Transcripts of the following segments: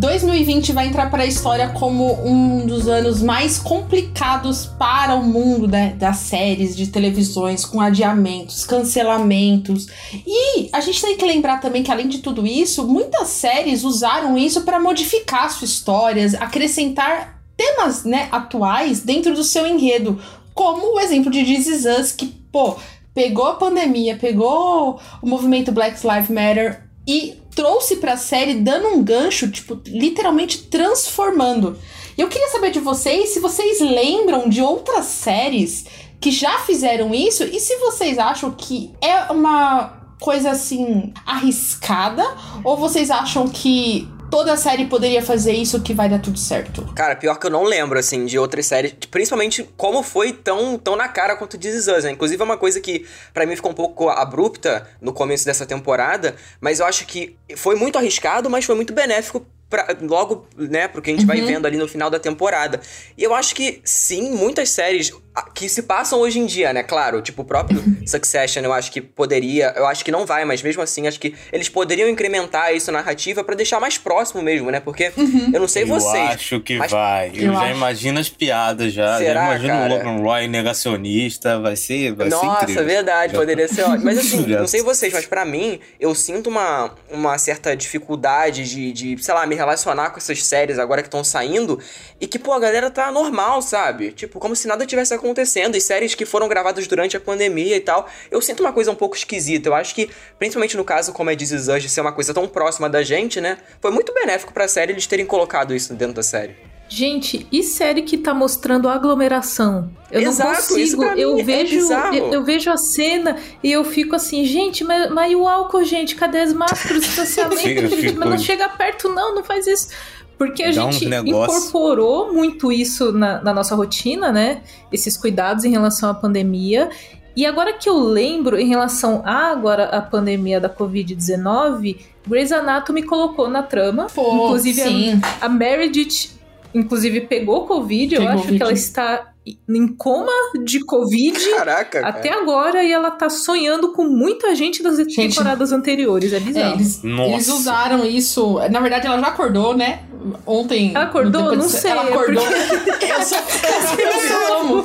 2020 vai entrar para a história como um dos anos mais complicados para o mundo né, das séries, de televisões, com adiamentos, cancelamentos. E a gente tem que lembrar também que, além de tudo isso, muitas séries usaram isso para modificar suas histórias, acrescentar temas né, atuais dentro do seu enredo. Como o exemplo de This Is Us, que, pô, pegou a pandemia, pegou o movimento Black Lives Matter e trouxe pra série dando um gancho, tipo, literalmente transformando. E eu queria saber de vocês se vocês lembram de outras séries que já fizeram isso e se vocês acham que é uma coisa assim arriscada ou vocês acham que toda série poderia fazer isso que vai dar tudo certo. Cara, pior que eu não lembro, assim, de outras séries, principalmente como foi tão, tão na cara quanto This Is Us, né? Inclusive é uma coisa que para mim ficou um pouco abrupta no começo dessa temporada, mas eu acho que foi muito arriscado, mas foi muito benéfico Pra, logo, né, pro que a gente uhum. vai vendo ali no final da temporada. E eu acho que, sim, muitas séries que se passam hoje em dia, né? Claro, tipo o próprio Succession, eu acho que poderia, eu acho que não vai, mas mesmo assim, acho que eles poderiam incrementar isso na narrativa para deixar mais próximo mesmo, né? Porque uhum. eu não sei eu vocês. Eu acho que mas... vai. Eu, eu já acho. imagino as piadas já. Será, já imagino cara? o Logan Roy negacionista, vai ser, vai Nossa, ser incrível. verdade, poderia ser ótimo. Mas assim, não sei vocês, mas para mim, eu sinto uma, uma certa dificuldade de, de, sei lá, me relacionar com essas séries agora que estão saindo e que, pô, a galera tá normal, sabe? Tipo, como se nada tivesse acontecendo, e séries que foram gravadas durante a pandemia e tal, eu sinto uma coisa um pouco esquisita. Eu acho que, principalmente no caso como é This Is Us, de ser uma coisa tão próxima da gente, né? Foi muito benéfico pra série eles terem colocado isso dentro da série. Gente, e série que tá mostrando aglomeração? Eu Exato, não consigo. eu é vejo, é eu, eu, vejo a cena e eu fico assim, gente, mas, mas e o álcool, gente? Cadê as máscaras, o distanciamento, gente? Mas não chega perto, não, não faz isso. Porque a Dá gente incorporou muito isso na, na, nossa rotina, né? Esses cuidados em relação à pandemia. E agora que eu lembro, em relação a agora a pandemia da Covid-19, Grey's Anatomy colocou na trama. Pô, inclusive, sim. a, a Meredith, inclusive, pegou Covid. Pegou eu acho COVID. que ela está em coma de Covid Caraca, até cara. agora e ela tá sonhando com muita gente das gente, temporadas anteriores. É bizarro. É, eles, eles, usaram isso. Na verdade, ela já acordou, né? Ontem. Ela acordou? Não sei. Ela acordou. Porque... eu, sou, eu, amo.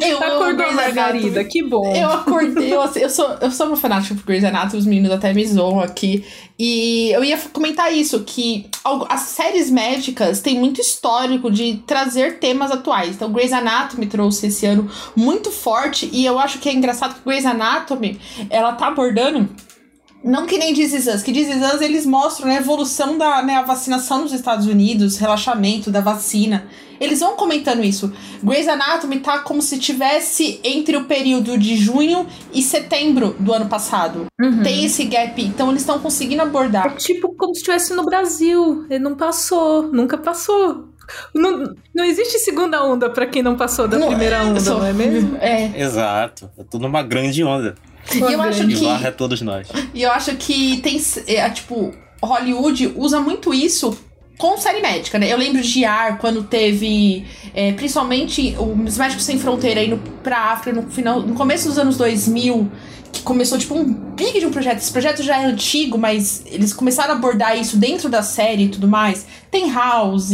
Eu acordou, amo Margarida. Que bom. Eu acordei. Eu, eu, sou, eu sou uma fanática por Grey's Anatomy. Os meninos até me zoam aqui. E eu ia comentar isso, que as séries médicas têm muito histórico de trazer temas atuais. Então, Grey's Anatomy trouxe esse ano muito forte, e eu acho que é engraçado que Grey's Anatomy, ela tá abordando não que nem Is Us, que Is Us eles mostram né, a evolução da né, a vacinação nos Estados Unidos, relaxamento da vacina. Eles vão comentando isso. Grey's Anatomy tá como se tivesse entre o período de junho e setembro do ano passado. Uhum. Tem esse gap, então eles estão conseguindo abordar. É tipo como se estivesse no Brasil. Ele não passou, nunca passou. Não, não existe segunda onda para quem não passou da não, primeira onda, sou, não é mesmo? É. Exato. É tudo uma grande onda. E eu acho que. A todos nós. E eu acho que tem. É, tipo, Hollywood usa muito isso com série médica, né? Eu lembro de Ar quando teve, é, principalmente os Médicos Sem Fronteira indo pra África no final, no começo dos anos 2000, que começou tipo um big de um projeto. Esse projeto já é antigo, mas eles começaram a abordar isso dentro da série e tudo mais. Tem House,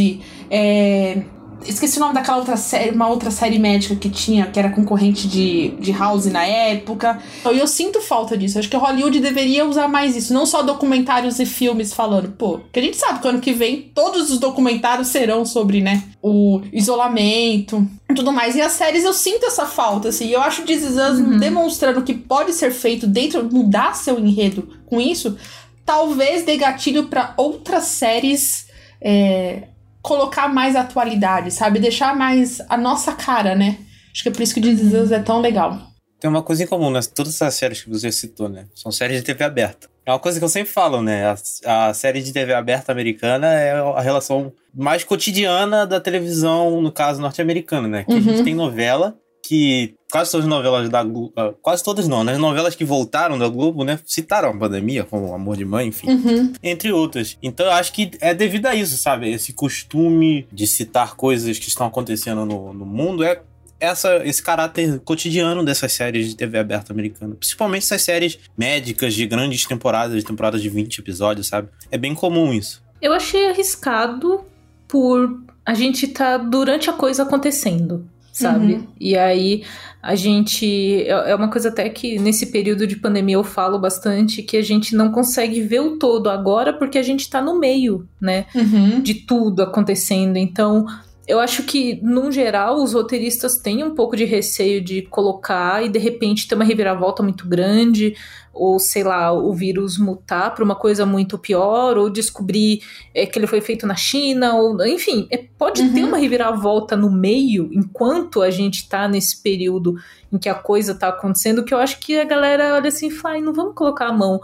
é, Esqueci o nome daquela outra série, uma outra série médica que tinha, que era concorrente de, de House na época. Então, eu sinto falta disso. Acho que Hollywood deveria usar mais isso. Não só documentários e filmes falando, pô, porque a gente sabe que ano que vem todos os documentários serão sobre, né, o isolamento e tudo mais. E as séries eu sinto essa falta, assim. Eu acho This Is Us uhum. demonstrando que pode ser feito dentro, mudar seu enredo com isso, talvez dê gatilho para outras séries. É, colocar mais atualidade, sabe? Deixar mais a nossa cara, né? Acho que é por isso que This Is é tão legal. Tem uma coisa em comum, né? Todas essas séries que você citou, né? São séries de TV aberta. É uma coisa que eu sempre falo, né? A, a série de TV aberta americana é a relação mais cotidiana da televisão, no caso norte-americana, né? Que uhum. a gente uhum. tem novela que quase todas as novelas da Globo, ah, quase todas não, né? As novelas que voltaram da Globo, né? Citaram a pandemia, como Amor de Mãe, enfim, uhum. entre outras. Então eu acho que é devido a isso, sabe? Esse costume de citar coisas que estão acontecendo no, no mundo é essa, esse caráter cotidiano dessas séries de TV aberta americana. Principalmente essas séries médicas de grandes temporadas, de temporadas de 20 episódios, sabe? É bem comum isso. Eu achei arriscado por a gente tá durante a coisa acontecendo, sabe? Uhum. E aí a gente. É, é uma coisa até que nesse período de pandemia eu falo bastante que a gente não consegue ver o todo agora porque a gente tá no meio, né? Uhum. De tudo acontecendo. Então eu acho que, num geral, os roteiristas têm um pouco de receio de colocar e de repente ter uma reviravolta muito grande, ou sei lá, o vírus mutar para uma coisa muito pior, ou descobrir é, que ele foi feito na China, ou enfim, é, pode uhum. ter uma reviravolta no meio, enquanto a gente está nesse período em que a coisa está acontecendo, que eu acho que a galera olha assim e fala, não vamos colocar a mão.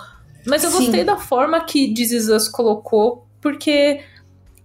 Mas eu Sim. gostei da forma que Us colocou, porque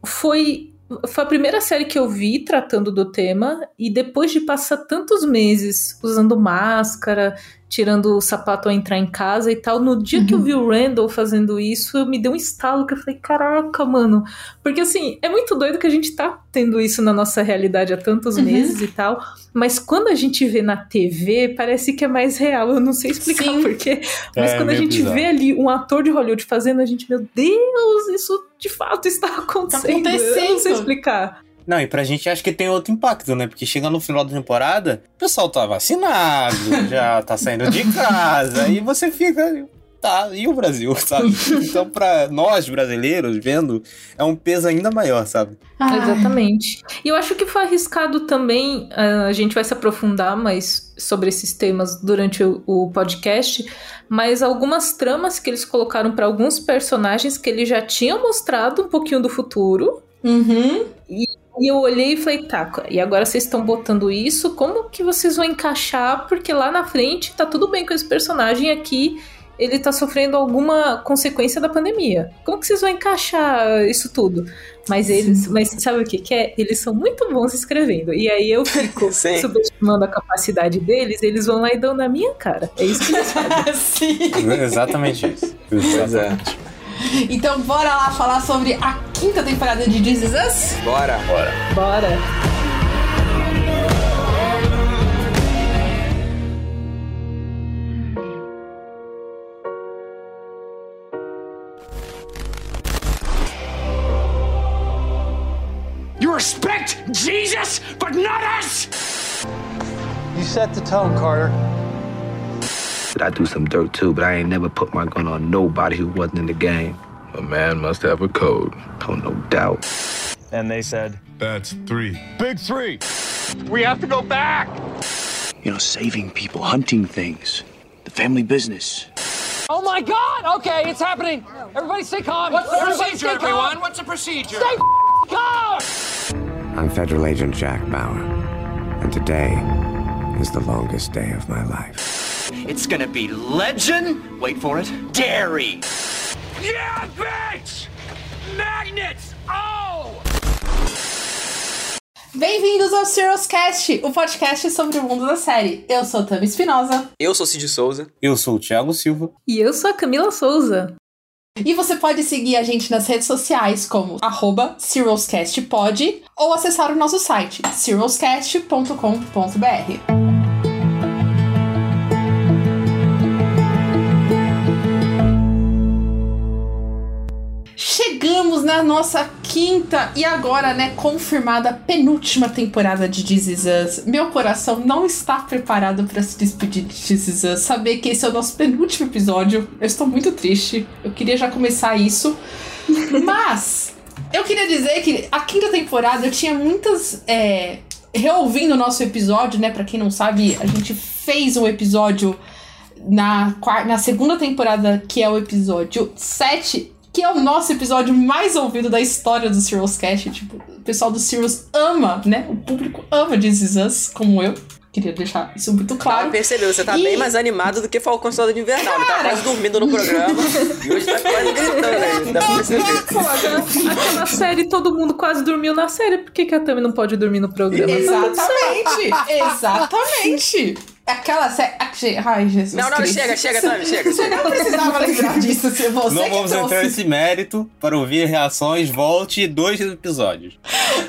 foi foi a primeira série que eu vi tratando do tema, e depois de passar tantos meses usando máscara, tirando o sapato ao entrar em casa e tal. No dia uhum. que eu uhum. vi o Randall fazendo isso, me deu um estalo que eu falei, caraca, mano. Porque assim, é muito doido que a gente tá tendo isso na nossa realidade há tantos uhum. meses e tal. Mas quando a gente vê na TV, parece que é mais real. Eu não sei explicar porquê. Mas é, quando a gente bizarro. vê ali um ator de Hollywood fazendo, a gente, meu Deus, isso de fato está acontecendo. Tá acontecendo. Eu não sei explicar. Não, e pra gente acho que tem outro impacto, né? Porque chega no final da temporada, o pessoal tá vacinado, já tá saindo de casa, e você fica. Tá, e o Brasil, sabe? Então, pra nós brasileiros, vendo, é um peso ainda maior, sabe? Ah, exatamente. E eu acho que foi arriscado também, uh, a gente vai se aprofundar mais sobre esses temas durante o, o podcast, mas algumas tramas que eles colocaram para alguns personagens que eles já tinham mostrado um pouquinho do futuro. Uhum. E e eu olhei e falei, tá, e agora vocês estão botando isso, como que vocês vão encaixar? Porque lá na frente tá tudo bem com esse personagem aqui, ele tá sofrendo alguma consequência da pandemia. Como que vocês vão encaixar isso tudo? Mas eles, mas sabe o que, que é? Eles são muito bons escrevendo. E aí eu fico subestimando a capacidade deles, eles vão lá e dão na minha cara. É isso que eles fazem. Sim. Exatamente isso. Exatamente. Então bora lá falar sobre a quinta temporada de This Is Us? Bora. Bora. Bora. You respect Jesus, but not us! You set the tone, Carter. I do some dirt too, but I ain't never put my gun on nobody who wasn't in the game. A man must have a code. Oh, no doubt. And they said, That's three. Big three. We have to go back. You know, saving people, hunting things, the family business. Oh my God! Okay, it's happening. Everybody stay calm. What's the Everybody procedure, everyone? What's the procedure? Stay calm! I'm Federal Agent Jack Bauer, and today is the longest day of my life. It's gonna be legend. Wait for it. Dairy. Yeah, bitch! Magnets! Oh! Bem-vindos ao Serious Cast, o podcast sobre o mundo da série. Eu sou Tami Espinosa. Eu sou Cid Souza. Eu sou o Thiago Silva. E eu sou a Camila Souza. E você pode seguir a gente nas redes sociais como arroba Pod ou acessar o nosso site, serialscast.com.br. Chegamos na nossa quinta e agora, né, confirmada penúltima temporada de This Is Us. Meu coração não está preparado para se despedir de This Is Us. Saber que esse é o nosso penúltimo episódio. Eu estou muito triste. Eu queria já começar isso. Mas eu queria dizer que a quinta temporada eu tinha muitas. É, reouvindo o nosso episódio, né? Para quem não sabe, a gente fez um episódio na, na segunda temporada, que é o episódio 7 que é o nosso episódio mais ouvido da história do Serious Cast. Tipo, o pessoal do Serious ama, né? O público ama This Is Us, como eu. Queria deixar isso muito claro. Ah, percebeu, você tá e... bem mais animado do que Falcão Soldado de Invernal. Ele tá quase dormindo no programa. e hoje tá quase gritando aí. Dá pra perceber. Aquela série, todo mundo quase dormiu na série. Por que, que a Tami não pode dormir no programa? Exatamente! exatamente! Aquela série. Ai, Jesus. Não, não, Cristo. chega, chega, Tami, chega. Você não precisava lembrar disso. Se você não vamos entrar nesse mérito. Para ouvir reações, volte dois episódios.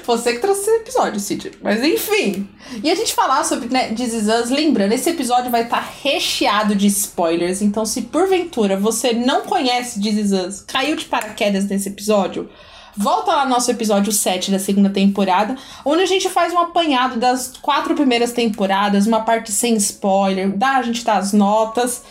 Você que trouxe esse episódio, Cid. Mas enfim. E a gente falar sobre né, This Is Us, lembrando, esse episódio vai estar tá recheado de spoilers. Então, se porventura você não conhece This Is Us, caiu de paraquedas nesse episódio volta lá no nosso episódio 7 da segunda temporada, onde a gente faz um apanhado das quatro primeiras temporadas, uma parte sem spoiler, dá a gente dá as notas.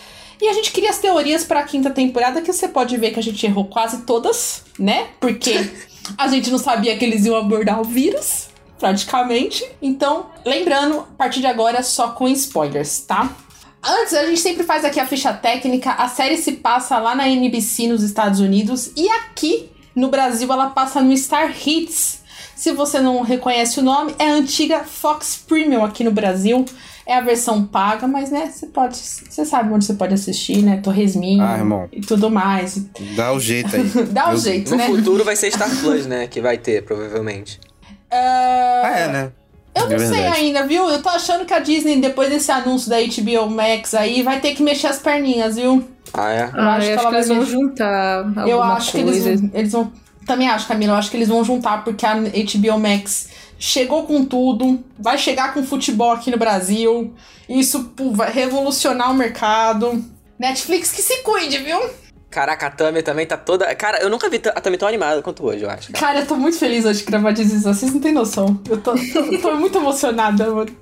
E a gente queria as teorias para a quinta temporada, que você pode ver que a gente errou quase todas, né? Porque a gente não sabia que eles iam abordar o vírus, praticamente. Então, lembrando, a partir de agora só com spoilers, tá? Antes, a gente sempre faz aqui a ficha técnica. A série se passa lá na NBC nos Estados Unidos e aqui no Brasil ela passa no Star Hits. Se você não reconhece o nome, é a antiga Fox Premium aqui no Brasil. É a versão paga, mas né, você pode. Você sabe onde você pode assistir, né? Torresminho ah, irmão. e tudo mais. Dá o jeito aí. Dá o jeito, no né? No futuro vai ser Star Plus, né? Que vai ter, provavelmente. Uh... Ah, é, né? Eu não é sei ainda, viu? Eu tô achando que a Disney, depois desse anúncio da HBO Max aí, vai ter que mexer as perninhas, viu? Ah, é? Eu ah, acho, eu que, acho que eles vão juntar. Eu acho coisa. que eles, eles vão. Também acho, Camila, eu acho que eles vão juntar, porque a HBO Max chegou com tudo, vai chegar com futebol aqui no Brasil. Isso pô, vai revolucionar o mercado. Netflix que se cuide, viu? Caraca, a Tami também tá toda. Cara, eu nunca vi a Tami tão animada quanto hoje, eu acho. Cara, cara eu tô muito feliz hoje de gravar This Vocês não têm noção. Eu tô, tô, tô muito emocionada, mano.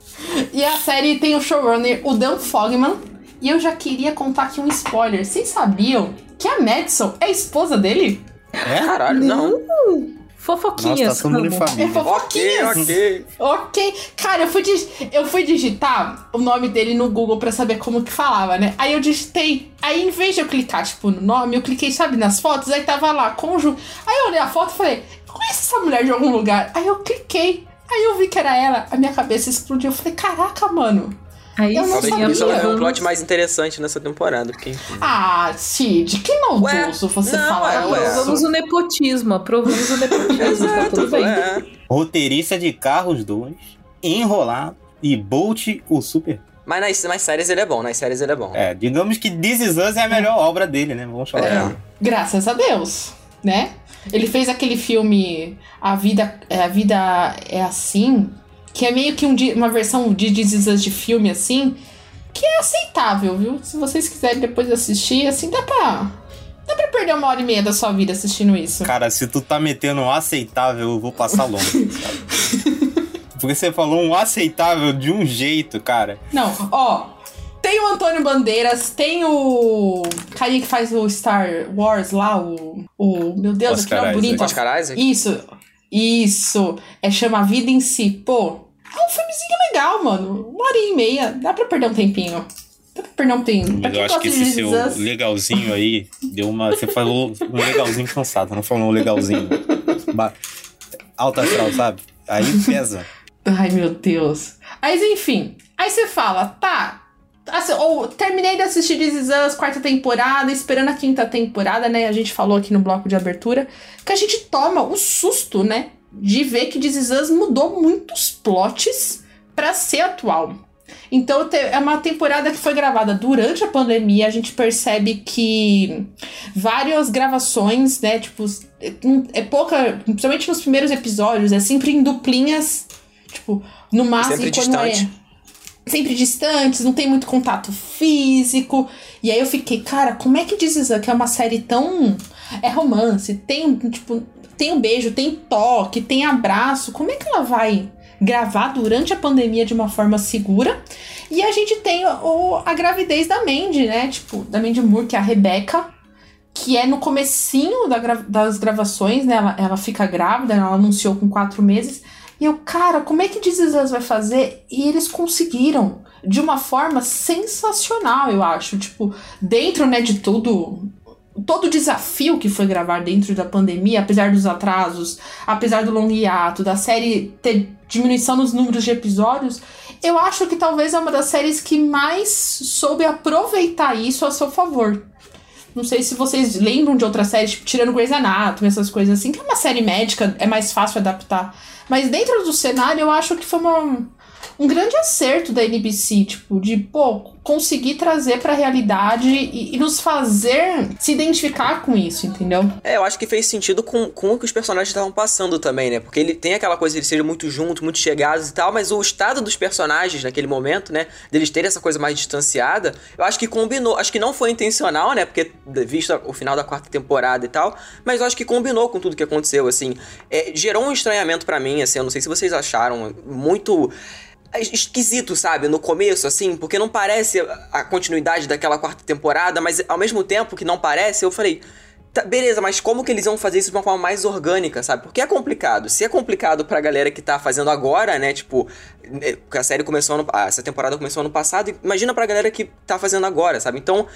E a série tem o showrunner, o Dan Fogman. E eu já queria contar aqui um spoiler. Vocês sabiam que a Madison é a esposa dele? É? Caralho, não. não. Fofoquinhas. Nossa, tá é fofoquinhas. Ok, ok. ok. Cara, eu fui, eu fui digitar o nome dele no Google pra saber como que falava, né? Aí eu digitei. Aí em vez de eu clicar, tipo, no nome, eu cliquei, sabe, nas fotos, aí tava lá, conjunto. Aí eu olhei a foto e falei, conheço essa mulher de algum lugar. Aí eu cliquei. Aí eu vi que era ela, a minha cabeça explodiu. Eu falei, caraca, mano. Aí eu não sabia. Isso é um plot mais interessante nessa temporada. Porque... Ah, Cid, que maldoso você não, fala é, ué. Aprovamos o nepotismo, aprovamos o nepotismo, tá tudo bem. É. Roteirista de carros 2, enrolado e Bolt o super. Mas nas, nas séries ele é bom, nas séries ele é bom. É, digamos que This Is Us é a melhor obra dele, né? Vamos falar. É. Graças a Deus, né? Ele fez aquele filme A Vida, a vida é Assim, que é meio que um, uma versão de This de filme, assim, que é aceitável, viu? Se vocês quiserem depois assistir, assim, dá pra. Dá pra perder uma hora e meia da sua vida assistindo isso. Cara, se tu tá metendo um aceitável, eu vou passar longe, Porque você falou um aceitável de um jeito, cara. Não, ó. Tem o Antônio Bandeiras, tem o. Carinha que faz o Star Wars lá, o. o meu Deus, aquele é bonito. Oscar Isaac? Isso. Isso. É chama Vida em Si. Pô, é um filmezinho legal, mano. Uma hora e meia. Dá pra perder um tempinho. Dá pra perder um tempinho. Mas eu acho que esse seu legalzinho aí deu uma. Você falou um legalzinho cansado, não falou um legalzinho. Alta astral, sabe? Aí pesa. Ai, meu Deus. Mas enfim. Aí você fala, tá, Assim, ou terminei de assistir This Is Us, quarta temporada, esperando a quinta temporada, né? A gente falou aqui no bloco de abertura que a gente toma o susto, né? De ver que This Us mudou muitos plots para ser atual. Então é uma temporada que foi gravada durante a pandemia. A gente percebe que várias gravações, né? Tipo, é pouca, principalmente nos primeiros episódios, é sempre em duplinhas. Tipo, no máximo sempre quando distante. é sempre distantes, não tem muito contato físico. E aí eu fiquei, cara, como é que diz que é uma série tão. É romance, tem, tipo, tem um beijo, tem toque, tem abraço. Como é que ela vai gravar durante a pandemia de uma forma segura? E a gente tem o, a gravidez da Mandy, né? Tipo, da Mandy Moore, que é a Rebecca, que é no comecinho da das gravações, né? Ela, ela fica grávida, ela anunciou com quatro meses. E eu, cara, como é que Is vai fazer? E eles conseguiram de uma forma sensacional, eu acho. Tipo, dentro, né, de tudo, todo o desafio que foi gravar dentro da pandemia, apesar dos atrasos, apesar do longo hiato, da série ter diminuição nos números de episódios, eu acho que talvez é uma das séries que mais soube aproveitar isso a seu favor. Não sei se vocês lembram de outras séries, tipo, tirando Grey's Anatomy, essas coisas assim, que é uma série médica, é mais fácil adaptar. Mas dentro do cenário, eu acho que foi uma, um grande acerto da NBC, tipo, de, pô, conseguir trazer pra realidade e, e, nos fazer se identificar com isso, entendeu? É, eu acho que fez sentido com, com o que os personagens estavam passando também, né? Porque ele tem aquela coisa de eles serem muito juntos, muito chegados e tal, mas o estado dos personagens naquele momento, né? Deles terem essa coisa mais distanciada, eu acho que combinou. Acho que não foi intencional, né? Porque, visto o final da quarta temporada e tal, mas eu acho que combinou com tudo que aconteceu, assim. É, gerou um estranhamento para mim, assim, eu não sei se vocês acharam muito esquisito, sabe? No começo, assim, porque não parece a continuidade daquela quarta temporada, mas ao mesmo tempo que não parece, eu falei. Tá, beleza, mas como que eles vão fazer isso de uma forma mais orgânica, sabe? Porque é complicado. Se é complicado pra galera que tá fazendo agora, né? Tipo, né, a série começou ano, essa temporada começou ano passado, imagina pra galera que tá fazendo agora, sabe? Então,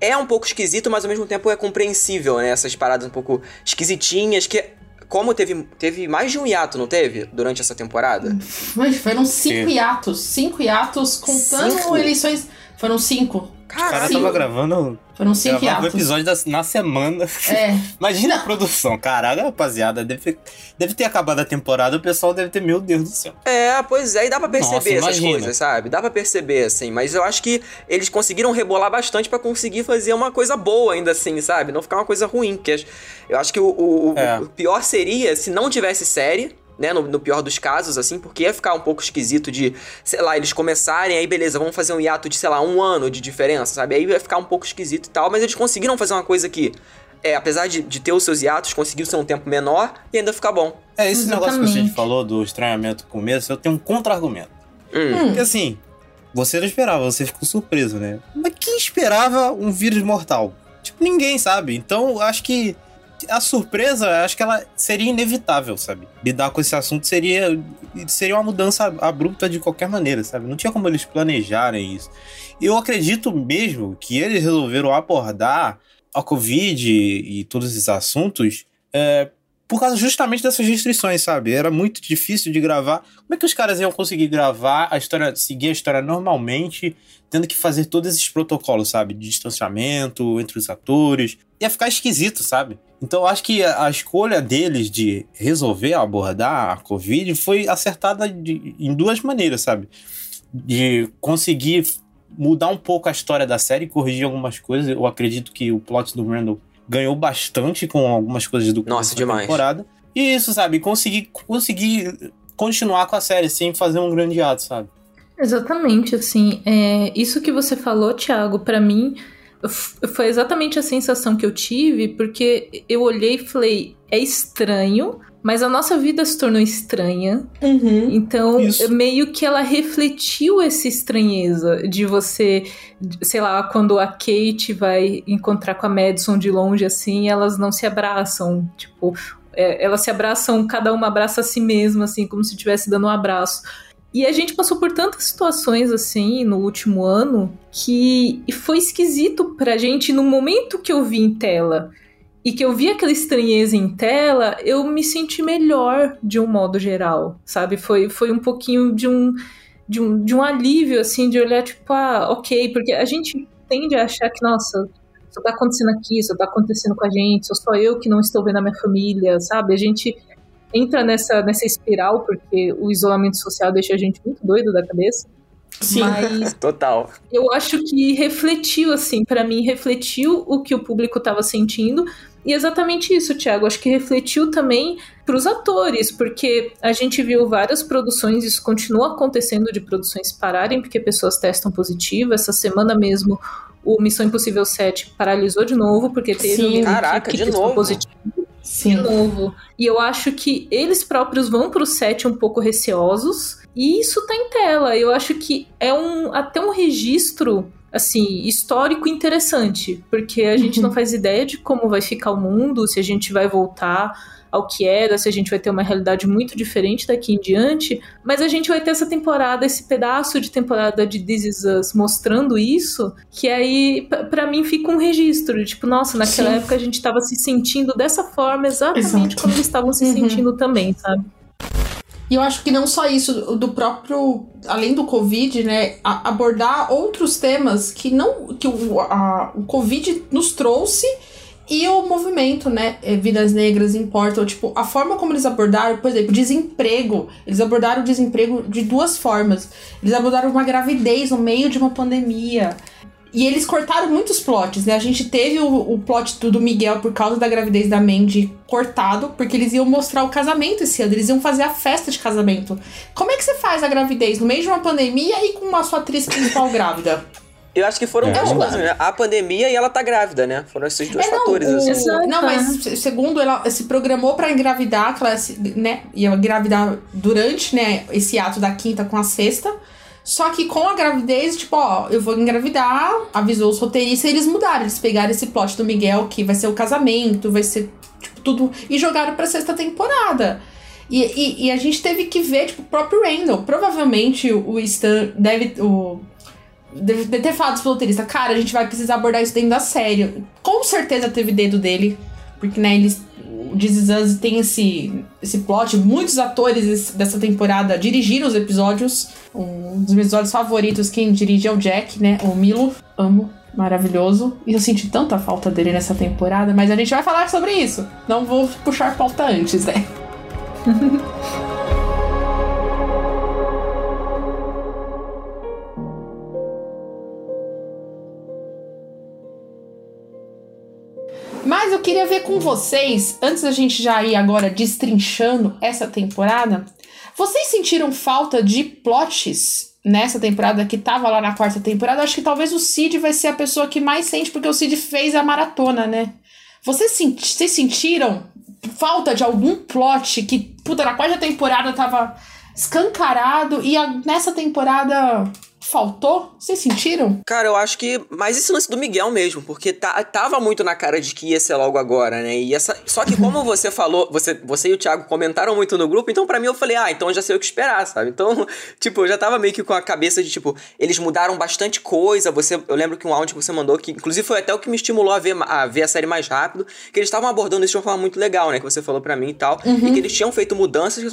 é um pouco esquisito, mas ao mesmo tempo é compreensível, né? Essas paradas um pouco esquisitinhas que como teve, teve mais de um hiato, não teve? Durante essa temporada? Mas foram cinco Sim. hiatos. Cinco hiatos contando cinco? eleições. Foram cinco. Cara, o cara tava gravando foram cinco Gravava atos. episódio da, na semana. É. Imagina Não. a produção. Caralho, rapaziada, deve, deve ter acabado a temporada, o pessoal deve ter, meu Deus do céu. É, pois é, e dá pra perceber Nossa, essas imagina. coisas, sabe? Dá pra perceber, assim. Mas eu acho que eles conseguiram rebolar bastante para conseguir fazer uma coisa boa ainda assim, sabe? Não ficar uma coisa ruim. Que eu acho que o, o, é. o pior seria se não tivesse série né, no, no, pior dos casos, assim, porque ia ficar um pouco esquisito de, sei lá, eles começarem, aí beleza, vamos fazer um hiato de, sei lá, um ano de diferença, sabe? Aí ia ficar um pouco esquisito e tal, mas eles conseguiram fazer uma coisa que, é, apesar de, de ter os seus hiatos, conseguiu ser um tempo menor e ainda ficar bom. É, esse Exatamente. negócio que a gente falou do estranhamento com começo, eu tenho um contra-argumento. Hum. Porque assim, você não esperava, você ficou surpreso, né? Mas quem esperava um vírus mortal? Tipo, ninguém sabe. Então, acho que a surpresa, acho que ela seria inevitável, sabe? Lidar com esse assunto seria, seria uma mudança abrupta de qualquer maneira, sabe? Não tinha como eles planejarem isso. Eu acredito mesmo que eles resolveram abordar a Covid e todos esses assuntos é, por causa justamente dessas restrições, sabe? Era muito difícil de gravar. Como é que os caras iam conseguir gravar a história, seguir a história normalmente, tendo que fazer todos esses protocolos, sabe? De distanciamento entre os atores. Ia ficar esquisito, sabe? Então, acho que a, escolha deles de resolver abordar a Covid foi acertada de, em duas maneiras, sabe? De conseguir mudar um pouco a história da série, corrigir algumas coisas. Eu acredito que o plot do Randall ganhou bastante com algumas coisas do Nossa, demais. temporada. E isso, sabe? Conseguir, conseguir continuar com a série sem fazer um grande ato, sabe? Exatamente, assim. É, isso que você falou, Thiago, para mim foi exatamente a sensação que eu tive, porque eu olhei e falei, é estranho, mas a nossa vida se tornou estranha. Uhum, então, isso. meio que ela refletiu essa estranheza de você, sei lá, quando a Kate vai encontrar com a Madison de longe assim, elas não se abraçam, tipo, é, elas se abraçam, cada uma abraça a si mesma, assim, como se estivesse dando um abraço. E a gente passou por tantas situações assim no último ano que foi esquisito pra gente no momento que eu vi em tela e que eu vi aquela estranheza em tela, eu me senti melhor de um modo geral, sabe? Foi, foi um pouquinho de um, de um, de um alívio, assim, de olhar tipo, ah, ok, porque a gente tende a achar que, nossa, só tá acontecendo aqui, só tá acontecendo com a gente, sou só eu que não estou vendo a minha família, sabe? A gente entra nessa, nessa espiral, porque o isolamento social deixa a gente muito doido da cabeça. Sim, Mas total. Eu acho que refletiu, assim, para mim, refletiu o que o público estava sentindo. E exatamente isso, Thiago. Acho que refletiu também para os atores, porque a gente viu várias produções, isso continua acontecendo de produções pararem, porque pessoas testam positivo. Essa semana mesmo, o Missão Impossível 7 paralisou de novo, porque teve Sim, um caraca, que de novo. positivo. Sim. de novo. E eu acho que eles próprios vão pro set um pouco receosos. E isso tá em tela. Eu acho que é um até um registro assim, histórico interessante, porque a gente não uhum. faz ideia de como vai ficar o mundo, se a gente vai voltar ao que era, se a gente vai ter uma realidade muito diferente daqui em diante, mas a gente vai ter essa temporada, esse pedaço de temporada de This Is Us mostrando isso, que aí para mim fica um registro, tipo, nossa, naquela Sim. época a gente estava se sentindo dessa forma exatamente Exato. como eles estavam se uhum. sentindo também, sabe? E eu acho que não só isso, do próprio, além do Covid, né, abordar outros temas que não que o, a, o Covid nos trouxe E o movimento, né? É, Vidas Negras importam. Tipo, a forma como eles abordaram, por exemplo, desemprego. Eles abordaram o desemprego de duas formas. Eles abordaram uma gravidez no meio de uma pandemia. E eles cortaram muitos plots, né? A gente teve o, o plot do Miguel por causa da gravidez da Mandy cortado, porque eles iam mostrar o casamento esse ano, eles iam fazer a festa de casamento. Como é que você faz a gravidez no meio de uma pandemia e com uma sua atriz principal grávida? Eu acho que foram é, duas coisas, né? A pandemia e ela tá grávida, né? Foram esses dois é, não, fatores, o... assim. Não, mas segundo ela se programou para engravidar, que ela né, ia engravidar durante, né, esse ato da quinta com a sexta. Só que com a gravidez, tipo, ó, eu vou engravidar, avisou os roteiristas e eles mudaram. Eles pegaram esse plot do Miguel, que vai ser o casamento, vai ser, tipo, tudo. E jogaram pra sexta temporada. E, e, e a gente teve que ver, tipo, o próprio Randall. Provavelmente o Stan deve. O, deve ter falado pro roteirista, cara, a gente vai precisar abordar isso dentro da série. Com certeza teve dedo dele. Porque, né, eles o This tem esse, esse plot. Muitos atores dessa temporada dirigiram os episódios. Um dos meus episódios favoritos, quem dirige é o Jack, né? O Milo. Amo. Maravilhoso. E eu senti tanta falta dele nessa temporada, mas a gente vai falar sobre isso. Não vou puxar pauta antes, né? Mas eu queria ver com vocês, antes da gente já ir agora destrinchando essa temporada, vocês sentiram falta de plots nessa temporada que tava lá na quarta temporada? Acho que talvez o Cid vai ser a pessoa que mais sente, porque o Cid fez a maratona, né? Vocês, senti vocês sentiram falta de algum plot que, puta, na quarta temporada tava escancarado e a, nessa temporada faltou? Vocês sentiram? Cara, eu acho que mais esse lance do Miguel mesmo, porque tá, tava muito na cara de que ia ser logo agora, né? E essa, só que como você falou, você, você e o Thiago comentaram muito no grupo, então para mim eu falei, ah, então eu já sei o que esperar, sabe? Então, tipo, eu já tava meio que com a cabeça de tipo, eles mudaram bastante coisa. Você, eu lembro que um áudio que você mandou que inclusive foi até o que me estimulou a ver a, ver a série mais rápido, que eles estavam abordando isso de uma forma muito legal, né, que você falou para mim e tal, uhum. e que eles tinham feito mudanças,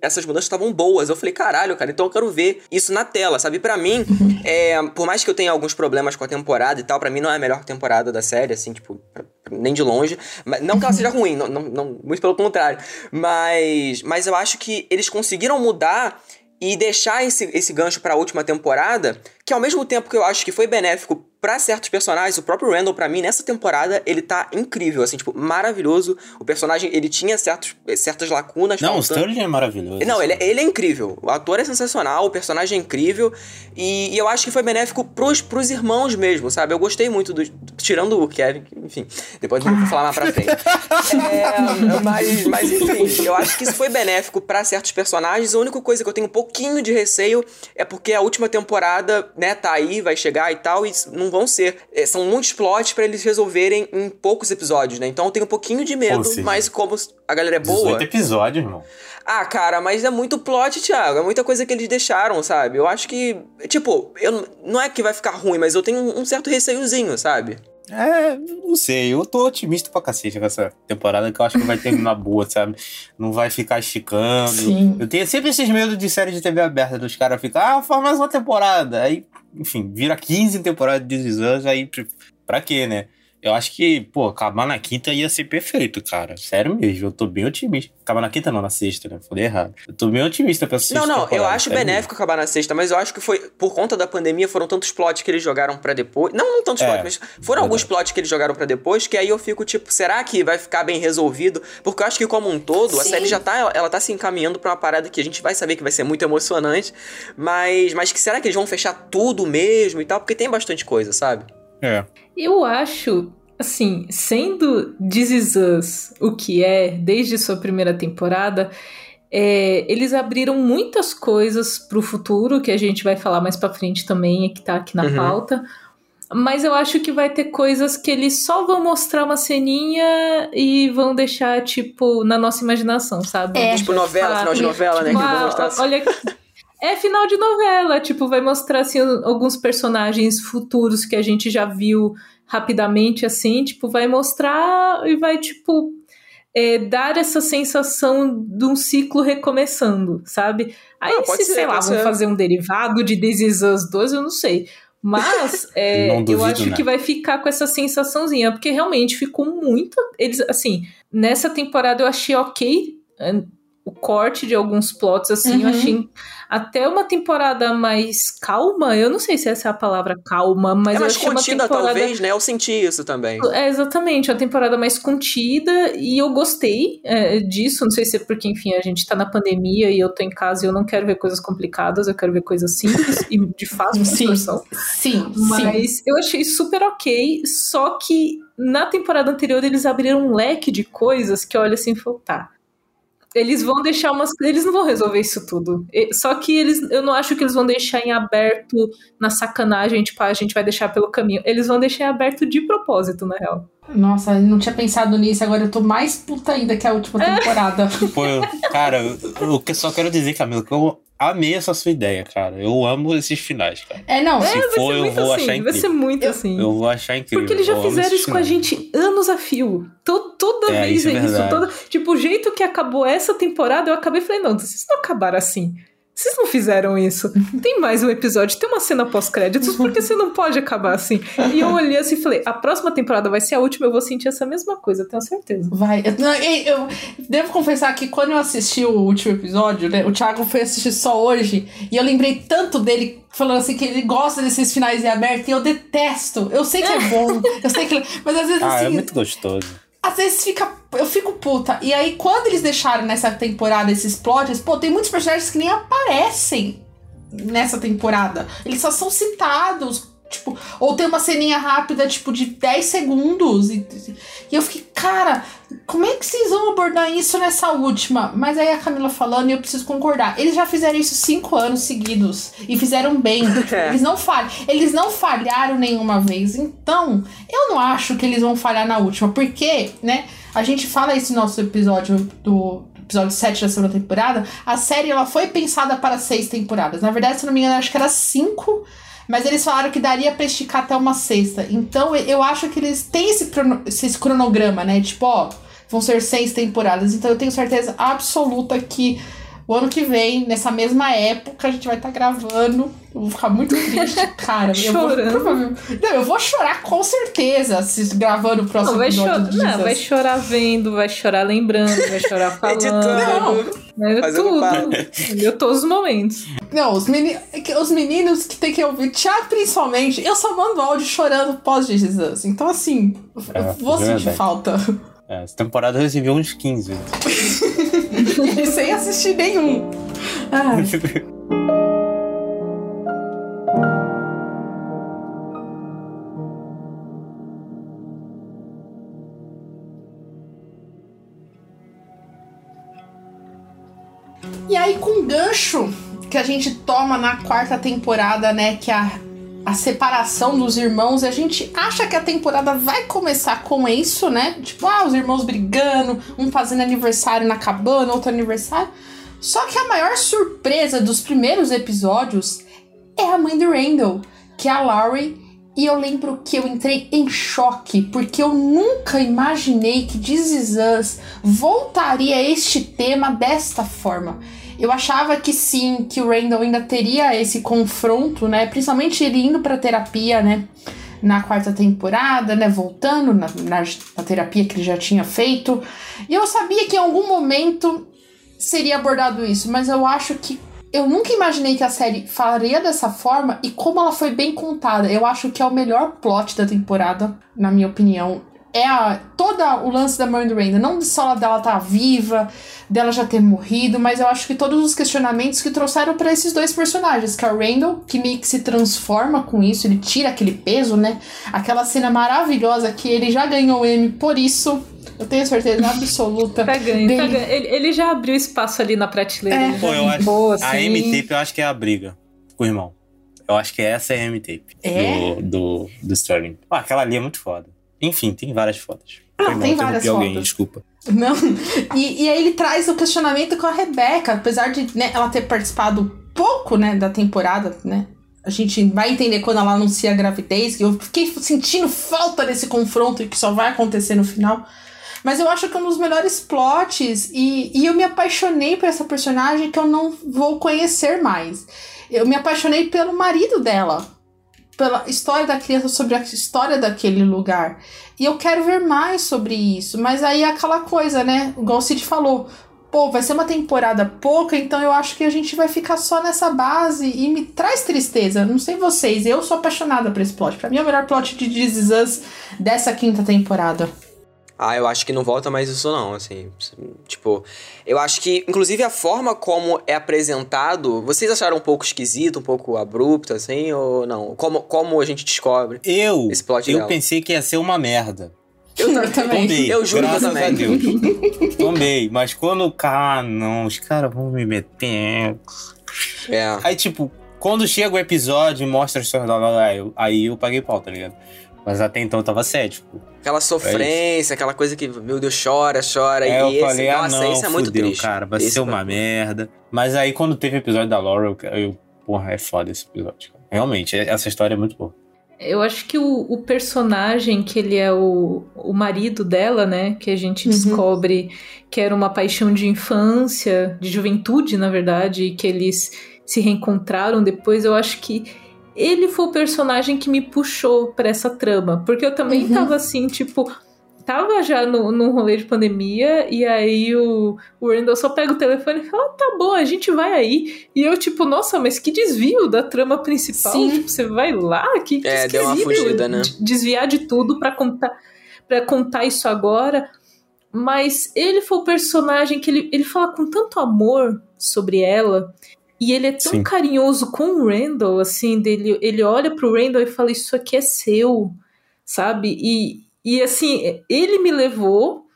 essas mudanças estavam boas. Eu falei, caralho, cara, então eu quero ver isso na tela, sabe? Para mim, é, por mais que eu tenha alguns problemas com a temporada e tal, para mim não é a melhor temporada da série, assim, tipo, nem de longe. Mas, não que ela seja ruim, não, não, não, muito pelo contrário. Mas, mas eu acho que eles conseguiram mudar e deixar esse, esse gancho para a última temporada, que ao mesmo tempo que eu acho que foi benéfico para certos personagens, o próprio Randall, para mim, nessa temporada, ele tá incrível, assim, tipo, maravilhoso. O personagem, ele tinha certos, certas lacunas. Não, faltando. o Sterling é maravilhoso. Não, ele, ele é incrível. O ator é sensacional, o personagem é incrível. E, e eu acho que foi benéfico pros, pros irmãos mesmo, sabe? Eu gostei muito do. Tirando o Kevin, enfim, depois eu vou falar mais pra frente. é, mas, mas, enfim, eu acho que isso foi benéfico para certos personagens. A única coisa que eu tenho um pouquinho de receio é porque a última temporada, né, tá aí, vai chegar e tal, e não vão ser. É, são muitos plots para eles resolverem em poucos episódios, né? Então eu tenho um pouquinho de medo, Pô, mas como a galera é boa. 18 episódios, irmão. Ah, cara, mas é muito plot, Thiago. É muita coisa que eles deixaram, sabe? Eu acho que. Tipo, eu, não é que vai ficar ruim, mas eu tenho um certo receiozinho, sabe? É, não sei, eu tô otimista pra cacete nessa temporada, que eu acho que vai terminar boa, sabe? Não vai ficar esticando. Sim. Eu tenho sempre esses medos de série de TV aberta, dos caras ficar, ah, faz mais uma temporada. Aí enfim, vira 15 temporadas de Us, aí pra quê, né? Eu acho que, pô, acabar na quinta ia ser perfeito, cara. Sério mesmo, eu tô bem otimista. Acabar na quinta não, na sexta, né? Falei errado. Eu tô bem otimista pra sexta Não, não, eu acho benéfico mesmo. acabar na sexta, mas eu acho que foi, por conta da pandemia, foram tantos plots que eles jogaram para depois. Não, não tantos é, plots, mas foram alguns plots que eles jogaram para depois, que aí eu fico tipo, será que vai ficar bem resolvido? Porque eu acho que como um todo, Sim. a série já tá, ela tá se encaminhando pra uma parada que a gente vai saber que vai ser muito emocionante, mas, mas que será que eles vão fechar tudo mesmo e tal? Porque tem bastante coisa, sabe? É. Eu acho assim, sendo This Is Us o que é desde sua primeira temporada, é, eles abriram muitas coisas para o futuro, que a gente vai falar mais para frente também, que tá aqui na uhum. pauta. Mas eu acho que vai ter coisas que eles só vão mostrar uma ceninha e vão deixar, tipo, na nossa imaginação, sabe? É. Tipo novela, final de novela, né, tipo? Ah, mostrar... Olha, é final de novela, tipo, vai mostrar, assim, alguns personagens futuros que a gente já viu rapidamente assim, tipo, vai mostrar e vai, tipo, é, dar essa sensação de um ciclo recomeçando, sabe? Aí, se, sei lá, vão fazer um derivado de This Is Us 2, eu não sei. Mas é, eu acho né? que vai ficar com essa sensaçãozinha, porque realmente ficou muito. Eles, assim, nessa temporada eu achei ok o corte de alguns plots, assim, uhum. eu achei até uma temporada mais calma. Eu não sei se essa é a palavra calma, mas é mais contida, uma temporada... talvez, né? Eu senti isso também. É, exatamente, uma temporada mais contida e eu gostei é, disso. Não sei se é porque, enfim, a gente tá na pandemia e eu tô em casa e eu não quero ver coisas complicadas, eu quero ver coisas simples e de fácil absorção. Sim, sim. Mas sim. eu achei super ok, só que na temporada anterior eles abriram um leque de coisas que olha assim, falou, tá eles vão deixar umas. Eles não vão resolver isso tudo. Só que eles. Eu não acho que eles vão deixar em aberto na sacanagem, tipo, ah, a gente vai deixar pelo caminho. Eles vão deixar em aberto de propósito, na real. Nossa, eu não tinha pensado nisso, agora eu tô mais puta ainda que a última é. temporada. Pô, cara, eu, eu só quero dizer, Camila, que eu amei essa sua ideia, cara. Eu amo esses finais, cara. É, não. Se é, for, eu vou assim, achar incrível. Vai ser muito eu, assim. Eu vou achar incrível. Porque eles já fizeram isso com a gente anos a fio. toda é, vez isso é, isso. Toda, tipo, o jeito que acabou essa temporada, eu acabei falei, não, vocês não acabaram assim. Vocês não fizeram isso. Tem mais um episódio, tem uma cena pós-créditos, porque você não pode acabar assim. E eu olhei assim e falei: a próxima temporada vai ser a última, eu vou sentir essa mesma coisa, tenho certeza. Vai. Eu, eu devo confessar que quando eu assisti o último episódio, né? O Thiago foi assistir só hoje, e eu lembrei tanto dele falando assim que ele gosta desses finais em aberto, e eu detesto. Eu sei que é bom, eu sei que. Mas às vezes ah, é assim. É muito gostoso às vezes fica. Eu fico puta. E aí, quando eles deixaram nessa temporada esses plots, pô, tem muitos personagens que nem aparecem nessa temporada. Eles só são citados Tipo, ou tem uma ceninha rápida, tipo, de 10 segundos. E, e eu fiquei, cara, como é que vocês vão abordar isso nessa última? Mas aí a Camila falando e eu preciso concordar. Eles já fizeram isso cinco anos seguidos. E fizeram bem. É. Eles não falham. Eles não falharam nenhuma vez. Então, eu não acho que eles vão falhar na última. Porque, né? A gente fala isso no nosso episódio do episódio 7 da segunda temporada. A série ela foi pensada para seis temporadas. Na verdade, se não me engano, acho que era cinco mas eles falaram que daria pra esticar até uma sexta. Então eu acho que eles têm esse, esse cronograma, né? Tipo, ó, vão ser seis temporadas. Então eu tenho certeza absoluta que o ano que vem, nessa mesma época, a gente vai estar tá gravando. Eu vou ficar muito triste, cara. Chorando. Eu vou, não, eu vou chorar com certeza se gravando o próximo não, vai episódio. Não, vai chorar vendo, vai chorar lembrando, vai chorar falando. Editando. Não, tudo. Eu todos os momentos. Não, os, meni os meninos que tem que ouvir, Thiago principalmente, eu só mando áudio chorando pós-Jesus. Então, assim, é, eu vou sentir falta. É, essa temporada eu recebi uns 15. e sem assistir nenhum. Ah. E aí, com gancho que a gente toma na quarta temporada, né? Que a a separação dos irmãos, a gente acha que a temporada vai começar com isso, né? Tipo, ah, os irmãos brigando, um fazendo aniversário na cabana, outro aniversário. Só que a maior surpresa dos primeiros episódios é a mãe do Randall, que é a Laurie. E eu lembro que eu entrei em choque, porque eu nunca imaginei que This Is Us voltaria a este tema desta forma. Eu achava que sim, que o Randall ainda teria esse confronto, né? Principalmente ele indo pra terapia, né? Na quarta temporada, né? Voltando na, na, na terapia que ele já tinha feito. E eu sabia que em algum momento seria abordado isso, mas eu acho que eu nunca imaginei que a série falaria dessa forma e como ela foi bem contada. Eu acho que é o melhor plot da temporada, na minha opinião é a, todo o lance da mãe do Randall. Não só dela estar tá viva, dela já ter morrido, mas eu acho que todos os questionamentos que trouxeram para esses dois personagens, que é o Randall, que meio que se transforma com isso, ele tira aquele peso, né? Aquela cena maravilhosa que ele já ganhou o M por isso. Eu tenho certeza absoluta. tá ganho, dele. tá ganho. Ele, ele, já abriu espaço ali na prateleira. É. Pô, eu acho, Boa, assim. A M-Tape eu acho que é a briga com o irmão. Eu acho que essa é a M-Tape é? do, do, do Sterling. Ah, aquela ali é muito foda. Enfim, tem várias fotos. Ah, tem várias fotos. alguém, desculpa. Não. E, e aí ele traz o questionamento com a Rebeca, apesar de né, ela ter participado pouco, né, da temporada, né? A gente vai entender quando ela anuncia a gravidez, que eu fiquei sentindo falta desse confronto e que só vai acontecer no final. Mas eu acho que é um dos melhores plots e, e eu me apaixonei por essa personagem que eu não vou conhecer mais. Eu me apaixonei pelo marido dela, pela história da criança, sobre a história daquele lugar. E eu quero ver mais sobre isso. Mas aí é aquela coisa, né? Igual o Cid falou. Pô, vai ser uma temporada pouca, então eu acho que a gente vai ficar só nessa base e me traz tristeza. Não sei vocês, eu sou apaixonada por esse plot. Pra mim é o melhor plot de This dessa quinta temporada. Ah, eu acho que não volta mais isso não, assim, tipo, eu acho que, inclusive, a forma como é apresentado, vocês acharam um pouco esquisito, um pouco abrupto, assim, ou não? Como, como a gente descobre eu, esse plot Eu dela? pensei que ia ser uma merda. Eu, eu também. Tombei, eu juro que eu também. A Deus. Tomei, mas quando, cara, não, os caras vão me meter... É. Aí, tipo, quando chega o episódio e mostra a história da aí eu paguei pau, tá ligado? Mas até então eu tava cético. Aquela sofrência, é aquela coisa que, meu Deus, chora, chora. É, e eu esse, falei, ah, nossa, não, isso é muito fudeu, triste. cara, vai esse ser uma merda. Mas aí quando teve o episódio da Laurel, eu, porra, é foda esse episódio. Realmente, essa história é muito boa. Eu acho que o, o, personagem, que ele é o, o marido dela, né? Que a gente uhum. descobre que era uma paixão de infância, de juventude, na verdade, e que eles se reencontraram depois, eu acho que ele foi o personagem que me puxou para essa trama. Porque eu também uhum. tava assim, tipo, tava já no, no rolê de pandemia, e aí o, o Randall só pega o telefone e fala: ah, tá bom, a gente vai aí. E eu, tipo, nossa, mas que desvio da trama principal. Sim. Tipo, você vai lá? Que, que é, deu uma fugida, né? Desviar de tudo para contar, pra contar isso agora. Mas ele foi o personagem que ele, ele fala com tanto amor sobre ela. E ele é tão Sim. carinhoso com o Randall, assim, dele, ele olha pro Randall e fala: Isso aqui é seu, sabe? E, e assim, ele me levou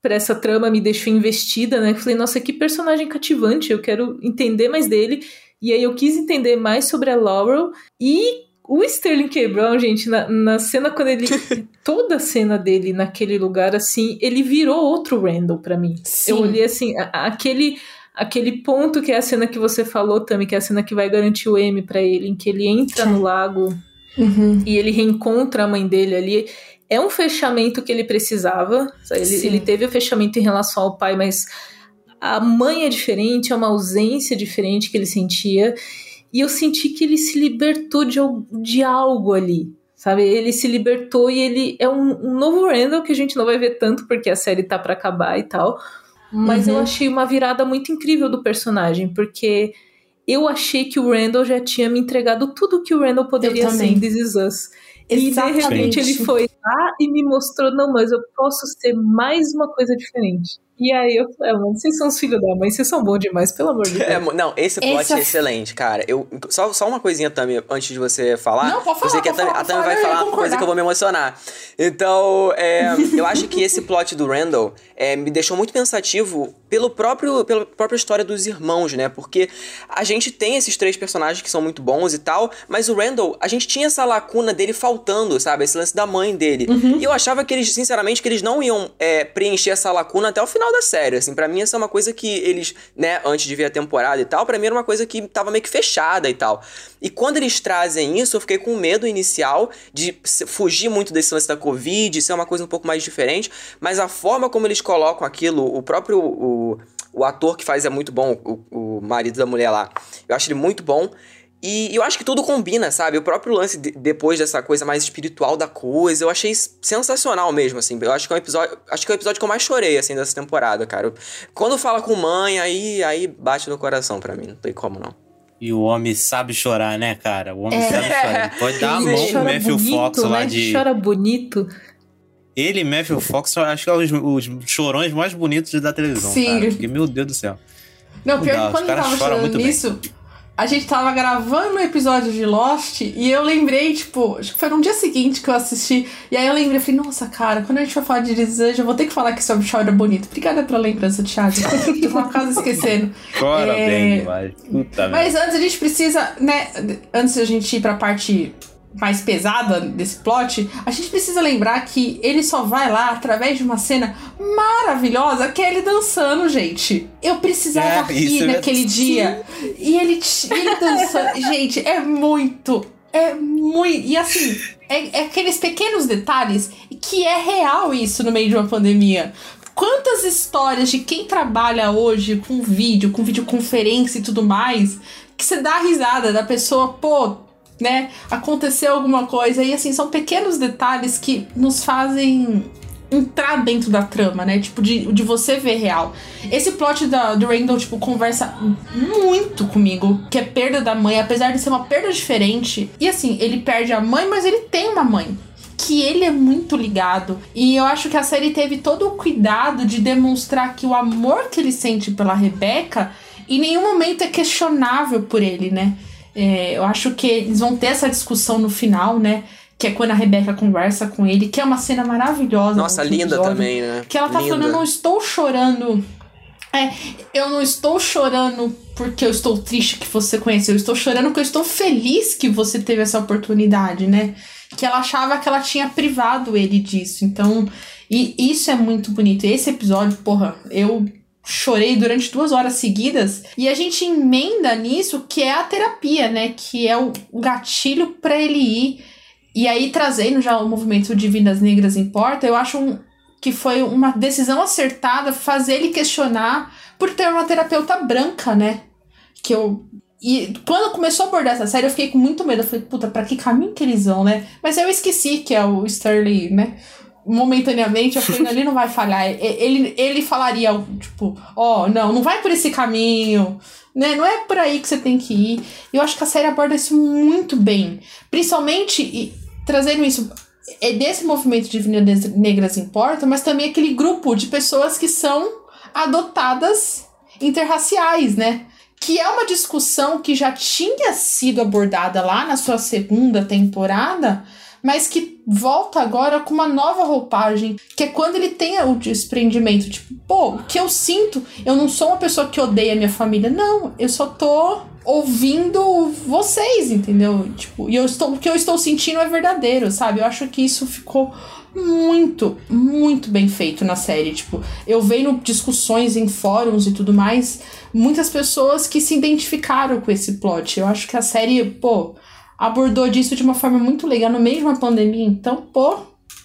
para essa trama, me deixou investida, né? Falei: Nossa, que personagem cativante, eu quero entender mais dele. E aí eu quis entender mais sobre a Laurel. E o Sterling K. Brown, gente, na, na cena quando ele. toda a cena dele naquele lugar, assim, ele virou outro Randall para mim. Sim. Eu olhei assim, a, aquele aquele ponto que é a cena que você falou, Tami, que é a cena que vai garantir o M para ele, em que ele entra no lago uhum. e ele reencontra a mãe dele ali. É um fechamento que ele precisava. Ele, ele teve o fechamento em relação ao pai, mas a mãe é diferente, é uma ausência diferente que ele sentia. E eu senti que ele se libertou de, de algo ali, sabe? Ele se libertou e ele é um, um novo Randall que a gente não vai ver tanto porque a série tá para acabar e tal. Mas uhum. eu achei uma virada muito incrível do personagem, porque eu achei que o Randall já tinha me entregado tudo que o Randall poderia ser em This Is Us. Exatamente. E de repente ele foi lá e me mostrou, não, mas eu posso ser mais uma coisa diferente. E aí eu falei, ah, mano, vocês são os filhos da mãe, vocês são bons demais, pelo amor de é, Deus. É, não, esse plot esse é excelente, cara. Eu, só, só uma coisinha também, antes de você falar. Não, pode falar, eu sei que a Tami, a Tami vai falar uma coisa que eu vou me emocionar. Então, é, eu acho que esse plot do Randall é, me deixou muito pensativo pelo próprio, pela própria história dos irmãos, né? Porque a gente tem esses três personagens que são muito bons e tal, mas o Randall, a gente tinha essa lacuna dele faltando, sabe? Esse lance da mãe dele. Uhum. E eu achava que eles, sinceramente, que eles não iam é, preencher essa lacuna até o final da série, assim. para mim, essa é uma coisa que eles, né, antes de ver a temporada e tal, para mim era uma coisa que tava meio que fechada e tal. E quando eles trazem isso, eu fiquei com medo inicial de fugir muito desse lance da Covid, ser uma coisa um pouco mais diferente, mas a forma como eles colocam aquilo, o próprio. O, o ator que faz é muito bom, o, o marido da mulher lá. Eu acho ele muito bom. E eu acho que tudo combina, sabe? O próprio lance de, depois dessa coisa mais espiritual da coisa, eu achei sensacional mesmo, assim. Eu acho que é um episódio, acho que é o episódio que eu mais chorei assim dessa temporada, cara. Quando fala com mãe, aí aí bate no coração para mim, não tem como não. E o homem sabe chorar, né, cara? O homem é. sabe chorar. Ele pode dar a mão pro Matthew bonito, Fox lá né? de chora bonito. Ele e Matthew Fox, eu acho que são os, os chorões mais bonitos da televisão, Sim. cara. Porque, meu Deus do céu. Não, pior que quando ele tava chorando nisso, bem a gente tava gravando um episódio de Lost e eu lembrei, tipo, acho que foi no dia seguinte que eu assisti. E aí eu lembrei, falei, nossa, cara, quando a gente for falar de desejo, eu vou ter que falar aqui sobre Chora Bonito. Obrigada pela lembrança, Thiago. Tô uma casa esquecendo. Chora é... bem demais. Puta Mas antes a gente precisa, né, antes da gente ir pra parte mais pesada desse plot, a gente precisa lembrar que ele só vai lá através de uma cena maravilhosa que é ele dançando, gente. Eu precisava é, rir naquele dia. E ele, ele dançando. gente, é muito. É muito. E assim, é, é aqueles pequenos detalhes que é real isso no meio de uma pandemia. Quantas histórias de quem trabalha hoje com vídeo, com videoconferência e tudo mais, que você dá risada da pessoa, pô, né? Aconteceu alguma coisa. E assim, são pequenos detalhes que nos fazem entrar dentro da trama, né? Tipo, de, de você ver real. Esse plot da, do Randall, tipo, conversa muito comigo, que é perda da mãe, apesar de ser uma perda diferente. E assim, ele perde a mãe, mas ele tem uma mãe. Que ele é muito ligado. E eu acho que a série teve todo o cuidado de demonstrar que o amor que ele sente pela Rebecca em nenhum momento é questionável por ele, né? É, eu acho que eles vão ter essa discussão no final, né? Que é quando a Rebeca conversa com ele, que é uma cena maravilhosa. Nossa, linda episódio, também, né? Que ela tá linda. falando, eu não estou chorando. É, eu não estou chorando porque eu estou triste que você conheceu. Eu estou chorando porque eu estou feliz que você teve essa oportunidade, né? Que ela achava que ela tinha privado ele disso. Então, e isso é muito bonito. Esse episódio, porra, eu chorei durante duas horas seguidas. E a gente emenda nisso que é a terapia, né? Que é o gatilho para ele ir e aí, trazendo já o movimento de Vidas Negras Importa, eu acho um, que foi uma decisão acertada fazer ele questionar por ter uma terapeuta branca, né? Que eu. E quando começou a abordar essa série, eu fiquei com muito medo. Eu falei, puta, pra que caminho que eles vão, né? Mas eu esqueci que é o Sterling, né? Momentaneamente, eu falei, ele não vai falhar. Ele, ele falaria, tipo, ó, oh, não, não vai por esse caminho né? Não é por aí que você tem que ir. Eu acho que a série aborda isso muito bem. Principalmente e, trazendo isso. É desse movimento de Vidas Negras Importa, mas também aquele grupo de pessoas que são adotadas interraciais, né? Que é uma discussão que já tinha sido abordada lá na sua segunda temporada, mas que volta agora com uma nova roupagem, que é quando ele tem o desprendimento, tipo, pô, o que eu sinto, eu não sou uma pessoa que odeia minha família, não, eu só tô ouvindo vocês, entendeu? Tipo, e eu estou, o que eu estou sentindo é verdadeiro, sabe? Eu acho que isso ficou muito, muito bem feito na série. Tipo, eu vejo discussões em fóruns e tudo mais, muitas pessoas que se identificaram com esse plot. Eu acho que a série, pô, abordou disso de uma forma muito legal no meio de uma pandemia. Então, pô,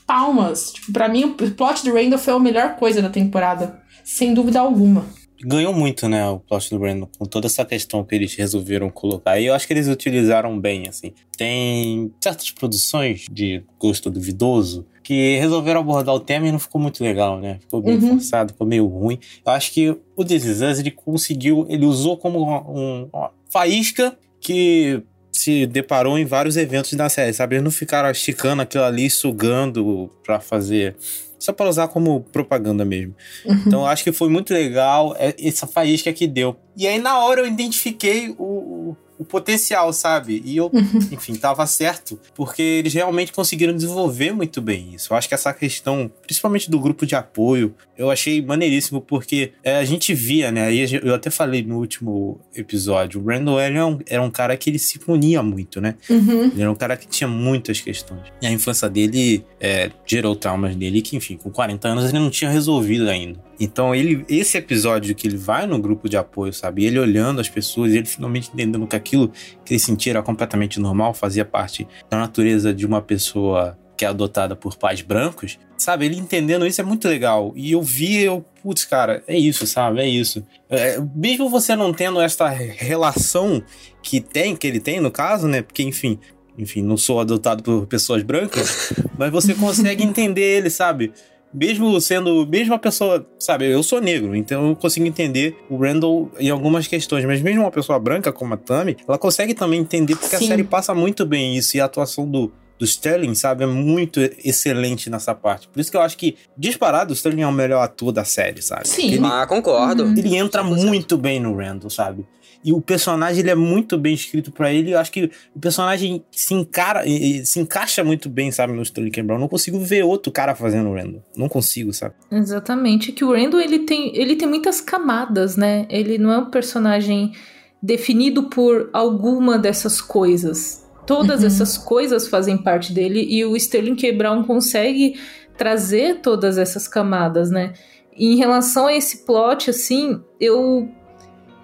palmas. Tipo, pra mim, o plot do Randall foi a melhor coisa da temporada. Sem dúvida alguma. Ganhou muito, né, o plot do Randall, com toda essa questão que eles resolveram colocar. E eu acho que eles utilizaram bem, assim. Tem certas produções de gosto duvidoso que resolveram abordar o tema e não ficou muito legal, né? Ficou bem uhum. forçado, ficou meio ruim. Eu acho que o This Is Us, ele conseguiu, ele usou como um, uma faísca que se deparou em vários eventos da série, sabe? Eles não ficaram esticando aquilo ali, sugando para fazer. Só para usar como propaganda mesmo. Uhum. Então acho que foi muito legal essa faísca que deu. E aí na hora eu identifiquei o, o potencial, sabe? E eu, uhum. enfim, tava certo, porque eles realmente conseguiram desenvolver muito bem isso. Eu acho que essa questão, principalmente do grupo de apoio, eu achei maneiríssimo, porque é, a gente via, né? Aí eu até falei no último episódio, o Randall era um, era um cara que ele se punia muito, né? Uhum. Ele era um cara que tinha muitas questões. E a infância dele é, gerou traumas nele que, enfim, com 40 anos ele não tinha resolvido ainda. Então, ele, esse episódio que ele vai no grupo de apoio, sabe? Ele olhando as pessoas, ele finalmente entendendo que aquilo que ele sentia era completamente normal, fazia parte da natureza de uma pessoa que é adotada por pais brancos, sabe? Ele entendendo isso é muito legal. E eu vi, eu, putz, cara, é isso, sabe? É isso. É, mesmo você não tendo esta relação que tem, que ele tem no caso, né? Porque, enfim, enfim, não sou adotado por pessoas brancas, mas você consegue entender ele, sabe? Mesmo sendo, mesmo a pessoa, sabe, eu sou negro, então eu consigo entender o Randall em algumas questões, mas mesmo uma pessoa branca como a Tammy, ela consegue também entender porque Sim. a série passa muito bem isso e a atuação do do Sterling, sabe, é muito excelente nessa parte. Por isso que eu acho que, disparado, o Sterling é o melhor ator da série, sabe? Sim, ele, ah, concordo. Ele entra muito bem no Randall, sabe? E o personagem ele é muito bem escrito para ele. Eu acho que o personagem se encara, se encaixa muito bem, sabe, no Sterling K. Brown. Não consigo ver outro cara fazendo o Randall. Não consigo, sabe? Exatamente. Que o Randall ele tem, ele tem muitas camadas, né? Ele não é um personagem definido por alguma dessas coisas. Todas uhum. essas coisas fazem parte dele e o Sterling K. Brown consegue trazer todas essas camadas, né? E em relação a esse plot, assim, eu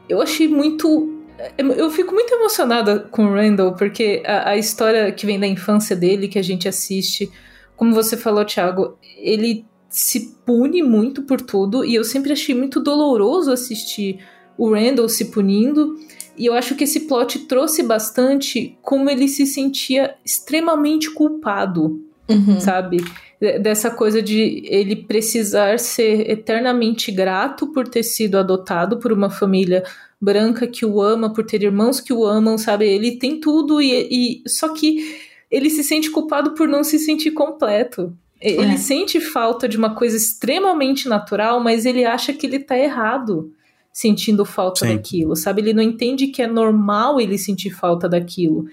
eu achei muito. Eu fico muito emocionada com o Randall, porque a, a, história que vem da infância dele, que a gente assiste, como você falou, Thiago, ele se pune muito por tudo, e eu sempre achei muito doloroso assistir o Randall se punindo. E eu acho que esse plot trouxe bastante como ele se sentia extremamente culpado, uhum. sabe? Dessa coisa de ele precisar ser eternamente grato por ter sido adotado por uma família branca que o ama, por ter irmãos que o amam, sabe? Ele tem tudo e, e só que ele se sente culpado por não se sentir completo. Ele é. sente falta de uma coisa extremamente natural, mas ele acha que ele tá errado sentindo falta Sim. daquilo, sabe? Ele não entende que é normal ele sentir falta daquilo.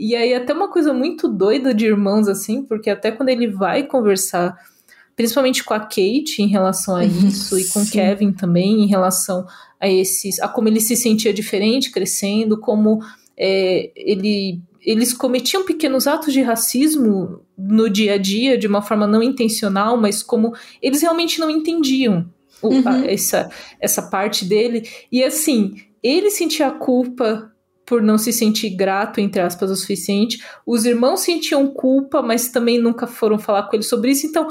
E aí até uma coisa muito doida de irmãos assim, porque até quando ele vai conversar, principalmente com a Kate em relação a uhum. isso e com o Kevin também em relação a esses, a como ele se sentia diferente crescendo, como é, ele eles cometiam pequenos atos de racismo no dia a dia de uma forma não intencional, mas como eles realmente não entendiam uhum. a, essa, essa parte dele. E assim, ele sentia a culpa por não se sentir grato, entre aspas, o suficiente. Os irmãos sentiam culpa, mas também nunca foram falar com ele sobre isso. Então,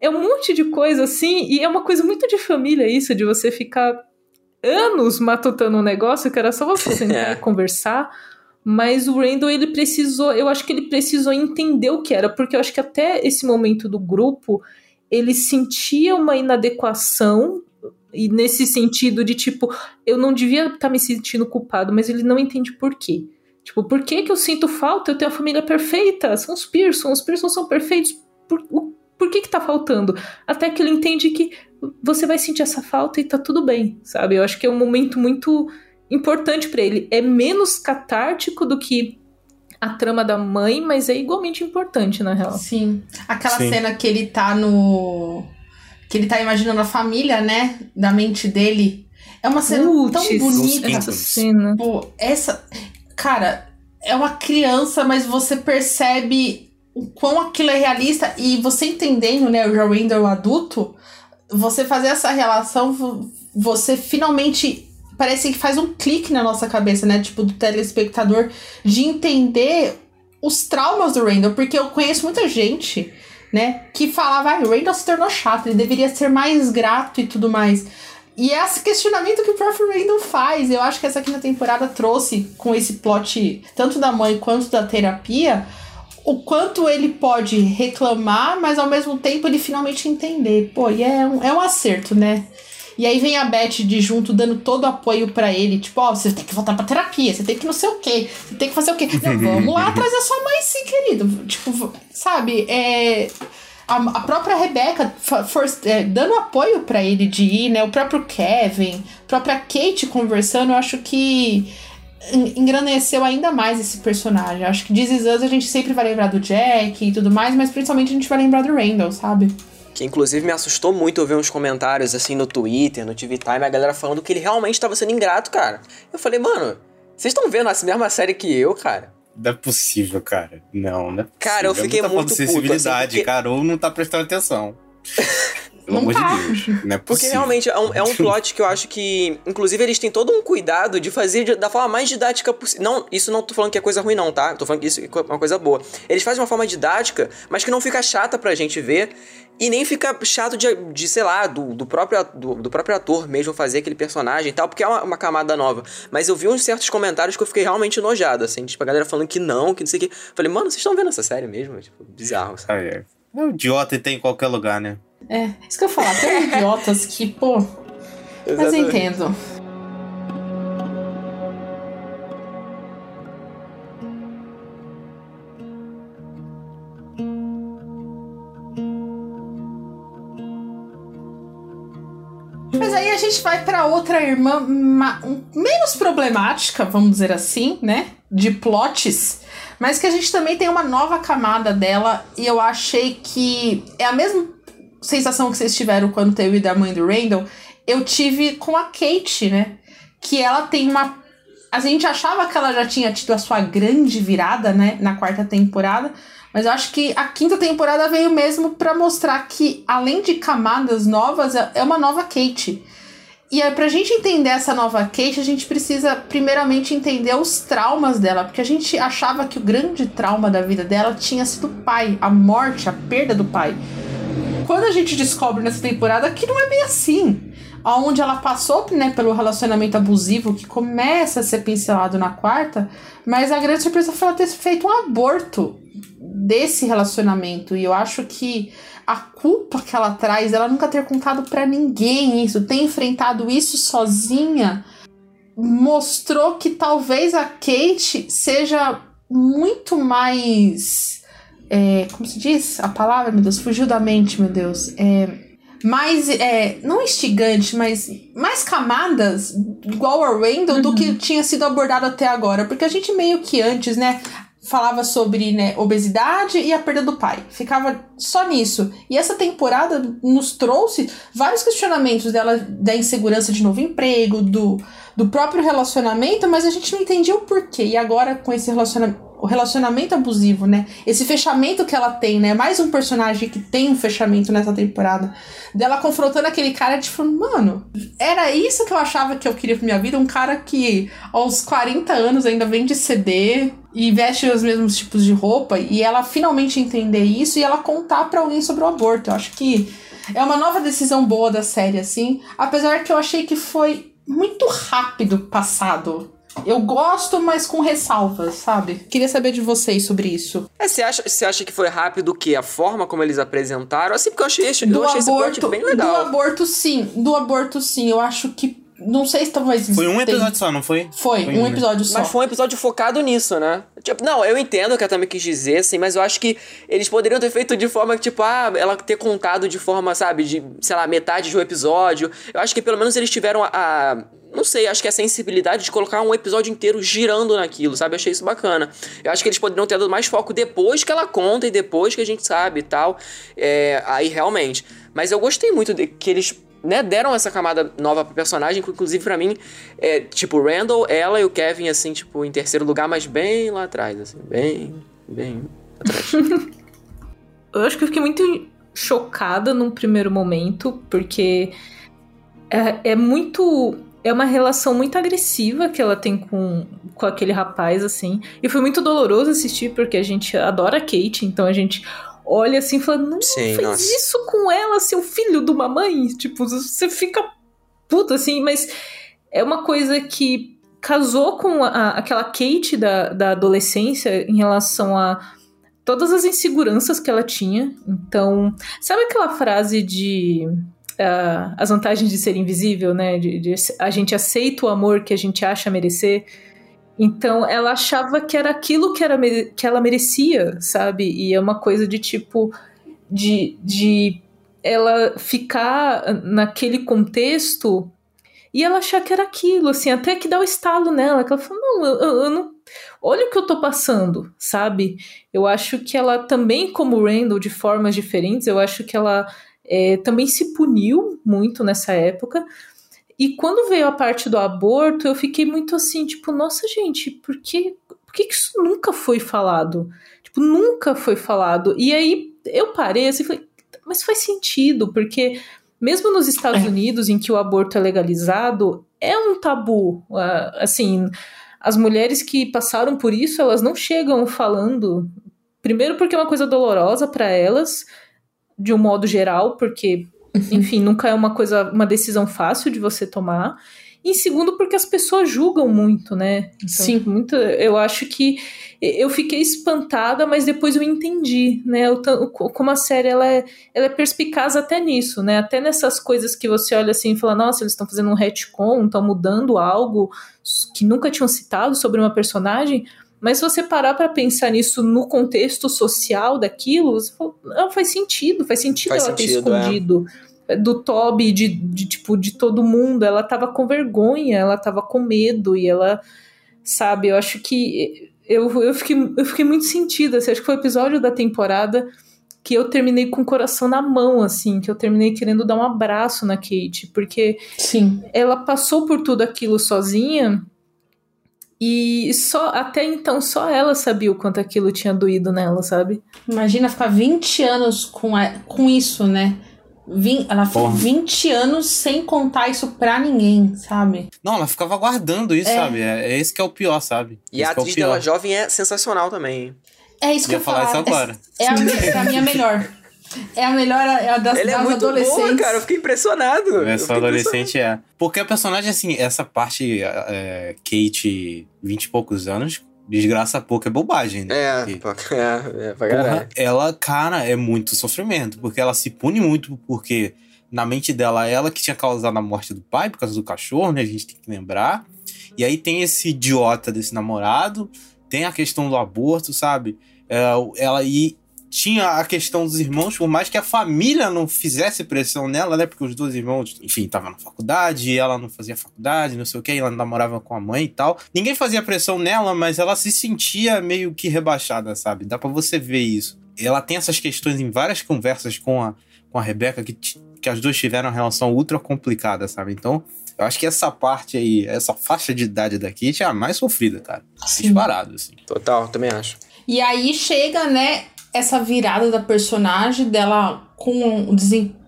é um monte de coisa assim, e é uma coisa muito de família isso, de você ficar anos matutando um negócio que era só você sentar e conversar mas o Randall, ele precisou, eu acho que ele precisou entender o que era, porque eu acho que até esse momento do grupo, ele sentia uma inadequação, e nesse sentido de tipo, eu não devia estar tá me sentindo culpado, mas ele não entende por quê. Tipo, por que, que eu sinto falta? Eu tenho a família perfeita, são os Pearson, os Pearson são perfeitos. Por, o, por que que tá faltando? Até que ele entende que você vai sentir essa falta e tá tudo bem, sabe? Eu acho que é um momento muito importante para ele. É menos catártico do que a trama da mãe, mas é igualmente importante, na real. Sim. Aquela Sim. cena que ele tá no. Que ele tá imaginando a família, né? Da mente dele. É uma cena tão bonita. Essa cena. Pô, essa. Cara, é uma criança, mas você percebe o quão aquilo é realista. E você entendendo, né, o Randall adulto, você fazer essa relação, você finalmente parece que faz um clique na nossa cabeça, né? Tipo, do telespectador, de entender os traumas do Randall, porque eu conheço muita gente, né, que falava, ah, o Randall se tornou chato, ele deveria ser mais grato e tudo mais. E é esse questionamento que o próprio Randall faz. Eu acho que essa quinta temporada trouxe, com esse plot, tanto da mãe quanto da terapia, o quanto ele pode reclamar, mas ao mesmo tempo ele finalmente entender. Pô, e é um, é um acerto, né? E aí vem a Beth de junto dando todo o apoio para ele, tipo, ó, oh, você tem que voltar pra terapia, você tem que não sei o quê, você tem que fazer o quê. Não, vamos lá atrás da sua mãe, sim, querido. Tipo, sabe, é. A, a própria Rebecca for, for, é, dando apoio para ele de ir, né? O próprio Kevin, a própria Kate conversando, eu acho que engrandeceu ainda mais esse personagem. Eu acho que This Is Us a gente sempre vai lembrar do Jack e tudo mais, mas principalmente a gente vai lembrar do Randall, sabe? Que inclusive me assustou muito eu ver uns comentários assim no Twitter, no TV Time, a galera falando que ele realmente estava sendo ingrato, cara. Eu falei, mano, vocês estão vendo essa mesma série que eu, cara? Não é possível, cara. Não, não é possível. Cara, eu fiquei é muito puto. sensibilidade, assim, porque... cara, ou não tá prestando atenção. Pelo amor tá. de Deus. Não é Porque realmente é um, é um plot que eu acho que. Inclusive, eles têm todo um cuidado de fazer de, da forma mais didática possível. Não, isso não tô falando que é coisa ruim, não, tá? Tô falando que isso é uma coisa boa. Eles fazem de uma forma didática, mas que não fica chata pra gente ver. E nem fica chato de, de sei lá, do, do, próprio, do, do próprio ator mesmo fazer aquele personagem e tal, porque é uma, uma, camada nova. Mas eu vi uns certos comentários que eu fiquei realmente enojado, assim, tipo, a galera falando que não, que não sei o que. Falei, mano, vocês estão vendo essa série mesmo? Tipo, bizarro. Ah, é. é um idiota e tem em qualquer lugar, né? É, isso que eu falar, tem idiotas que, pô. Exatamente. Mas eu entendo. Aí a gente vai para outra irmã menos problemática, vamos dizer assim, né? De plots, mas que a gente também tem uma nova camada dela e eu achei que é a mesma sensação que vocês tiveram quando teve da mãe do Randall, eu tive com a Kate, né? Que ela tem uma. A gente achava que ela já tinha tido a sua grande virada, né? Na quarta temporada. Mas eu acho que a quinta temporada veio mesmo para mostrar que, além de camadas novas, é uma nova Kate. E aí, pra gente entender essa nova Kate, a gente precisa primeiramente entender os traumas dela, porque a gente achava que o grande trauma da vida dela tinha sido o pai, a morte, a perda do pai quando a gente descobre nessa temporada que não é bem assim. Onde ela passou né, pelo relacionamento abusivo que começa a ser pincelado na quarta, mas a grande surpresa foi ela ter feito um aborto desse relacionamento. E eu acho que a culpa que ela traz, ela nunca ter contado para ninguém isso, ter enfrentado isso sozinha, mostrou que talvez a Kate seja muito mais. É, como se diz a palavra, meu Deus? Fugiu da mente, meu Deus. É, mais, é, não instigante, mas mais camadas, igual a Randall, uhum. do que tinha sido abordado até agora. Porque a gente meio que antes, né, falava sobre né, obesidade e a perda do pai. Ficava só nisso. E essa temporada nos trouxe vários questionamentos dela da insegurança de novo emprego, do, do próprio relacionamento, mas a gente não entendia o porquê. E agora, com esse relacionamento o relacionamento abusivo, né? Esse fechamento que ela tem, né? Mais um personagem que tem um fechamento nessa temporada. Dela confrontando aquele cara, tipo, mano, era isso que eu achava que eu queria pra minha vida. Um cara que aos 40 anos ainda vende CD e veste os mesmos tipos de roupa. E ela finalmente entender isso e ela contar para alguém sobre o aborto. Eu acho que é uma nova decisão boa da série, assim. Apesar que eu achei que foi muito rápido passado eu gosto, mas com ressalvas, sabe? Queria saber de vocês sobre isso. É, você acha, você acha que foi rápido o quê? A forma como eles apresentaram? Assim, porque eu achei, eu do achei aborto, esse bem legal. Do aborto, sim. Do aborto, sim. Eu acho que não sei se talvez. Foi um episódio tem... só, não foi? Foi, foi um, episódio só. Mas foi um episódio focado nisso, né? Tipo, não, eu entendo o que a Tami quis dizer, assim, mas eu acho que eles poderiam ter feito de forma que, tipo, ah, ela ter contado de forma, sabe, de, sei lá, metade de um episódio. Eu acho que pelo menos eles tiveram a, a não sei, acho que a sensibilidade de colocar um episódio inteiro girando naquilo, sabe? Eu achei isso bacana. Eu acho que eles poderiam ter dado mais foco depois que ela conta e depois que a gente sabe e tal. É, aí realmente. Mas eu gostei muito de que eles né, deram essa camada nova pro personagem, que inclusive para mim é tipo Randall, ela e o Kevin, assim, tipo, em terceiro lugar, mas bem lá atrás, assim, bem, bem atrás. eu acho que eu fiquei muito chocada num primeiro momento, porque é, é muito é uma relação muito agressiva que ela tem com, com aquele rapaz, assim. E foi muito doloroso assistir, porque a gente adora a Kate, então a gente olha assim e fala: Não, Sim, fez nossa. isso com ela, seu filho de uma mãe. Tipo, você fica puto, assim, mas é uma coisa que casou com a, aquela Kate da, da adolescência em relação a todas as inseguranças que ela tinha. Então, sabe aquela frase de uh, as vantagens de ser invisível, né? De, de, a gente aceita o amor que a gente acha merecer. Então ela achava que era aquilo que, era, que ela merecia, sabe? E é uma coisa de tipo. De, de ela ficar naquele contexto e ela achar que era aquilo, assim, até que dá o estalo nela, que ela fala, não, eu, eu, não. Olha o que eu tô passando, sabe? Eu acho que ela também, como Randall, de formas diferentes, eu acho que ela é, também se puniu muito nessa época. E quando veio a parte do aborto, eu fiquei muito assim, tipo, nossa gente, por que, por que isso nunca foi falado? Tipo, nunca foi falado. E aí eu parei assim, falei, mas faz sentido, porque mesmo nos Estados é. Unidos, em que o aborto é legalizado, é um tabu. Assim, as mulheres que passaram por isso, elas não chegam falando. Primeiro, porque é uma coisa dolorosa para elas de um modo geral, porque. Enfim, nunca é uma coisa, uma decisão fácil de você tomar. E segundo, porque as pessoas julgam muito, né? Então, Sim. Muito, eu acho que eu fiquei espantada, mas depois eu entendi, né? Eu, como a série ela é, ela é perspicaz até nisso, né? Até nessas coisas que você olha assim e fala, nossa, eles estão fazendo um retcon, estão mudando algo que nunca tinham citado sobre uma personagem, mas se você parar para pensar nisso no contexto social daquilo, não faz sentido, faz sentido faz ela sentido, ter é. escondido. É. Do Toby, de, de, tipo, de todo mundo, ela tava com vergonha, ela tava com medo, e ela, sabe, eu acho que eu, eu, fiquei, eu fiquei muito sentida, assim, acho que foi o episódio da temporada que eu terminei com o coração na mão, assim, que eu terminei querendo dar um abraço na Kate, porque Sim. ela passou por tudo aquilo sozinha e só até então só ela sabia o quanto aquilo tinha doído nela, sabe? Imagina ficar 20 anos com, a, com isso, né? Vim, ela ficou 20 anos sem contar isso pra ninguém, sabe? Não, ela ficava guardando isso, é. sabe? É, é, esse que é o pior, sabe? E esse a é atriz é dela jovem é sensacional também. É isso que ia eu falar isso agora. É, é a, mim a melhor. É a melhor é a das, Ela é muito adolescentes. boa, cara. Eu fiquei impressionado. Essa adolescente é. Porque a personagem, assim, essa parte, é, Kate, 20 e poucos anos, desgraça pouco é bobagem, né? É, porque, é, é pra Porra, ela, cara, é muito sofrimento, porque ela se pune muito porque na mente dela, ela que tinha causado a morte do pai por causa do cachorro, né? A gente tem que lembrar. E aí tem esse idiota desse namorado, tem a questão do aborto, sabe? É, ela e tinha a questão dos irmãos, por mais que a família não fizesse pressão nela, né? Porque os dois irmãos, enfim, estavam na faculdade, e ela não fazia faculdade, não sei o que, ela namorava com a mãe e tal. Ninguém fazia pressão nela, mas ela se sentia meio que rebaixada, sabe? Dá para você ver isso. Ela tem essas questões em várias conversas com a, com a Rebeca, que, que as duas tiveram uma relação ultra complicada, sabe? Então, eu acho que essa parte aí, essa faixa de idade da Kit é a mais sofrida, cara. Sim. Disparado, assim. Total, também acho. E aí chega, né, essa virada da personagem dela com o,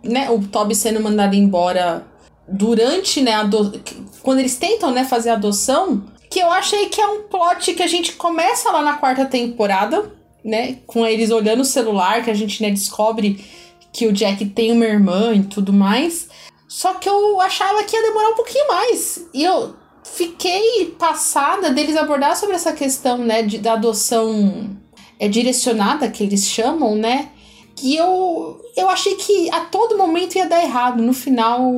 né, o Toby sendo mandado embora durante, né, do... quando eles tentam, né, fazer a adoção, que eu achei que é um plot que a gente começa lá na quarta temporada, né, com eles olhando o celular, que a gente, né, descobre que o Jack tem uma irmã e tudo mais. Só que eu achava que ia demorar um pouquinho mais. E eu fiquei passada deles abordar sobre essa questão, né, de, da adoção é, direcionada, que eles chamam, né? Que eu, eu achei que a todo momento ia dar errado. No final,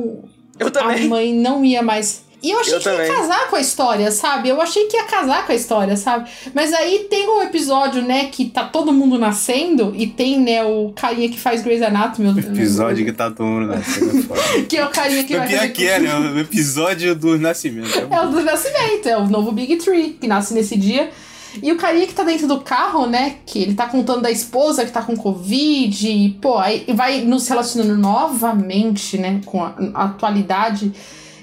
a mãe não ia mais. E eu achei eu que também. ia casar com a história, sabe? Eu achei que ia casar com a história, sabe? Mas aí tem um episódio, né, que tá todo mundo nascendo e tem, né, o carinha que faz Grey's Anatomy. O episódio que tá todo mundo nascendo. É que é o carinha que o vai pior fazer... que é, né? O episódio do nascimento. É, é o do nascimento, é o novo Big Tree, que nasce nesse dia. E o carinha que tá dentro do carro, né? Que ele tá contando da esposa que tá com Covid. E, pô, aí vai nos relacionando novamente, né? Com a, a atualidade.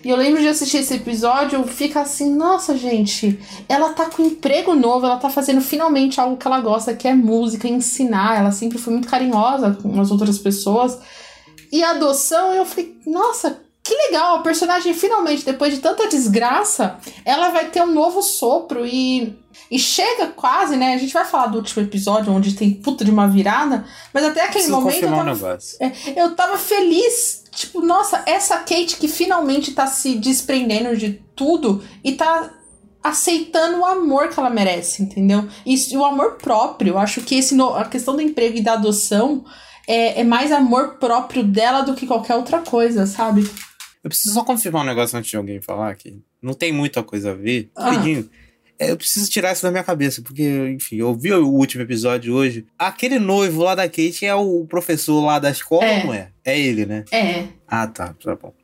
E eu lembro de assistir esse episódio, fica assim, nossa, gente, ela tá com um emprego novo, ela tá fazendo finalmente algo que ela gosta, que é música, ensinar. Ela sempre foi muito carinhosa com as outras pessoas. E a adoção, eu falei, nossa, que legal, a personagem finalmente, depois de tanta desgraça, ela vai ter um novo sopro e e chega quase, né? A gente vai falar do último episódio, onde tem puta de uma virada, mas até aquele Preciso momento. Eu tava, um é, eu tava feliz. Tipo, nossa, essa Kate que finalmente tá se desprendendo de tudo e tá aceitando o amor que ela merece, entendeu? E, o amor próprio. Eu acho que esse a questão do emprego e da adoção é, é mais amor próprio dela do que qualquer outra coisa, sabe? Eu preciso só confirmar um negócio antes de alguém falar que não tem muita coisa a ver. Ah. Rapidinho. É, eu preciso tirar isso da minha cabeça, porque, enfim, eu vi o último episódio hoje. Aquele noivo lá da Kate é o professor lá da escola, é. não é? É ele, né? É. Ah, tá. Tá bom.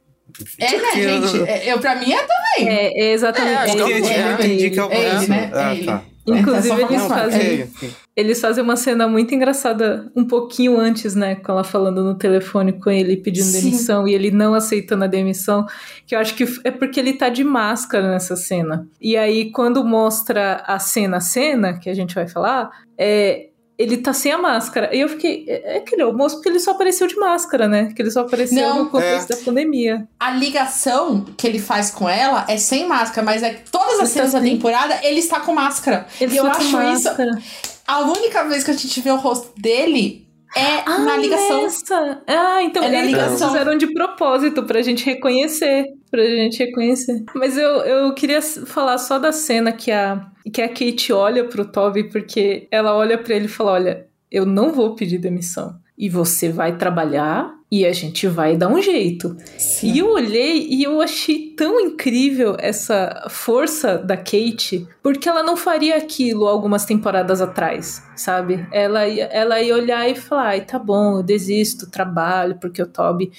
É, né, gente? Eu, eu, pra mim é também. É, é exatamente. É, porque é, eu entendi que é o professor. Né? Ah, tá. Inclusive, é eles fazem, eles fazem uma cena muito engraçada um pouquinho antes, né? Com ela falando no telefone com ele pedindo Sim. demissão e ele não aceitando a demissão. Que eu acho que é porque ele tá de máscara nessa cena. E aí, quando mostra a cena, a cena, que a gente vai falar, é, ele tá sem a máscara. E eu fiquei, é, é aquele almoço porque ele só apareceu de máscara, né? Que ele só apareceu Não, no contexto é. da pandemia. A ligação que ele faz com ela é sem máscara, mas é todas as cenas da temporada ele está com máscara. Ele e eu acho máscara. isso. A única vez que a gente vê o rosto dele é ah, na ligação. Essa. Ah, então é eles fizeram de propósito pra gente reconhecer. Pra gente reconhecer. Mas eu, eu queria falar só da cena que a, que a Kate olha pro Toby, porque ela olha para ele e fala: Olha, eu não vou pedir demissão. E você vai trabalhar e a gente vai dar um jeito. Sim. E eu olhei e eu achei tão incrível essa força da Kate, porque ela não faria aquilo algumas temporadas atrás, sabe? Ela, ela ia olhar e falar: ai, tá bom, eu desisto, trabalho, porque o Toby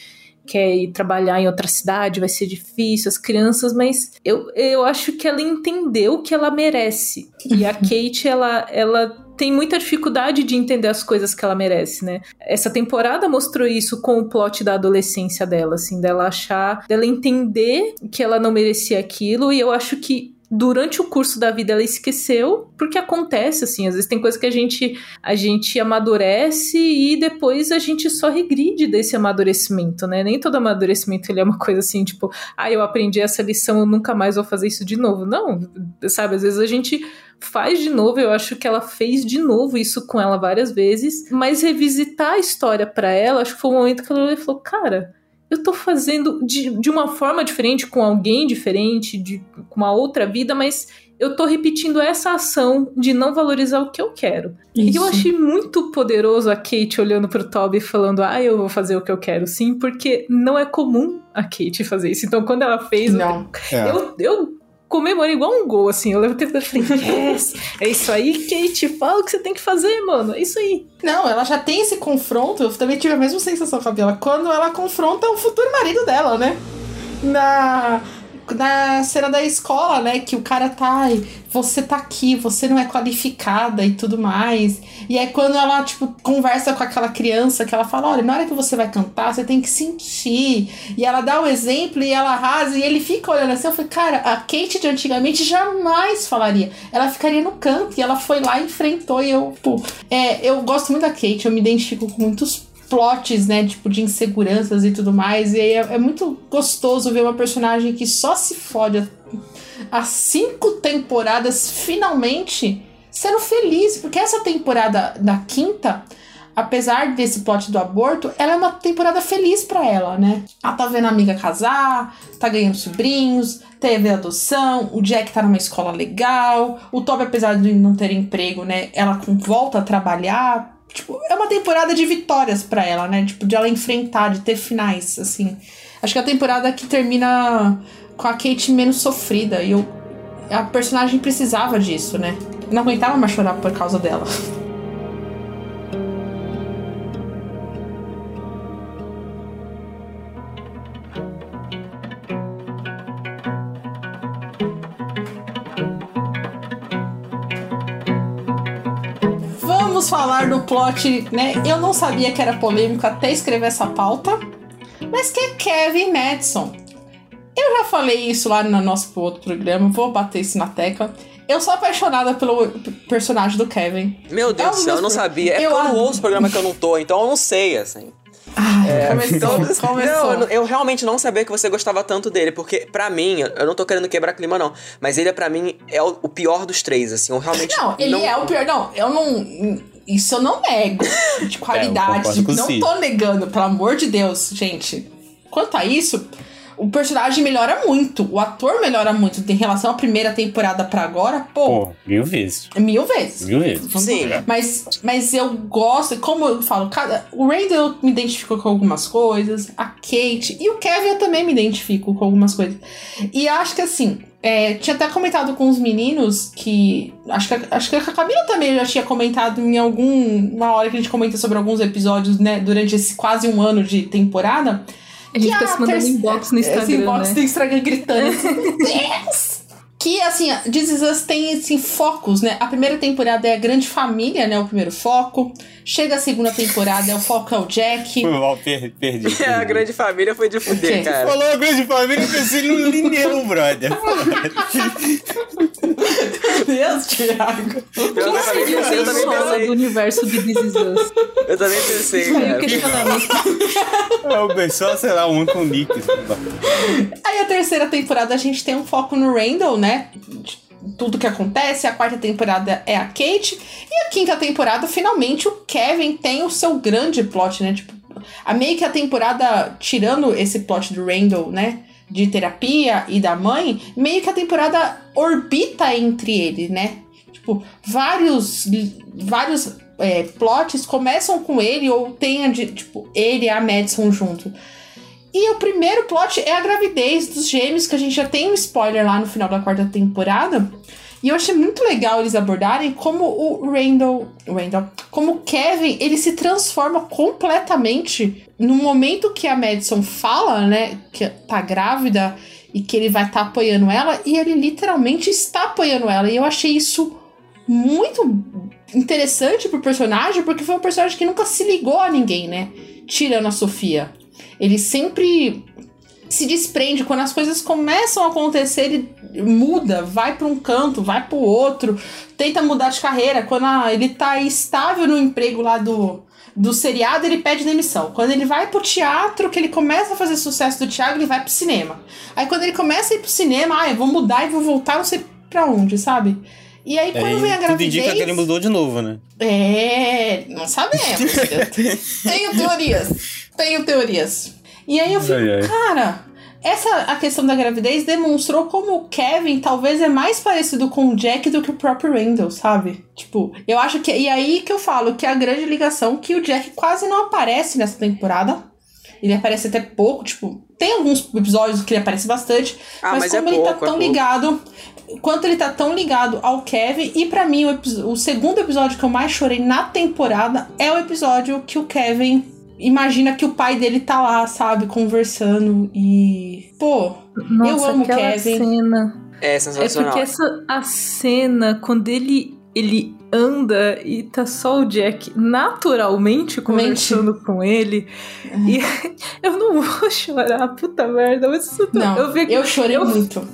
quer ir trabalhar em outra cidade, vai ser difícil, as crianças, mas eu, eu acho que ela entendeu o que ela merece. E a Kate, ela, ela tem muita dificuldade de entender as coisas que ela merece, né? Essa temporada mostrou isso com o plot da adolescência dela, assim, dela achar, dela entender que ela não merecia aquilo, e eu acho que durante o curso da vida ela esqueceu, porque acontece assim, às vezes tem coisa que a gente a gente amadurece e depois a gente só regride desse amadurecimento, né? Nem todo amadurecimento ele é uma coisa assim, tipo, ah, eu aprendi essa lição, eu nunca mais vou fazer isso de novo. Não, sabe, às vezes a gente faz de novo, eu acho que ela fez de novo isso com ela várias vezes, mas revisitar a história para ela, acho que foi o um momento que ela falou, cara, eu tô fazendo de, de uma forma diferente, com alguém diferente, de, com uma outra vida, mas eu tô repetindo essa ação de não valorizar o que eu quero. Isso. E eu achei muito poderoso a Kate olhando pro Toby falando: Ah, eu vou fazer o que eu quero, sim, porque não é comum a Kate fazer isso. Então, quando ela fez, não. Eu, é. eu, eu comemorei igual um gol, assim. Eu levantei e falei, yes, é isso aí, Kate, fala o que você tem que fazer, mano. É isso aí. Não, ela já tem esse confronto. Eu também tive a mesma sensação com a Bela. Quando ela confronta o futuro marido dela, né? Na na cena da escola, né? Que o cara tá, você tá aqui, você não é qualificada e tudo mais. E é quando ela, tipo, conversa com aquela criança que ela fala: olha, na hora que você vai cantar, você tem que sentir. E ela dá um exemplo e ela arrasa e ele fica olhando assim. Eu falei, cara, a Kate de antigamente jamais falaria. Ela ficaria no canto e ela foi lá, enfrentou e eu, pô. É, eu gosto muito da Kate, eu me identifico com muitos plots, né, tipo, de inseguranças e tudo mais. E aí é, é muito gostoso ver uma personagem que só se fode há cinco temporadas finalmente sendo feliz. Porque essa temporada da quinta, apesar desse plot do aborto, ela é uma temporada feliz para ela, né? Ela tá vendo a amiga casar, tá ganhando sobrinhos, teve adoção, o Jack tá numa escola legal, o Toby, apesar de não ter emprego, né, ela volta a trabalhar, Tipo, é uma temporada de vitórias para ela, né? Tipo, de ela enfrentar, de ter finais, assim. Acho que é a temporada que termina com a Kate menos sofrida. E eu, a personagem precisava disso, né? Eu não aguentava mais chorar por causa dela. vamos falar do plot, né? Eu não sabia que era polêmico até escrever essa pauta, mas que é Kevin Madison. Eu já falei isso lá no nosso outro programa, vou bater isso na tecla. Eu sou apaixonada pelo personagem do Kevin. Meu Deus é do céu, eu não sabia. É eu porque eu não ouço o programa que eu não tô, então eu não sei, assim. Ah, é, começou, então, começou. Não, eu realmente não sabia que você gostava tanto dele, porque para mim, eu não tô querendo quebrar clima não, mas ele para mim é o, o, pior dos três, assim, eu realmente Não, ele não... é o pior, não, eu não isso eu não nego de qualidade, é, não tô negando, pelo amor de Deus, gente. Quanto a isso, o personagem melhora muito, o ator melhora muito em relação à primeira temporada para agora, pô. Pô, mil vezes. Mil vezes. Mil vezes. Sim. Mas, mas eu gosto, como eu falo, cada, o Randall me identifico com algumas coisas, a Kate e o Kevin eu também me identifico com algumas coisas. E acho que assim, é, tinha até comentado com os meninos que. Acho que, acho que a Camila também já tinha comentado em algum. Uma hora que a gente comenta sobre alguns episódios, né? Durante esse quase um ano de temporada a gente fica se mandando inbox no Instagram. Esse inbox né? do Instagram gritando. Que, assim, This Is Us tem, assim, focos, né? A primeira temporada é a grande família, né? O primeiro foco. Chega a segunda temporada, é o foco é o Jack. Foi mal, perdi. perdi. É, a grande família foi de fuder, cara. Falou a grande família, eu pensei no Lineu, brother. Meu Deus, Thiago. Eu, também pensei, eu também pensei. do universo de This Is Us. Eu também pensei, cara. É, o pessoal, sei lá, um com Nick. Aí a terceira temporada a gente tem um foco no Randall, né? Tudo que acontece. A quarta temporada é a Kate. E a quinta temporada, finalmente, o Kevin tem o seu grande plot, né? Tipo, a meio que a temporada, tirando esse plot do Randall, né? De terapia e da mãe, meio que a temporada orbita entre eles, né? Tipo, vários, vários é, plots começam com ele ou tem, tipo, ele e a Madison junto. E o primeiro plot é a gravidez dos gêmeos, que a gente já tem um spoiler lá no final da quarta temporada. E eu achei muito legal eles abordarem como o Randall, Randall, como o Kevin, ele se transforma completamente no momento que a Madison fala, né, que tá grávida e que ele vai estar tá apoiando ela, e ele literalmente está apoiando ela. E eu achei isso muito interessante pro personagem, porque foi um personagem que nunca se ligou a ninguém, né? Tirando a Sofia. Ele sempre se desprende quando as coisas começam a acontecer, ele muda, vai para um canto, vai para o outro, tenta mudar de carreira. Quando a, ele tá estável no emprego lá do, do seriado, ele pede demissão. Quando ele vai pro teatro, que ele começa a fazer sucesso do teatro, ele vai pro cinema. Aí quando ele começa a ir pro cinema, ah, eu vou mudar e vou voltar, não sei pra onde, sabe? E aí, quando é, vem a gravidez... Tudo indica que ele mudou de novo, né? É, não sabemos. tenho teorias. Tenho teorias. E aí eu fico, ai, ai. cara, essa a questão da gravidez demonstrou como o Kevin talvez é mais parecido com o Jack do que o próprio Randall, sabe? Tipo, eu acho que. E aí que eu falo que é a grande ligação que o Jack quase não aparece nessa temporada. Ele aparece até pouco, tipo, tem alguns episódios que ele aparece bastante, ah, mas, mas, como é ele pouco, tá tão é ligado, quanto ele tá tão ligado ao Kevin, e para mim o, o segundo episódio que eu mais chorei na temporada é o episódio que o Kevin imagina que o pai dele tá lá, sabe, conversando e. Pô, Nossa, eu amo Kevin. Cena. É sensacional. É porque essa a cena, quando ele, ele anda e tá só o Jack naturalmente conversando Mente. com ele. Uhum. E eu não vou chorar, puta merda, mas isso não, eu, vi, eu chorei eu, muito.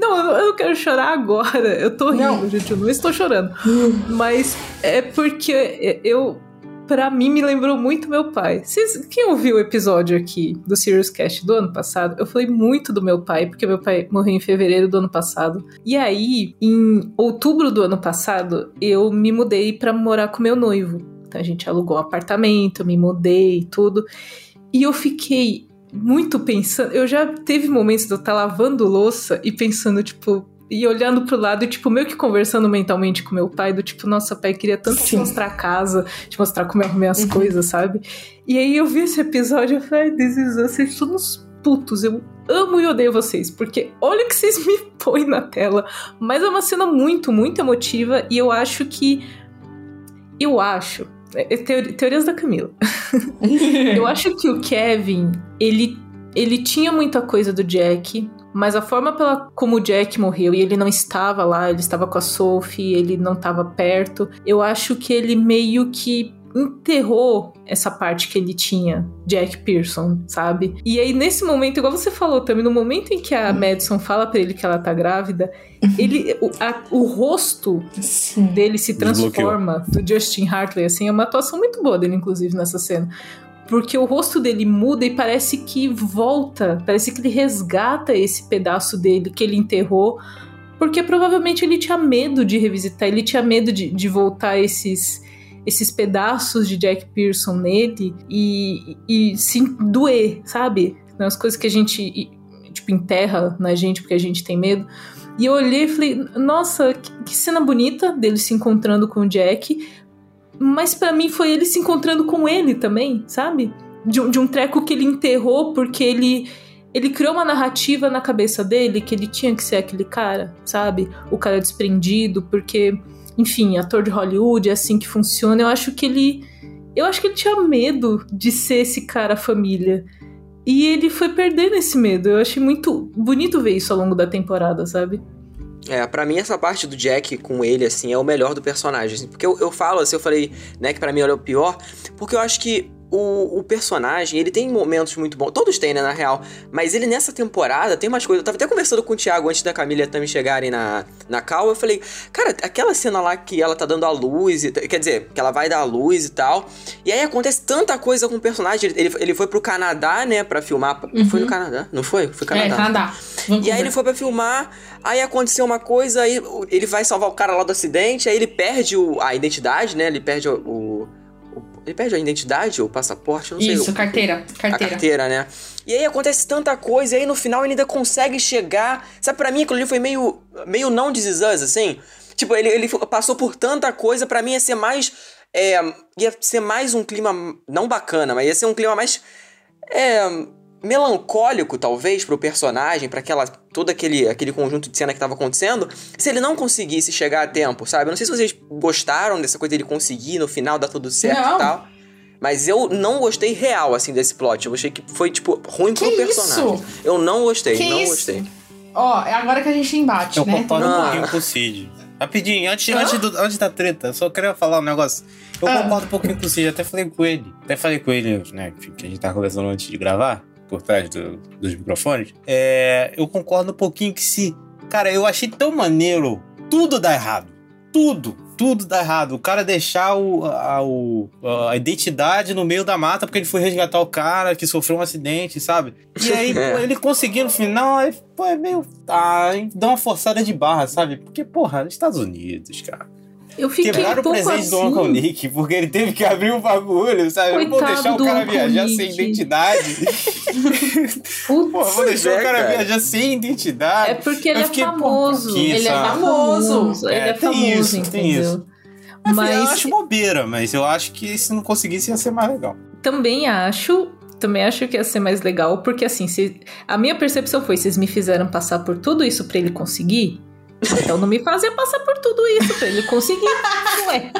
Não, eu não quero chorar agora. Eu tô rindo, não. gente. Eu não estou chorando. Hum. Mas é porque eu para mim me lembrou muito meu pai. Vocês, quem ouviu o episódio aqui do Serious Cast do ano passado, eu falei muito do meu pai, porque meu pai morreu em fevereiro do ano passado. E aí, em outubro do ano passado, eu me mudei para morar com meu noivo. Então a gente alugou um apartamento, me mudei e tudo. E eu fiquei muito pensando. Eu já teve momentos de eu estar lavando louça e pensando, tipo, e olhando pro lado e, tipo, meio que conversando mentalmente com meu pai, do tipo, nossa, pai, queria tanto Sim. te mostrar a casa, te mostrar como eu arrumei as uhum. coisas, sabe? E aí eu vi esse episódio e falei, This is us, vocês são uns putos, eu amo e odeio vocês, porque olha o que vocês me põem na tela. Mas é uma cena muito, muito emotiva e eu acho que. Eu acho. É, é teori teorias da Camila. eu acho que o Kevin, ele, ele tinha muita coisa do Jack, mas a forma pela como o Jack morreu e ele não estava lá, ele estava com a Sophie, ele não estava perto, eu acho que ele meio que enterrou essa parte que ele tinha, Jack Pearson, sabe? E aí, nesse momento, igual você falou também, no momento em que a Madison fala para ele que ela tá grávida, ele, o, a, o rosto Sim. dele se transforma, Desbloqueou. do Justin Hartley, assim, é uma atuação muito boa dele, inclusive, nessa cena porque o rosto dele muda e parece que volta, parece que ele resgata esse pedaço dele que ele enterrou, porque provavelmente ele tinha medo de revisitar, ele tinha medo de, de voltar esses esses pedaços de Jack Pearson nele e, e se doer, sabe? As coisas que a gente tipo enterra na gente porque a gente tem medo. E eu olhei e falei, nossa, que cena bonita dele se encontrando com o Jack, mas para mim foi ele se encontrando com ele também, sabe? De, de um treco que ele enterrou porque ele ele criou uma narrativa na cabeça dele que ele tinha que ser aquele cara, sabe? O cara desprendido, porque, enfim, ator de Hollywood é assim que funciona. Eu acho que ele. Eu acho que ele tinha medo de ser esse cara família. E ele foi perdendo esse medo. Eu achei muito bonito ver isso ao longo da temporada, sabe? É, pra mim essa parte do Jack com ele, assim, é o melhor do personagem. Assim, porque eu, eu falo, assim, eu falei, né, que pra mim ele é o pior, porque eu acho que o, o, personagem, ele tem momentos muito bons. Todos têm, né, na real. Mas ele nessa temporada tem umas coisas. Eu tava até conversando com o Thiago antes da Camila também chegarem na, na cal. Eu falei, cara, aquela cena lá que ela tá dando a luz, e, quer dizer, que ela vai dar a luz e tal. E aí acontece tanta coisa com o personagem. Ele, ele foi pro Canadá, né, pra filmar. Uhum. Foi no Canadá? Não foi? Foi Canadá. É, Canadá. Vamos e aí ele foi pra filmar. Aí aconteceu uma coisa, aí ele vai salvar o cara lá do acidente. Aí ele perde o, a identidade, né? Ele perde o, o ele perde a identidade ou passaporte, não sei. Isso, carteira. Carteira. A carteira, né? E aí acontece tanta coisa, e aí no final ele ainda consegue chegar. Sabe, pra mim aquilo ali foi meio, meio não desisãs, assim. Tipo, ele, ele passou por tanta coisa, para mim ia ser mais. É, ia ser mais um clima. Não bacana, mas ia ser um clima mais. É, melancólico, talvez, pro personagem, para aquela todo aquele, aquele conjunto de cena que tava acontecendo, se ele não conseguisse chegar a tempo, sabe? Eu não sei se vocês gostaram dessa coisa dele conseguir no final dar tudo certo não. e tal. Mas eu não gostei real, assim, desse plot. Eu achei que foi, tipo, ruim que pro personagem. Isso? Eu não gostei, que não isso? gostei. Ó, é agora que a gente embate, eu né? Eu concordo um pouquinho com o Cid. Rapidinho, antes, antes, do, antes da treta, só queria falar um negócio. Eu ah. concordo um pouquinho com o Cid, até falei com ele. Até falei com ele, né, que a gente tava conversando antes de gravar por trás do, dos microfones, é, eu concordo um pouquinho que se Cara, eu achei tão maneiro. Tudo dá errado. Tudo tudo dá errado. O cara deixar o, a, o, a identidade no meio da mata porque ele foi resgatar o cara que sofreu um acidente, sabe? E aí, ele conseguiu no final, aí, pô, é meio. Ah, dá uma forçada de barra, sabe? Porque, porra, Estados Unidos, cara. Eu fiquei Quebraram um pouco o presente assim. do Uncle Nick, porque ele teve que abrir o um bagulho, sabe? Coitado eu vou deixar o cara Uncle viajar Nick. sem identidade. Pô, vou deixar é, o cara cara. viajar sem identidade. É porque ele é famoso. Ele é sabe? famoso. Ele É, é, tem famoso, isso, tem entendeu? isso. Mas, Mas eu acho bobeira, mas eu acho que se não conseguisse ia ser mais legal. também acho, também acho que ia ser mais legal, porque assim, se, a minha percepção foi, vocês me fizeram passar por tudo isso pra ele conseguir, então não me fazia passar por tudo isso pra ele conseguir. Ué,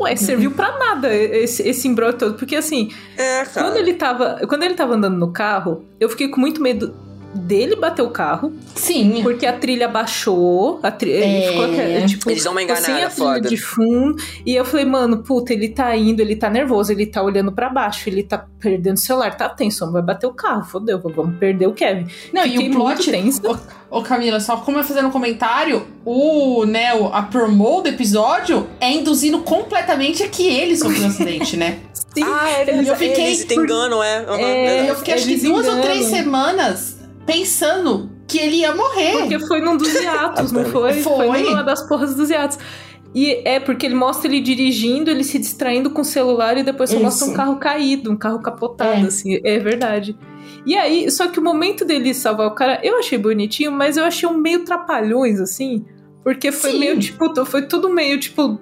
ué, serviu pra nada esse, esse embrulho todo, porque assim, É, quando ele tava, quando ele tava andando no carro, eu fiquei com muito medo dele bater o carro, Sim. porque a trilha baixou, a tri... ele É. ficou até, tipo, Eles dão uma ficou sem enganada a trilha foda. de fundo, e eu falei, mano, puta, ele tá indo, ele tá nervoso, ele tá olhando pra baixo, ele tá perdendo o celular, tá tenso, vai bater o carro, fodeu, vamos perder o Kevin. Não, Fiquei e o plot. tensa. Ô, ô, Camila, só como eu fazendo um comentário, o, né, o- a promo do episódio é induzindo completamente a que ele sofreu um acidente, né? Sim, Ah, é Eu fiquei- Eles te enganam, é. Uhum, É. Eu fiquei acho que duas ou três enganam. semanas pensando que ele ia morrer. Porque foi num dos hiatos, não foi? Foi. numa das porras dos hiatos. E é porque ele mostra ele dirigindo, ele se distraindo com o celular e depois só Isso. mostra um carro caído, um carro capotado, É. assim. É verdade. E aí, só que o momento dele salvar o cara, eu achei bonitinho, mas eu achei um meio trapalhões, assim. Porque foi Sim. meio, tipo, foi tudo meio, tipo,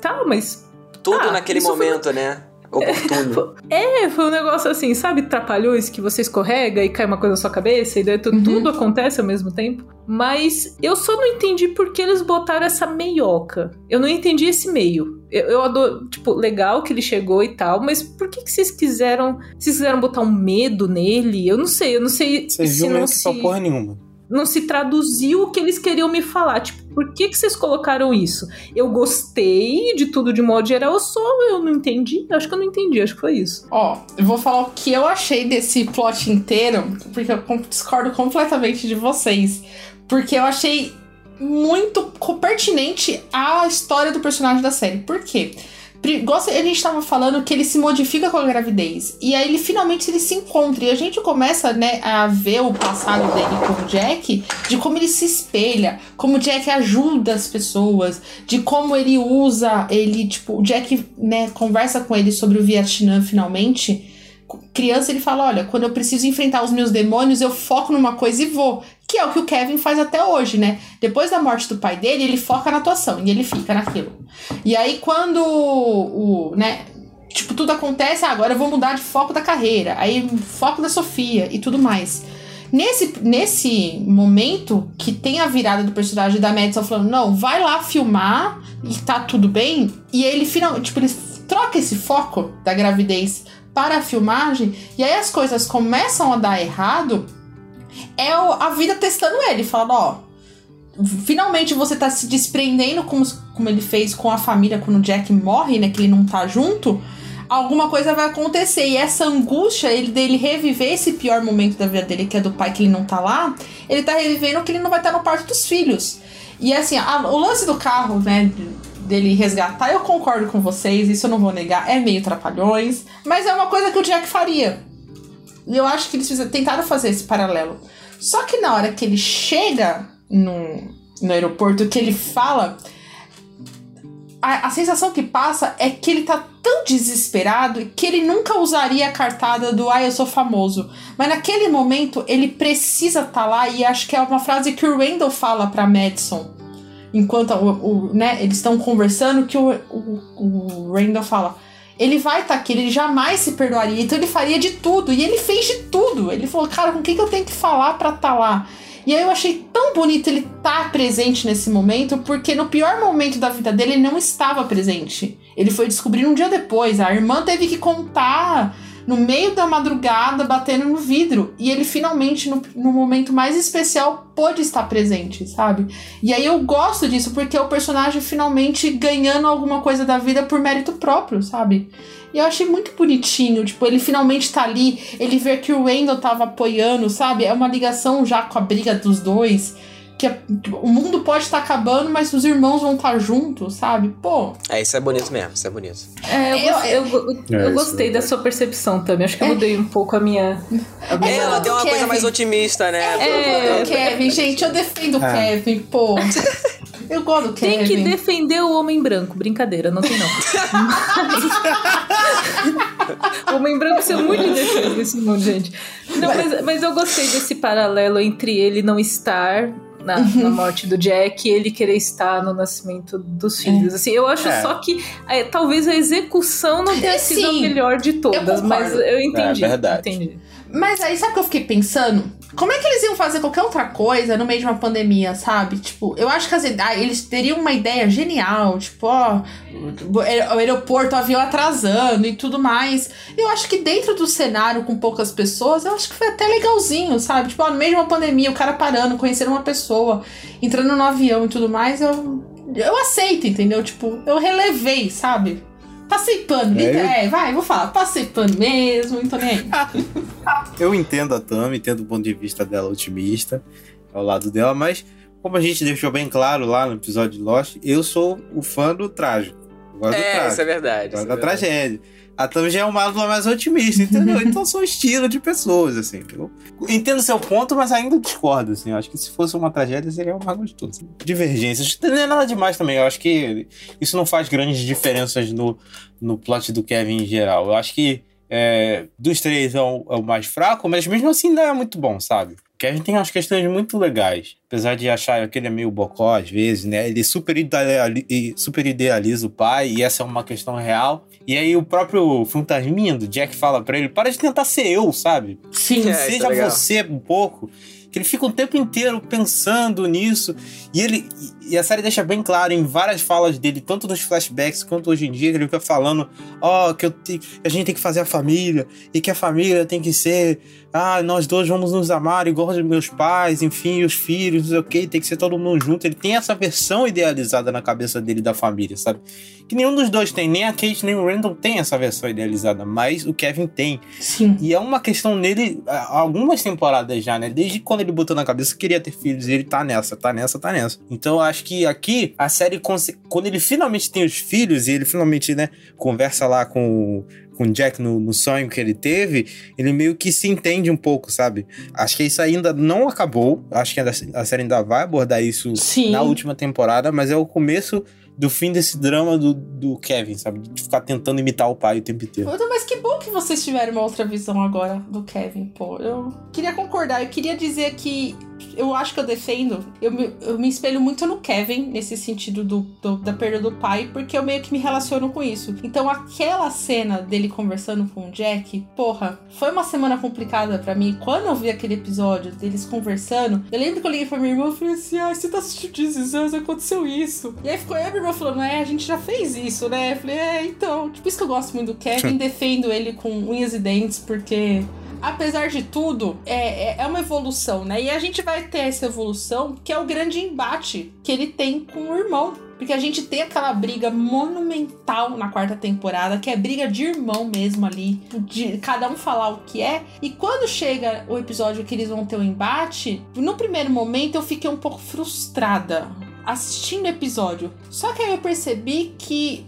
tá, mas. Tudo Ah, naquele isso foi- momento, né? Oportuno. É, foi um negócio assim, sabe, trapalhões que você escorrega e cai uma coisa na sua cabeça e daí tu- Uhum. tudo acontece ao mesmo tempo. Mas eu só não entendi por que eles botaram essa meioca. Eu não entendi esse meio. Eu, eu adoro, tipo, legal que ele chegou e tal, mas por que, que vocês quiseram. Vocês quiseram botar um medo nele? Eu não sei, eu não sei Você se não mesmo que se, pra porra nenhuma. Não se traduziu o que eles queriam me falar. Tipo, por que, que vocês colocaram isso? Eu gostei de tudo de modo geral, só eu não entendi. Acho que eu não entendi, acho que foi isso. Ó, eu vou falar o que eu achei desse plot inteiro, porque eu discordo completamente de vocês. Porque eu achei muito pertinente à história do personagem da série. Por quê? Pri- Gosta, a gente tava falando que ele se modifica com a gravidez. E aí ele finalmente ele se encontra. E a gente começa, né, a ver o passado dele com o Jack, de como ele se espelha, como o Jack ajuda as pessoas, de como ele usa, ele, tipo, o Jack, né, conversa com ele sobre o Vietnã finalmente. Criança, ele fala: Olha, quando eu preciso enfrentar os meus demônios, eu foco numa coisa e vou. Que é o que o Kevin faz até hoje, né? Depois da morte do pai dele, ele foca na atuação e ele fica naquilo. E aí, quando o, né, tipo, tudo acontece, ah, agora eu vou mudar de foco da carreira. Aí, foco da Sofia e tudo mais. Nesse, nesse momento que tem a virada do personagem da Madison falando, não, vai lá filmar e tá tudo bem. E ele finalmente, tipo, ele troca esse foco da gravidez para a filmagem. E aí as coisas começam a dar errado. É a vida testando ele, falando, ó, finalmente você tá se desprendendo como, como ele fez com a família quando o Jack morre, né? Que ele não tá junto. Alguma coisa vai acontecer. E essa angústia ele, dele reviver esse pior momento da vida dele, que é do pai que ele não tá lá, ele tá revivendo que ele não vai estar no parto dos filhos. E assim, a- o lance do carro, né? Dele resgatar, eu concordo com vocês, isso eu não vou negar, é meio trapalhões, mas é uma coisa que o Jack faria. E eu acho que eles fizeram- tentaram fazer esse paralelo. Só que na hora que ele chega no, no aeroporto, que ele fala, a, a sensação que passa é que ele tá tão desesperado que ele nunca usaria a cartada do ah, eu sou famoso. Mas naquele momento ele precisa estar tá lá e acho que é uma frase que o Randall fala pra Madison. Enquanto o, o, né, eles estão conversando, que o, o, o Randall fala. Ele vai estar tá aqui, ele jamais se perdoaria, então ele faria de tudo. E ele fez de tudo. Ele falou, cara, com quem que eu tenho que falar pra estar tá lá? E aí eu achei tão bonito ele estar tá presente nesse momento, porque no pior momento da vida dele ele não estava presente. Ele foi descobrir um dia depois. A irmã teve que contar no meio da madrugada, batendo no vidro. E ele finalmente, no, no momento mais especial, pôde estar presente, sabe? E aí eu gosto disso, porque é o personagem finalmente ganhando alguma coisa da vida por mérito próprio, sabe? E eu achei muito bonitinho, tipo, ele finalmente tá ali, ele vê que o Wendell tava apoiando, sabe? É uma ligação já com a briga dos dois. Que tipo, o mundo pode estar tá acabando, mas os irmãos vão estar tá juntos, sabe? Pô. É, isso é bonito mesmo, isso é bonito. É, eu, eu, eu, eu é, gostei da sua percepção também. Acho que eu mudei um pouco a minha. A minha... É, ela tem uma Kevin. coisa mais otimista, né? É, é, Kevin, gente, eu defendo o Kevin, pô. Eu gosto do Kevin. Tem que defender o homem branco. Brincadeira, não tem não. o homem branco é muito indefeso nesse mundo, gente. Não, mas, mas eu gostei desse paralelo entre ele não estar na, uhum. na, morte do Jack ele querer estar no nascimento dos filhos. Assim, eu acho é. só que é, talvez a execução não tenha sido a melhor de todas, eu mas eu entendi. É verdade. Entendi. Mas aí, sabe o que eu fiquei pensando? Como é que eles iam fazer qualquer outra coisa no meio de uma pandemia, sabe? Tipo, eu acho que as, ah, eles teriam uma ideia genial, tipo, ó, o aeroporto, o avião atrasando e tudo mais. Eu acho que dentro do cenário com poucas pessoas, eu acho que foi até legalzinho, sabe? Tipo, ó, no meio de uma pandemia, o cara parando, conhecendo uma pessoa, entrando no avião e tudo mais, eu, eu aceito, entendeu? Tipo, eu relevei, sabe? Passei pano, é, é, vai, vou falar, passei pano mesmo, então nem aí. eu entendo a Tami, entendo o ponto de vista dela otimista, ao lado dela, mas como a gente deixou bem claro lá no episódio de Lost, eu sou o fã do trágico. é, do trágico, isso é verdade. Gosto da é tragédia. A Tami já é uma lado mais otimista, entendeu? então são estilo de pessoas, assim. Eu entendo seu ponto, mas ainda discordo, assim. Eu acho que se fosse uma tragédia, seria mais gostoso. Divergências. Não é nada demais também. Eu acho que isso não faz grandes diferenças no, no plot do Kevin em geral. Eu acho que é, dos três é o, é o mais fraco, mas mesmo assim ainda é muito bom, sabe? Kevin tem umas questões muito legais. Apesar de achar que ele é meio bocó às vezes, né? Ele super, idealiza, super idealiza o pai, e essa é uma questão real. E aí o próprio fantasminha do Jack fala para ele: para de tentar ser eu, sabe? Sim, é, Seja é você um pouco que ele fica o tempo inteiro pensando nisso. E ele e a série deixa bem claro em várias falas dele, tanto nos flashbacks quanto hoje em dia, que ele fica falando, ó, oh, que, eu te, a gente tem que fazer a família, e que a família tem que ser, ah, nós dois vamos nos amar igual os meus pais, enfim, os filhos, não sei o que, tem que ser todo mundo junto. Ele tem essa versão idealizada na cabeça dele da família, sabe? Que nenhum dos dois tem, nem a Kate nem o Randall tem essa versão idealizada, mas o Kevin tem. Sim. E é uma questão nele há algumas temporadas já, né? Desde quando ele botou na cabeça que queria ter filhos, e ele tá nessa, tá nessa, tá nessa. Então eu acho que aqui a série, quando ele finalmente tem os filhos e ele finalmente, né, conversa lá com com o Jack no, no, sonho que ele teve, ele meio que se entende um pouco, sabe? Acho que isso ainda não acabou. Acho que a série ainda vai abordar isso Sim. na última temporada, mas é o começo do fim desse drama do, do Kevin, sabe? De ficar tentando imitar o pai o tempo inteiro. Mas que bom que vocês tiveram uma outra visão agora do Kevin, pô. Eu queria concordar, eu queria dizer que eu acho que eu defendo, eu me, eu me espelho muito no Kevin, nesse sentido do, do, da perda do pai, porque eu meio que me relaciono com isso. Então, aquela cena dele conversando com o Jack, porra, foi uma semana complicada para mim. Quando eu vi aquele episódio deles conversando, eu lembro que eu liguei pra minha irmã e falei assim: ah, você tá assistindo This Us, aconteceu isso. E aí ficou eu e minha irmã falando: é, a gente já fez isso, né? Eu falei: é, então. Tipo, isso que eu gosto muito do Kevin, defendo ele com unhas e dentes, porque apesar de tudo, é, é, é uma evolução, né? E a gente vai ter essa evolução, que é o grande embate que ele tem com o irmão. Porque a gente tem aquela briga monumental na quarta temporada, que é briga de irmão mesmo ali, de cada um falar o que é. E quando chega o episódio que eles vão ter o um embate, no primeiro momento eu fiquei um pouco frustrada assistindo o episódio. Só que aí eu percebi que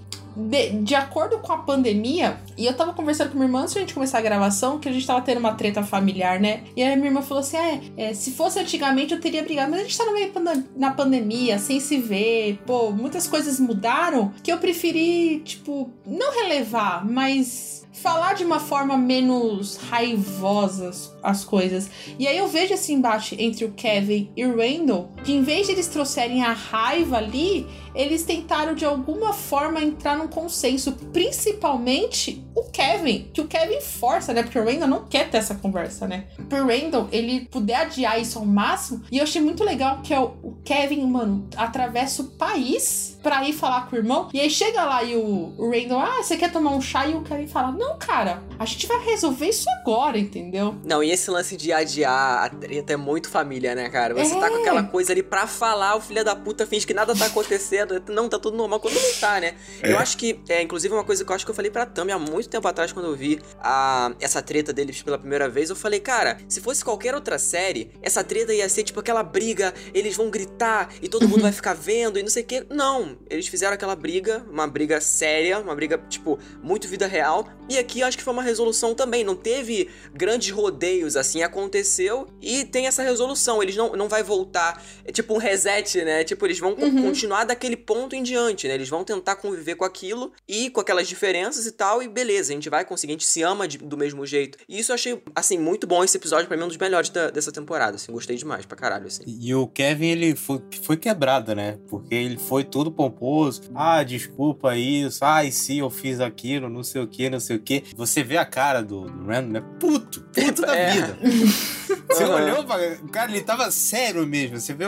de, de, acordo com a pandemia, e eu tava conversando com minha irmã antes de a gente começar a gravação, que a gente tava tendo uma treta familiar, né? E aí minha irmã falou assim: ah, é, se fosse antigamente eu teria brigado, mas a gente tá no meio na pandemia, sem se ver, pô, muitas coisas mudaram que eu preferi, tipo, não relevar, mas falar de uma forma menos raivosa as coisas. E aí eu vejo esse embate entre o Kevin e o Randall, que em vez de eles trouxerem a raiva ali, eles tentaram de alguma forma entrar num consenso, principalmente o Kevin, que o Kevin força, né? Porque o Randall não quer ter essa conversa, né? Pro Randall, ele puder adiar isso ao máximo, e eu achei muito legal que é o, Kevin, mano, atravessa o país pra ir falar com o irmão, e aí chega lá e o, o Randall, ah, você quer tomar um chá? E o Kevin fala, não, cara, a gente vai resolver isso agora, entendeu? Não, e esse lance de adiar a treta é muito família, né, cara? Você é. tá com é. aquela coisa ali pra falar, o filho da puta finge que nada tá acontecendo. Não, tá tudo normal quando não tá, né? É. Eu acho que, é, inclusive, uma coisa que eu acho que eu falei pra Tami há muito tempo atrás, quando eu vi a, essa treta deles pela primeira vez, eu falei, cara, se fosse qualquer outra série, essa treta ia ser tipo aquela briga, eles vão gritar e todo mundo vai ficar vendo e não sei o que. Não, eles fizeram aquela briga, uma briga séria, uma briga, tipo, muito vida real. E aqui eu acho que foi uma resolução também. Não teve grandes rodeios assim, aconteceu e tem essa resolução. Eles não, não vai voltar, é tipo um reset, né? Tipo, eles vão uhum. continuar daquele ponto em diante, né? Eles vão tentar conviver com aquilo e com aquelas diferenças e tal, e beleza, a gente vai conseguir, a gente se ama de, do mesmo jeito. E isso eu achei, assim, muito bom esse episódio, pra mim, um dos melhores da, dessa temporada, assim, gostei demais pra caralho, assim. E o Kevin, ele foi, foi quebrado, né? Porque ele foi todo pomposo, ah, desculpa isso, ai, se eu fiz aquilo, não sei o que, não sei o que. Você vê a cara do, do Randall, né? Puto, puto da é. vida. Você olhou pra... O cara, ele tava sério mesmo, você vê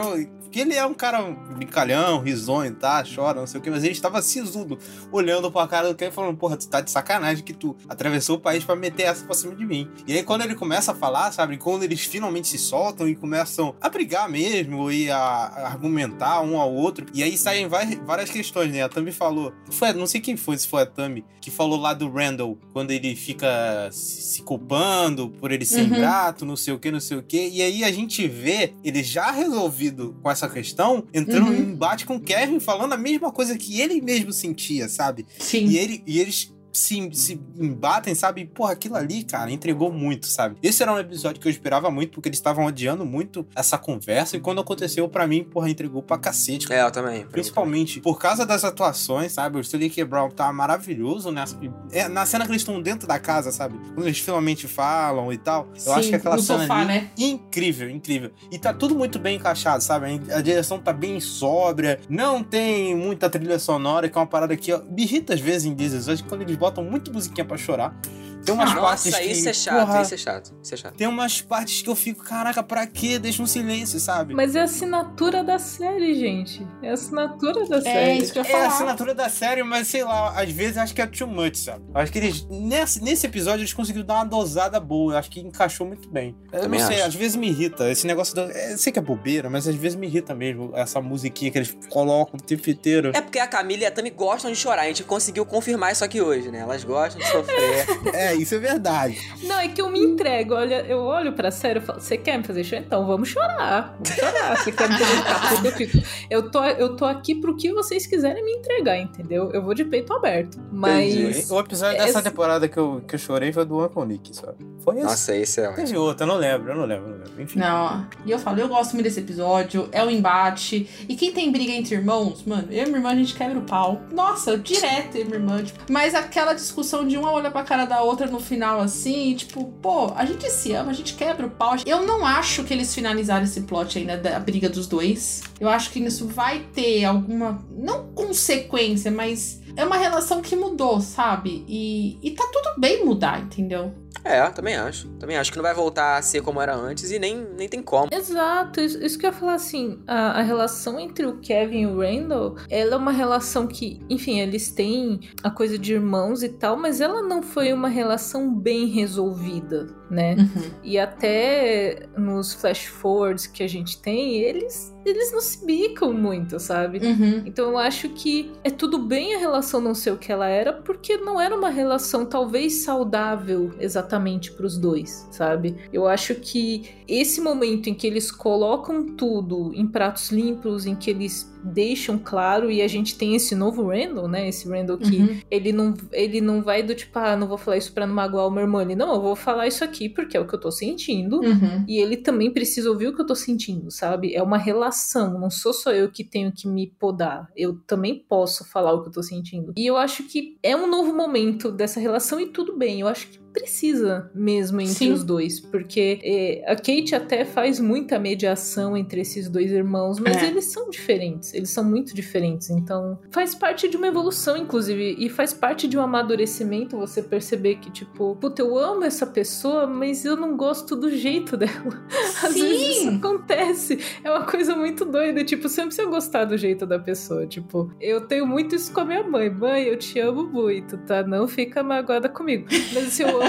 porque ele é um cara brincalhão, risonho, tá? Chora, não sei o que, mas ele estava sisudo, olhando pra cara do Kevin falando, porra, tu tá de sacanagem que tu atravessou o país para meter essa pra cima de mim. E aí quando ele começa a falar, sabe, quando eles finalmente se soltam e começam a brigar mesmo e a, a argumentar um ao outro, e aí saem várias questões, né? A Thumb falou, foi, não sei quem foi, se foi a Thumb, que falou lá do Randall, quando ele fica se culpando por ele ser uhum. ingrato, não sei o que, não sei o que, e aí a gente vê ele já resolvido com essa essa questão, entrando uhum. em embate com o Kevin, falando a mesma coisa que ele mesmo sentia, sabe? Sim. E, ele, e eles se, se embatem, sabe? Porra, aquilo ali, cara, entregou muito, sabe? Esse era um episódio que eu esperava muito, porque eles estavam odiando muito essa conversa, e quando aconteceu, para mim, porra, entregou pra cacete. Cara. É, eu também. Principalmente por causa das atuações, sabe? O Stanley Brown tá maravilhoso nessa. É, na cena que eles estão dentro da casa, sabe? Quando eles finalmente falam e tal. Eu Sim, acho que aquela cena sofá, ali, né? incrível, incrível. E tá tudo muito bem encaixado, sabe? A direção tá bem sóbria, não tem muita trilha sonora, que é uma parada que ó, me irrita às vezes em Disney, acho que quando eles botam muito musiquinha pra chorar. Tem umas Nossa, partes que. Isso é chato, porra, isso é chato, isso é chato. Tem umas partes que eu fico, caraca, pra quê? Deixa um silêncio, sabe? Mas é a assinatura da série, gente. É a assinatura da é série. É isso que eu falar. É a assinatura da série, mas sei lá, às vezes acho que é too much, sabe? Acho que eles. Nesse, nesse episódio eles conseguiram dar uma dosada boa. Eu acho que encaixou muito bem. Eu Também não sei, acho. às vezes me irrita. Esse negócio. Do, é, sei que é bobeira, mas às vezes me irrita mesmo. Essa musiquinha que eles colocam o tempo inteiro. É porque a Camila e a Tami gostam de chorar. A gente conseguiu confirmar isso aqui hoje, né? Elas gostam de sofrer. é, isso é verdade. Não, é que eu me entrego. Olha, eu olho pra série e falo: você quer me fazer chorar? Então vamos chorar. Vamos chorar. Você quer me fazer chorar? Eu, fico, eu, tô, eu tô aqui pro que vocês quiserem me entregar, entendeu? Eu vou de peito aberto. Mas. Entendi. O episódio essa... dessa temporada que eu, que eu chorei foi do Uncle Nick, sabe? Foi esse. Nossa, esse é Teve outro, eu não lembro, eu não lembro, eu não lembro. Enfim. Não, e eu falo, eu gosto muito desse episódio, é o um embate. E quem tem briga entre irmãos, mano, eu e minha irmã a gente quebra o pau. Nossa, direto, eu e minha irmã. Tipo, mas aquela discussão de uma olhar pra cara da outra no final assim, tipo, pô, a gente se ama, a gente quebra o pau. Eu não acho que eles finalizaram esse plot ainda da briga dos dois. Eu acho que isso vai ter alguma, não consequência, mas é uma relação que mudou, sabe? E, e tá tudo bem mudar, entendeu? É, também acho. Também acho que não vai voltar a ser como era antes e nem, nem tem como. Exato, isso, isso que eu ia falar assim, a, a, relação entre o Kevin e o Randall, ela é uma relação que, enfim, eles têm a coisa de irmãos e tal, mas ela não foi uma relação bem resolvida, né? Uhum. E até nos flash forwards que a gente tem, eles eles não se bicam muito, sabe? Uhum. Então eu acho que é tudo bem a relação não ser o que ela era, porque não era uma relação talvez saudável exatamente para os dois, sabe? Eu acho que esse momento em que eles colocam tudo em pratos limpos, em que eles deixam claro e a gente tem esse novo Randall, né? Esse Randall que uhum. ele não ele não vai do tipo, ah, não vou falar isso para não magoar o meu irmão. Ele, não, eu vou falar isso aqui porque é o que eu tô sentindo. Uhum. E ele também precisa ouvir o que eu tô sentindo, sabe? É uma relação, não sou só eu que tenho que me podar. Eu também posso falar o que eu tô sentindo. E eu acho que é um novo momento dessa relação e tudo bem. Eu acho que precisa mesmo entre Sim. os dois, porque é, a Kate até faz muita mediação entre esses dois irmãos, mas é. eles são diferentes, eles são muito diferentes, então faz parte de uma evolução, inclusive, e faz parte de um amadurecimento você perceber que, tipo, puta, eu amo essa pessoa, mas eu não gosto do jeito dela. Às Sim. vezes isso acontece, é uma coisa muito doida, tipo, sempre se eu gostar do jeito da pessoa, tipo, eu tenho muito isso com a minha mãe, mãe, eu te amo muito, tá? Não fica magoada comigo, mas se eu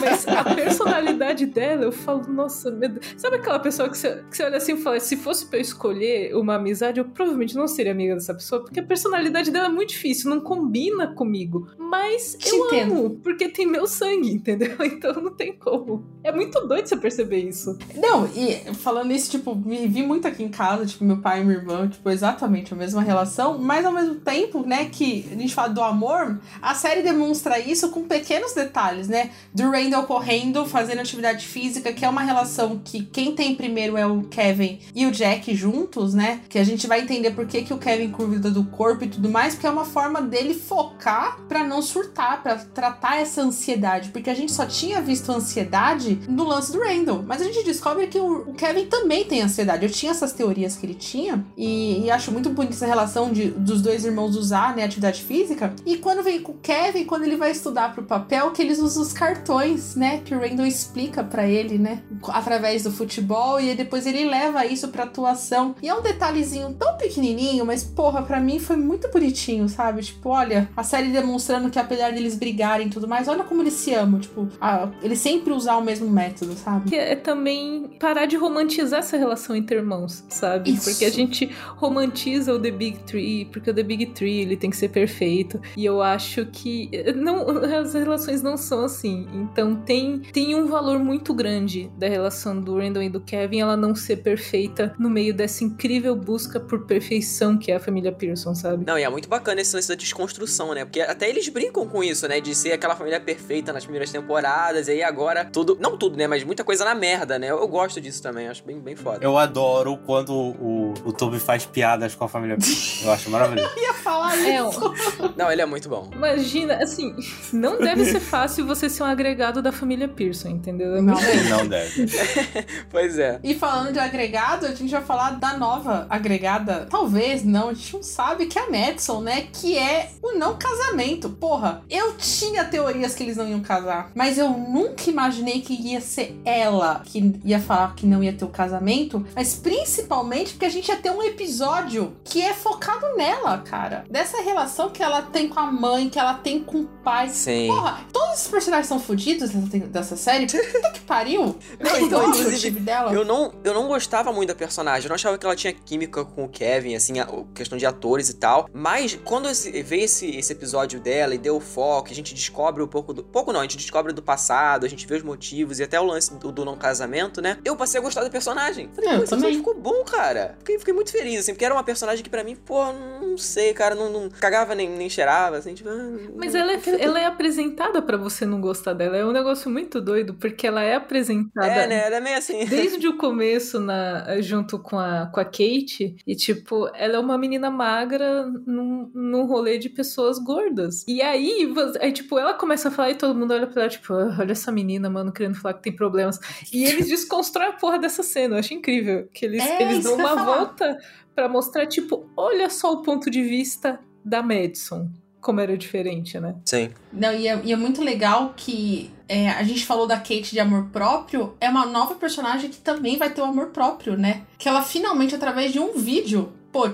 mas a personalidade dela, eu falo, nossa, meu Deus. Sabe aquela pessoa que você, que você olha assim e fala, se fosse pra eu escolher uma amizade, eu provavelmente não seria amiga dessa pessoa, porque a personalidade dela é muito difícil, não combina comigo. Mas Te eu entendo. amo, porque tem meu sangue, entendeu? Então não tem como. É muito doido você perceber isso. Não, e falando isso, tipo, me vi muito aqui em casa, tipo, meu pai e minha irmã, tipo, exatamente a mesma relação, mas ao mesmo tempo, né, que a gente fala do amor, a série demonstra isso com pequenos detalhes, né? Do Randall correndo, fazendo atividade física, que é uma relação que quem tem primeiro é o Kevin e o Jack juntos, né? Que a gente vai entender por que, que o Kevin curva do corpo e tudo mais, porque é uma forma dele focar para não surtar, para tratar essa ansiedade, porque a gente só tinha visto ansiedade no lance do Randall, mas a gente descobre que o, o Kevin também tem ansiedade. Eu tinha essas teorias que ele tinha e, e acho muito bonita essa relação de, dos dois irmãos usar, né, atividade física. E quando vem com o Kevin, quando ele vai estudar pro papel, que eles usam os cartões, né, que o Randall explica para ele, né, através do futebol e depois ele leva isso pra atuação. E é um detalhezinho tão pequenininho, mas porra, para mim foi muito bonitinho, sabe? Tipo, olha, a série demonstrando que apesar deles brigarem e tudo mais, olha como eles se amam, tipo, a, eles sempre usar o mesmo método, sabe? Que é também parar de romantizar essa relação entre irmãos, sabe? Isso. Porque a gente romantiza o The Big Tree, porque o The Big Tree ele tem que ser perfeito. E eu acho que não, as relações não são assim. Então tem, tem um valor muito grande da relação do Randall e do Kevin ela não ser perfeita no meio dessa incrível busca por perfeição que é a família Pearson, sabe? Não, e é muito bacana esse lance da desconstrução, né? Porque até eles brincam com isso, né? De ser aquela família perfeita nas primeiras temporadas, e aí agora tudo. Não tudo, né? Mas muita coisa na merda, né? Eu, eu gosto disso também, acho bem, bem foda. Eu adoro quando o, o Toby faz piadas com a família Pearson. Eu acho maravilhoso. eu ia falar é, isso. Não, ele é muito bom. Imagina, assim, não deve ser fácil você ser um agregado da família Pearson, entendeu? Não, não deve. pois é. E falando de agregado, a gente vai falar da nova agregada. Talvez não, a gente não sabe, que é a Madison, né? Que é o não casamento. Porra, eu tinha teorias que eles não iam casar, mas eu nunca imaginei que ia ser ela que ia falar que não ia ter o casamento, mas principalmente porque a gente ia ter um episódio que é focado nela, cara. Dessa relação que ela tem com a mãe, que ela tem com o pai. Sim. Porra, todos os personagens são fodidos dessa série. Puta que pariu. Não, então, inclusive, dela. Eu não, eu não gostava muito da personagem. Eu não achava que ela tinha química com o Kevin, assim, a, questão de atores e tal. Mas quando esse, veio esse, esse episódio dela e deu foco, a gente descobre um pouco do. Pouco não, a gente descobre do passado, a gente vê os motivos e até o lance do, do não casamento, né? Eu passei a gostar da personagem. Falei, é, pô, esse episódio ficou bom, cara. Fiquei, fiquei muito feliz, assim, porque era uma personagem que para mim, pô, não sei, cara, não, não cagava nem, nem cheirava, assim, tipo. Ah, Mas ela é, ela é apresentada para você não gostar dela. É um negócio muito doido, porque ela é apresentada. É, né? Ela é meio assim. Desde o começo, na, junto com a, com a Kate, e tipo, ela é uma menina magra num, num rolê de pessoas gordas. E aí, aí, tipo, ela começa a falar e todo mundo olha pra ela, tipo, ah, olha essa menina, mano, querendo falar que tem problemas. E eles desconstroem a porra dessa cena. Eu acho incrível. Que eles, é, eles dão uma volta para mostrar, tipo, olha só o ponto de vista da Madison como era diferente, né? Sim. Não, e é, e é muito legal que é, a gente falou da Kate de amor próprio, é uma nova personagem que também vai ter o um amor próprio, né? Que ela finalmente, através de um vídeo, pô,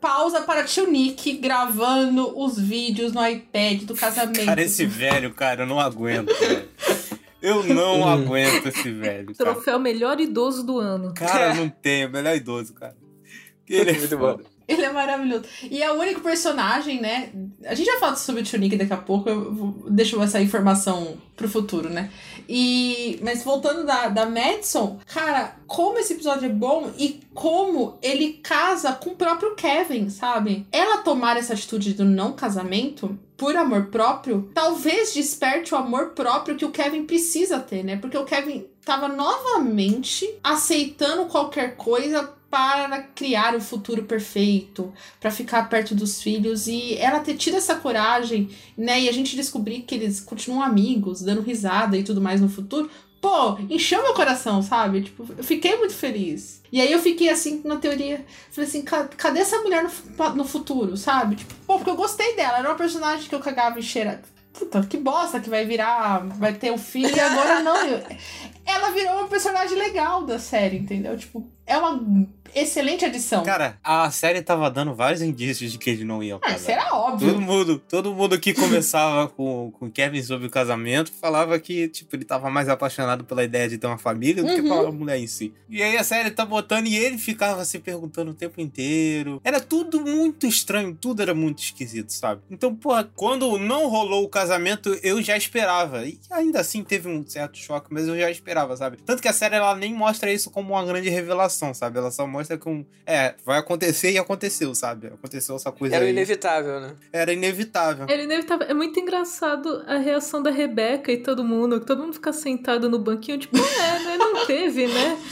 pausa para tio Nick gravando os vídeos no iPad do casamento. Cara, esse velho, cara, eu não aguento. Eu não aguento esse velho. Cara. Troféu melhor idoso do ano. Cara, não tem, melhor idoso, cara. Ele é muito bom. Ele é maravilhoso. E é o único personagem, né? A gente vai falar sobre o Tunic daqui a pouco, eu vou, deixo essa informação pro futuro, né? E. Mas voltando da, da Madison, cara, como esse episódio é bom e como ele casa com o próprio Kevin, sabe? Ela tomar essa atitude do não casamento por amor próprio, talvez desperte o amor próprio que o Kevin precisa ter, né? Porque o Kevin tava novamente aceitando qualquer coisa para criar o futuro perfeito, para ficar perto dos filhos e ela ter tido essa coragem, né? E a gente descobrir que eles continuam amigos, dando risada e tudo mais no futuro. Pô, encheu meu coração, sabe? Tipo, eu fiquei muito feliz. E aí eu fiquei assim, na teoria, falei assim, cadê essa mulher no, no futuro, sabe? Tipo, pô, porque eu gostei dela, era uma personagem que eu cagava e cheira. Puta, que bosta que vai virar, vai ter um filho e agora não. ela virou uma personagem legal da série, entendeu? Tipo, é uma excelente adição. Cara, a série tava dando vários indícios de que eles não iam casar. Ah, isso era óbvio. Todo mundo, todo mundo que conversava com, com Kevin sobre o casamento falava que, tipo, ele tava mais apaixonado pela ideia de ter uma família do uhum. que pela mulher em si. E aí a série tá botando e ele ficava se perguntando o tempo inteiro. Era tudo muito estranho, tudo era muito esquisito, sabe? Então, pô, quando não rolou o casamento, eu já esperava. E ainda assim teve um certo choque, mas eu já esperava, sabe? Tanto que a série ela nem mostra isso como uma grande revelação, sabe? Ela só mostra com. É, vai acontecer e aconteceu, sabe? Aconteceu essa coisa. Era aí. inevitável, né? Era inevitável. Era inevitável. É muito engraçado a reação da Rebeca e todo mundo. Todo mundo fica sentado no banquinho, tipo, é, né? Não teve, né?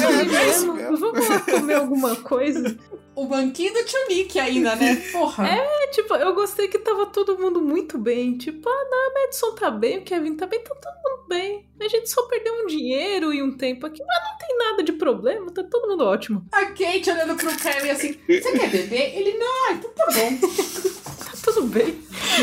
É, é mesmo. Vamos lá comer alguma coisa o banquinho do Tio Nick ainda, né? Porra. É, tipo, eu gostei que tava todo mundo muito bem. Tipo, ah, não, a Madison tá bem, o Kevin tá bem, tá todo mundo bem. A gente só perdeu um dinheiro e um tempo aqui, mas não tem nada de problema, tá todo mundo ótimo. A Kate olhando pro Kevin assim, você quer beber? Ele, não, então tá bom. tudo bem.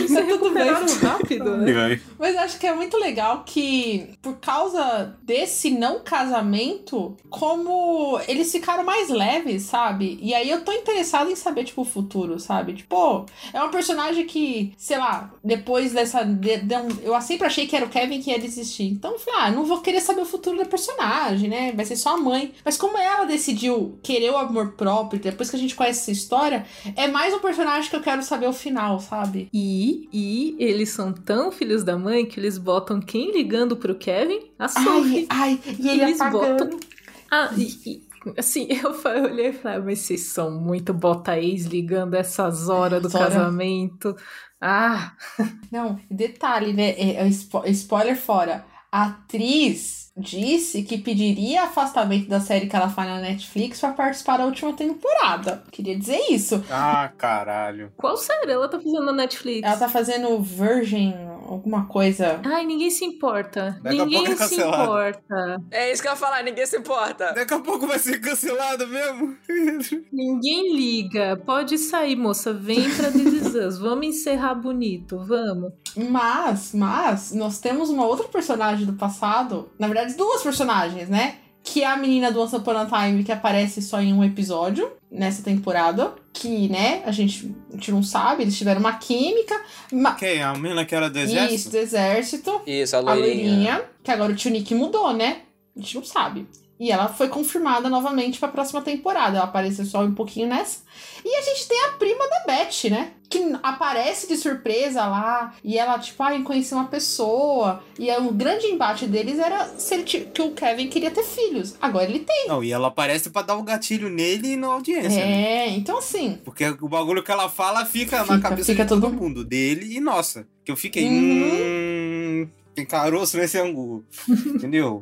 Se recuperaram rápido, né? Mas acho que é muito legal que, por causa desse não casamento, como eles ficaram mais leves, sabe? E aí eu tô interessada em saber, tipo, o futuro, sabe? Tipo, é uma personagem que, sei lá, depois dessa. De, de um, eu sempre achei que era o Kevin que ia desistir. Então eu falei, ah, não vou querer saber o futuro da personagem, né? Vai ser só a mãe. Mas como ela decidiu querer o amor próprio, depois que a gente conhece essa história, é mais um personagem que eu quero saber o final sabe? E, e eles são tão filhos da mãe que eles botam quem ligando pro Kevin? A Sophie. Ai, ai e ele eles apagando. botam. Ah, e, assim, eu, olhei e falei, ah, mas vocês são muito bota ex ligando essas horas do casamento. Ah! Não, detalhe, né? É, é, spoiler fora. A atriz disse que pediria afastamento da série que ela faz na Netflix para participar da última temporada. Queria dizer isso. Ah, caralho. Qual série ela tá fazendo na Netflix? Ela tá fazendo Virgin, alguma coisa. Ai, ninguém se importa. Daqui ninguém é se importa. É isso que eu ia falar, ninguém se importa. Daqui a pouco vai ser cancelado mesmo. ninguém liga. Pode sair, moça. Vem pra This Vamos encerrar bonito, vamos. Mas, mas, nós temos uma outra personagem do passado. Na verdade, duas personagens, né? Que é a menina do Once Upon a Time, que aparece só em um episódio nessa temporada. Que, né, a gente, a gente não sabe, eles tiveram uma química. Ma... Quem? A menina que era do exército? Isso, do exército. Isso, a loirinha. A loirinha, que agora o tio Nick mudou, né? A gente não sabe. E ela foi confirmada novamente para a próxima temporada. Ela apareceu só um pouquinho nessa. E a gente tem a prima da Beth, né? Que aparece de surpresa lá. E ela, tipo, ah, conheceu uma pessoa. E o grande embate deles era se ele que o Kevin queria ter filhos. Agora ele tem. Não, e ela aparece para dar o um gatilho nele e na audiência. É, né? então assim. Porque o bagulho que ela fala fica, fica na cabeça fica de todo mundo. Dele e nossa. Que eu fiquei. Uhum. Hum, tem caroço nesse angu. Entendeu?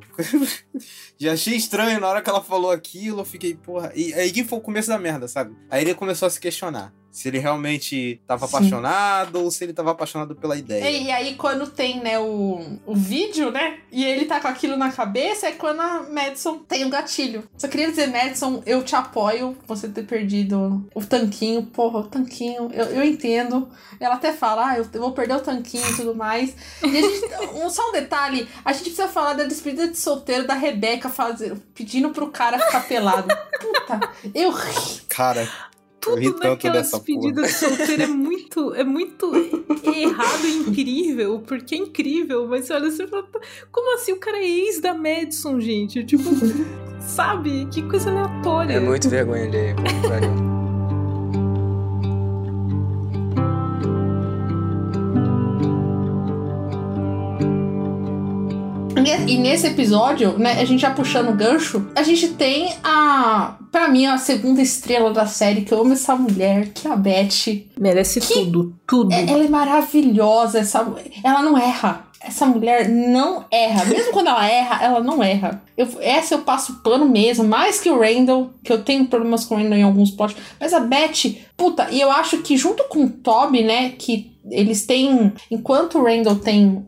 Já achei estranho na hora que ela falou aquilo, eu fiquei, porra. E aí que foi o começo da merda, sabe? Aí ele começou a se questionar se ele realmente estava apaixonado ou se ele estava apaixonado pela ideia. E, e, aí, quando tem, né, o, o vídeo, né, e ele tá com aquilo na cabeça, é quando a Madison tem um gatilho. Só queria dizer, Madison, eu te apoio você ter perdido o tanquinho. Porra, o tanquinho, eu, eu entendo. Ela até fala, ah, eu, vou perder o tanquinho e tudo mais. E a gente, um, só um detalhe, a gente precisa falar da despedida de solteiro da Rebeca fazer, pedindo pro cara ficar pelado. Puta, eu ri. Cara, tudo naquela despedida de solteiro é muito, é muito errado e incrível, porque é incrível, mas olha, você fala, como assim o cara é ex da Madison, gente? Tipo, sabe? Que coisa aleatória. É muito vergonha de E nesse episódio, né, a gente já puxando o gancho, a gente tem a. Pra mim, a segunda estrela da série, que eu amo essa mulher, que é a Beth. Merece tudo, tudo. É, ela é maravilhosa, essa, ela não erra. Essa mulher não erra. Mesmo quando ela erra, ela não erra. Eu, essa eu passo pano mesmo, mais que o Randall, que eu tenho problemas com o Randall em alguns plots. Mas a Beth, puta, e eu acho que junto com o Toby, né, que eles têm. Enquanto o Randall tem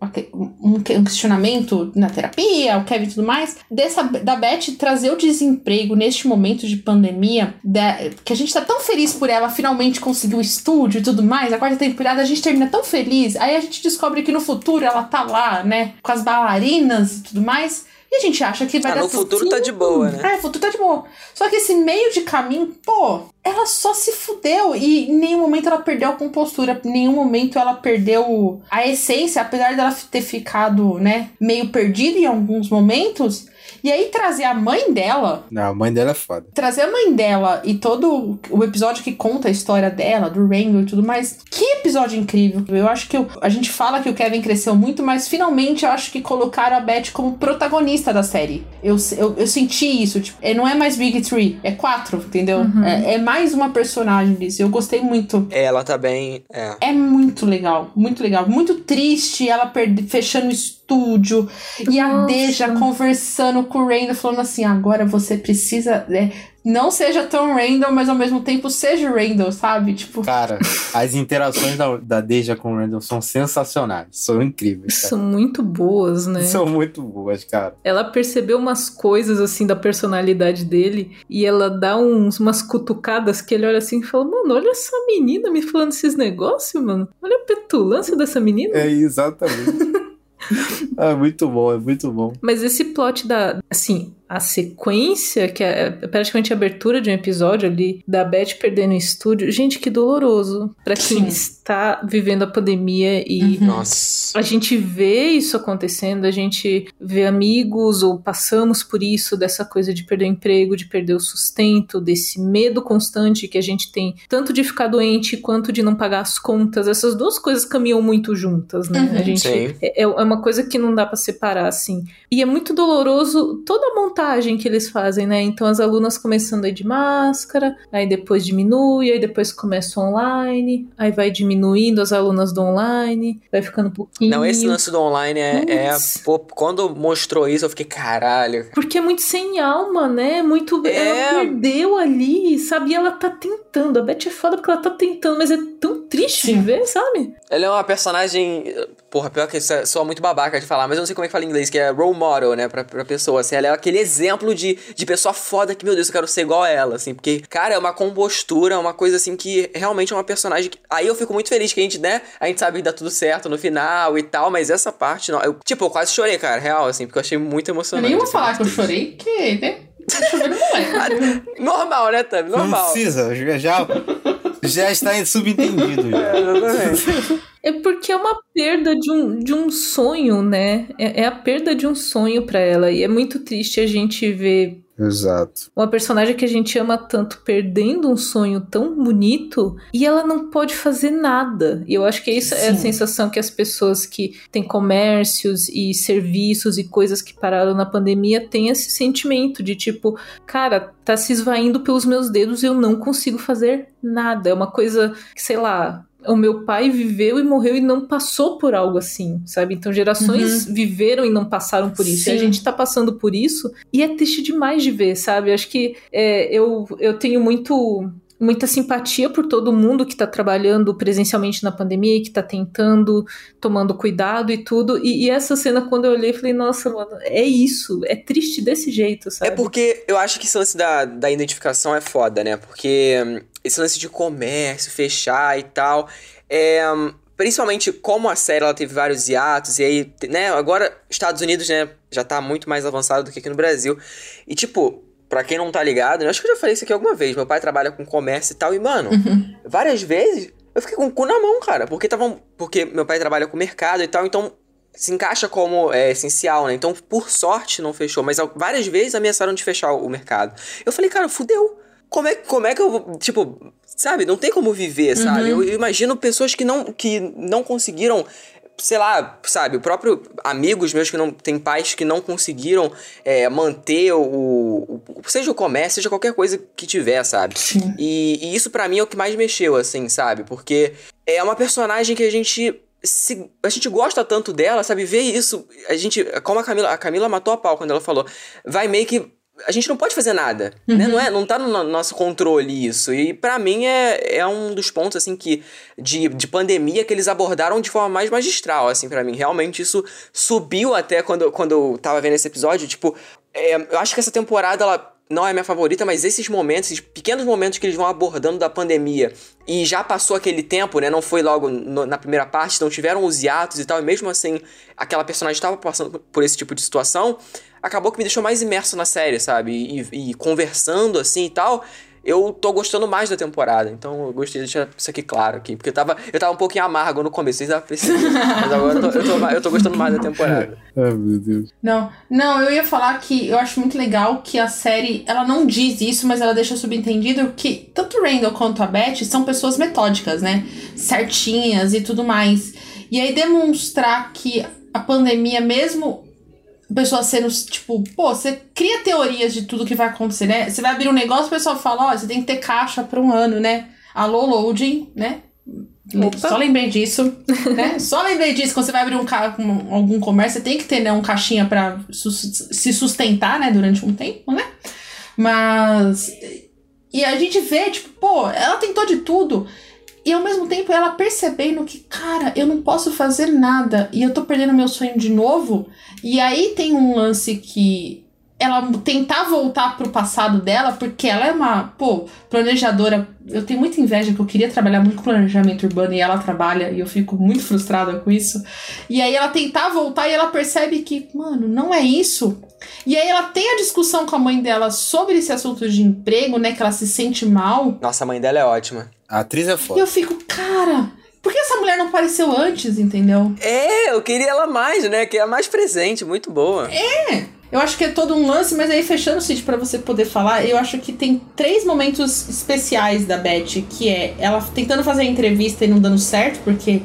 um questionamento na terapia, o Kevin e tudo mais, dessa, da Beth trazer o desemprego neste momento de pandemia, da, que a gente tá tão feliz por ela finalmente conseguir o estúdio e tudo mais, a quarta temporada a gente termina tão feliz, aí a gente descobre que no futuro ela tá lá, né, com as bailarinas e tudo mais E a gente acha que vai ah, dar no futuro tá de boa, né? É, o futuro tá de boa. Só que esse meio de caminho, pô, ela só se fudeu e em nenhum momento ela perdeu a compostura, em nenhum momento ela perdeu a essência, apesar dela ter ficado, né, meio perdida em alguns momentos. E aí trazer a mãe dela. Não, a mãe dela é foda. Trazer a mãe dela e todo o episódio que conta a história dela, do Randall e tudo mais. Que episódio incrível. Eu acho que eu, a gente fala que o Kevin cresceu muito, mas finalmente eu acho que colocaram a Beth como protagonista da série. Eu, eu, eu senti isso. Tipo, é, não é mais Big Three, é quatro, entendeu? Uhum. É, é, mais uma personagem disso. Eu gostei muito. Ela tá bem. É, é muito legal, muito legal. Muito triste ela fechando o estúdio e a Deja conversando com o Randall, falando assim: agora você precisa. É, não seja tão Randall, mas ao mesmo tempo seja Randall, sabe? Tipo. Cara, as interações da, da Deja com o Randall são sensacionais. São incríveis. Cara. São muito boas, né? São muito boas, cara. Ela percebeu umas coisas assim da personalidade dele e ela dá uns, umas cutucadas que ele olha assim e fala: Mano, olha essa menina me falando esses negócios, mano. Olha a petulância dessa menina. É, exatamente. ah, muito bom, é muito bom. Mas esse plot da. Assim, a sequência, que é praticamente a abertura de um episódio ali, da Beth perdendo o estúdio. Gente, que doloroso para quem Sim. está vivendo a pandemia e uhum. Nossa. a gente vê isso acontecendo, a gente vê amigos ou passamos por isso, dessa coisa de perder o emprego, de perder o sustento, desse medo constante que a gente tem, tanto de ficar doente quanto de não pagar as contas. Essas duas coisas caminham muito juntas, né? Uhum. A gente é, é uma coisa que não dá para separar assim. E é muito doloroso toda a que eles fazem, né? Então as alunas começando aí de máscara, aí depois diminui, aí depois começa online, aí vai diminuindo as alunas do online, vai ficando um pouquinho. Não, esse lance do online é. é pô, quando mostrou isso, eu fiquei, caralho. Porque é muito sem alma, né? Muito. É... Ela perdeu ali, sabe? E ela tá tentando. A Beth é foda porque ela tá tentando, mas é tão triste Sim. de ver, sabe? Ela é uma personagem. Porra, pior que isso é só muito babaca de falar, mas eu não sei como é que fala em inglês, que é role model, né, pra, pra pessoa, assim, ela é aquele exemplo de, de pessoa foda que, meu Deus, eu quero ser igual a ela, assim, porque, cara, é uma compostura, uma coisa, assim, que realmente é uma personagem que... Aí eu fico muito feliz que a gente, né, a gente sabe que dá tudo certo no final e tal, mas essa parte, não, eu, tipo, eu quase chorei, cara, real, assim, porque eu achei muito emocionante. Eu nem vou assim, falar que eu chorei, que, né, Normal, né, Tami? Normal. Não precisa, já, já está subentendido. Já. É, exatamente. É porque é uma perda de um, de um sonho, né? É, é a perda de um sonho para ela. E é muito triste a gente ver Exato. Uma personagem que a gente ama tanto perdendo um sonho tão bonito e ela não pode fazer nada. E eu acho que isso Sim. é a sensação que as pessoas que têm comércios e serviços e coisas que pararam na pandemia têm esse sentimento de tipo, cara, tá se esvaindo pelos meus dedos e eu não consigo fazer nada. É uma coisa que, sei lá, o meu pai viveu e morreu e não passou por algo assim, sabe? Então gerações uhum. viveram e não passaram por isso. Sim. E a gente tá passando por isso e é triste demais de ver, sabe? Acho que é, eu, eu tenho muito muita simpatia por todo mundo que está trabalhando presencialmente na pandemia, que está tentando, tomando cuidado e tudo. E, e, essa cena, quando eu olhei, falei, nossa, mano, é isso. É triste desse jeito, sabe? É porque eu acho que esse lance da, da identificação é foda, né? Porque hum, esse lance de comércio, fechar e tal, é principalmente como a série ela teve vários hiatos, e aí, né, agora Estados Unidos, né, já tá muito mais avançado do que aqui no Brasil. E tipo, Pra quem não tá ligado, eu acho que eu já falei isso aqui alguma vez. Meu pai trabalha com comércio e tal, e, mano, uhum. várias vezes eu fiquei com o cu na mão, cara. Porque tava. Porque meu pai trabalha com mercado e tal, então se encaixa como é, essencial, né? Então, por sorte, não fechou. Mas várias vezes ameaçaram de fechar o mercado. Eu falei, cara, fudeu. Como é, como é que eu vou. Tipo, sabe? Não tem como viver, sabe? Uhum. Eu, eu imagino pessoas que não, que não conseguiram sei lá, sabe, o próprio amigos meus que não tem pais que não conseguiram é, manter o, o, seja o comércio, seja qualquer coisa que tiver, sabe? Sim. E, e isso para mim é o que mais mexeu, assim, sabe? Porque é uma personagem que a gente se, a gente gosta tanto dela, sabe? Ver isso, a gente, como a Camila, a Camila matou a pau quando ela falou, vai meio que a gente não pode fazer nada, né? uhum. né? Não, é, não tá no nosso controle isso. E para mim é, é um dos pontos, assim, que de, de pandemia que eles abordaram de forma mais magistral, assim, para mim. Realmente isso subiu até quando, quando eu tava vendo esse episódio. Tipo, é, eu acho que essa temporada, ela não é minha favorita, mas esses momentos, esses pequenos momentos que eles vão abordando da pandemia e já passou aquele tempo, né? Não foi logo no, na primeira parte, então tiveram os hiatos e tal, e mesmo assim aquela personagem estava passando por esse tipo de situação, acabou que me deixou mais imerso na série, sabe? E, e conversando assim e tal eu tô gostando mais da temporada. Então eu gostei de deixar isso aqui claro aqui. Porque eu tava, eu tava um pouquinho amargo no começo, vocês perceberam. Mas agora eu tô, eu, tô, eu tô gostando mais da temporada. Ai, meu Deus. Não, não, eu ia falar que eu acho muito legal que a série, ela não diz isso, mas ela deixa subentendido que tanto o Randall quanto a Beth são pessoas metódicas, né? Certinhas e tudo mais. E aí demonstrar que a pandemia, mesmo pessoas sendo, tipo, pô, você cria teorias de tudo que vai acontecer, né? Você vai abrir um negócio, o pessoal fala, ó, oh, você tem que ter caixa para um ano, né? Alô, loading, né? Opa. Só lembrei disso, né? Só lembrei disso. Quando você vai abrir um, um algum comércio, você tem que ter né, um caixinha para su se sustentar, né? Durante um tempo, né? Mas... E a gente vê, tipo, pô, ela tentou de tudo. E ao mesmo tempo ela percebendo que, cara, eu não posso fazer nada e eu tô perdendo meu sonho de novo. E aí tem um lance que ela tentar voltar pro passado dela, porque ela é uma, pô, planejadora. Eu tenho muita inveja que eu queria trabalhar muito com planejamento urbano e ela trabalha e eu fico muito frustrada com isso. E aí ela tentar voltar e ela percebe que, mano, não é isso. E aí ela tem a discussão com a mãe dela sobre esse assunto de emprego, né, que ela se sente mal. Nossa, a mãe dela é ótima. A atriz é foda. E eu fico, cara, por que essa mulher não apareceu antes, entendeu? É, eu queria ela mais, né? Que é mais presente, muito boa. É. Eu acho que é todo um lance, mas aí fechando o sítio para você poder falar, eu acho que tem três momentos especiais da Beth, que é ela tentando fazer a entrevista e não dando certo, porque,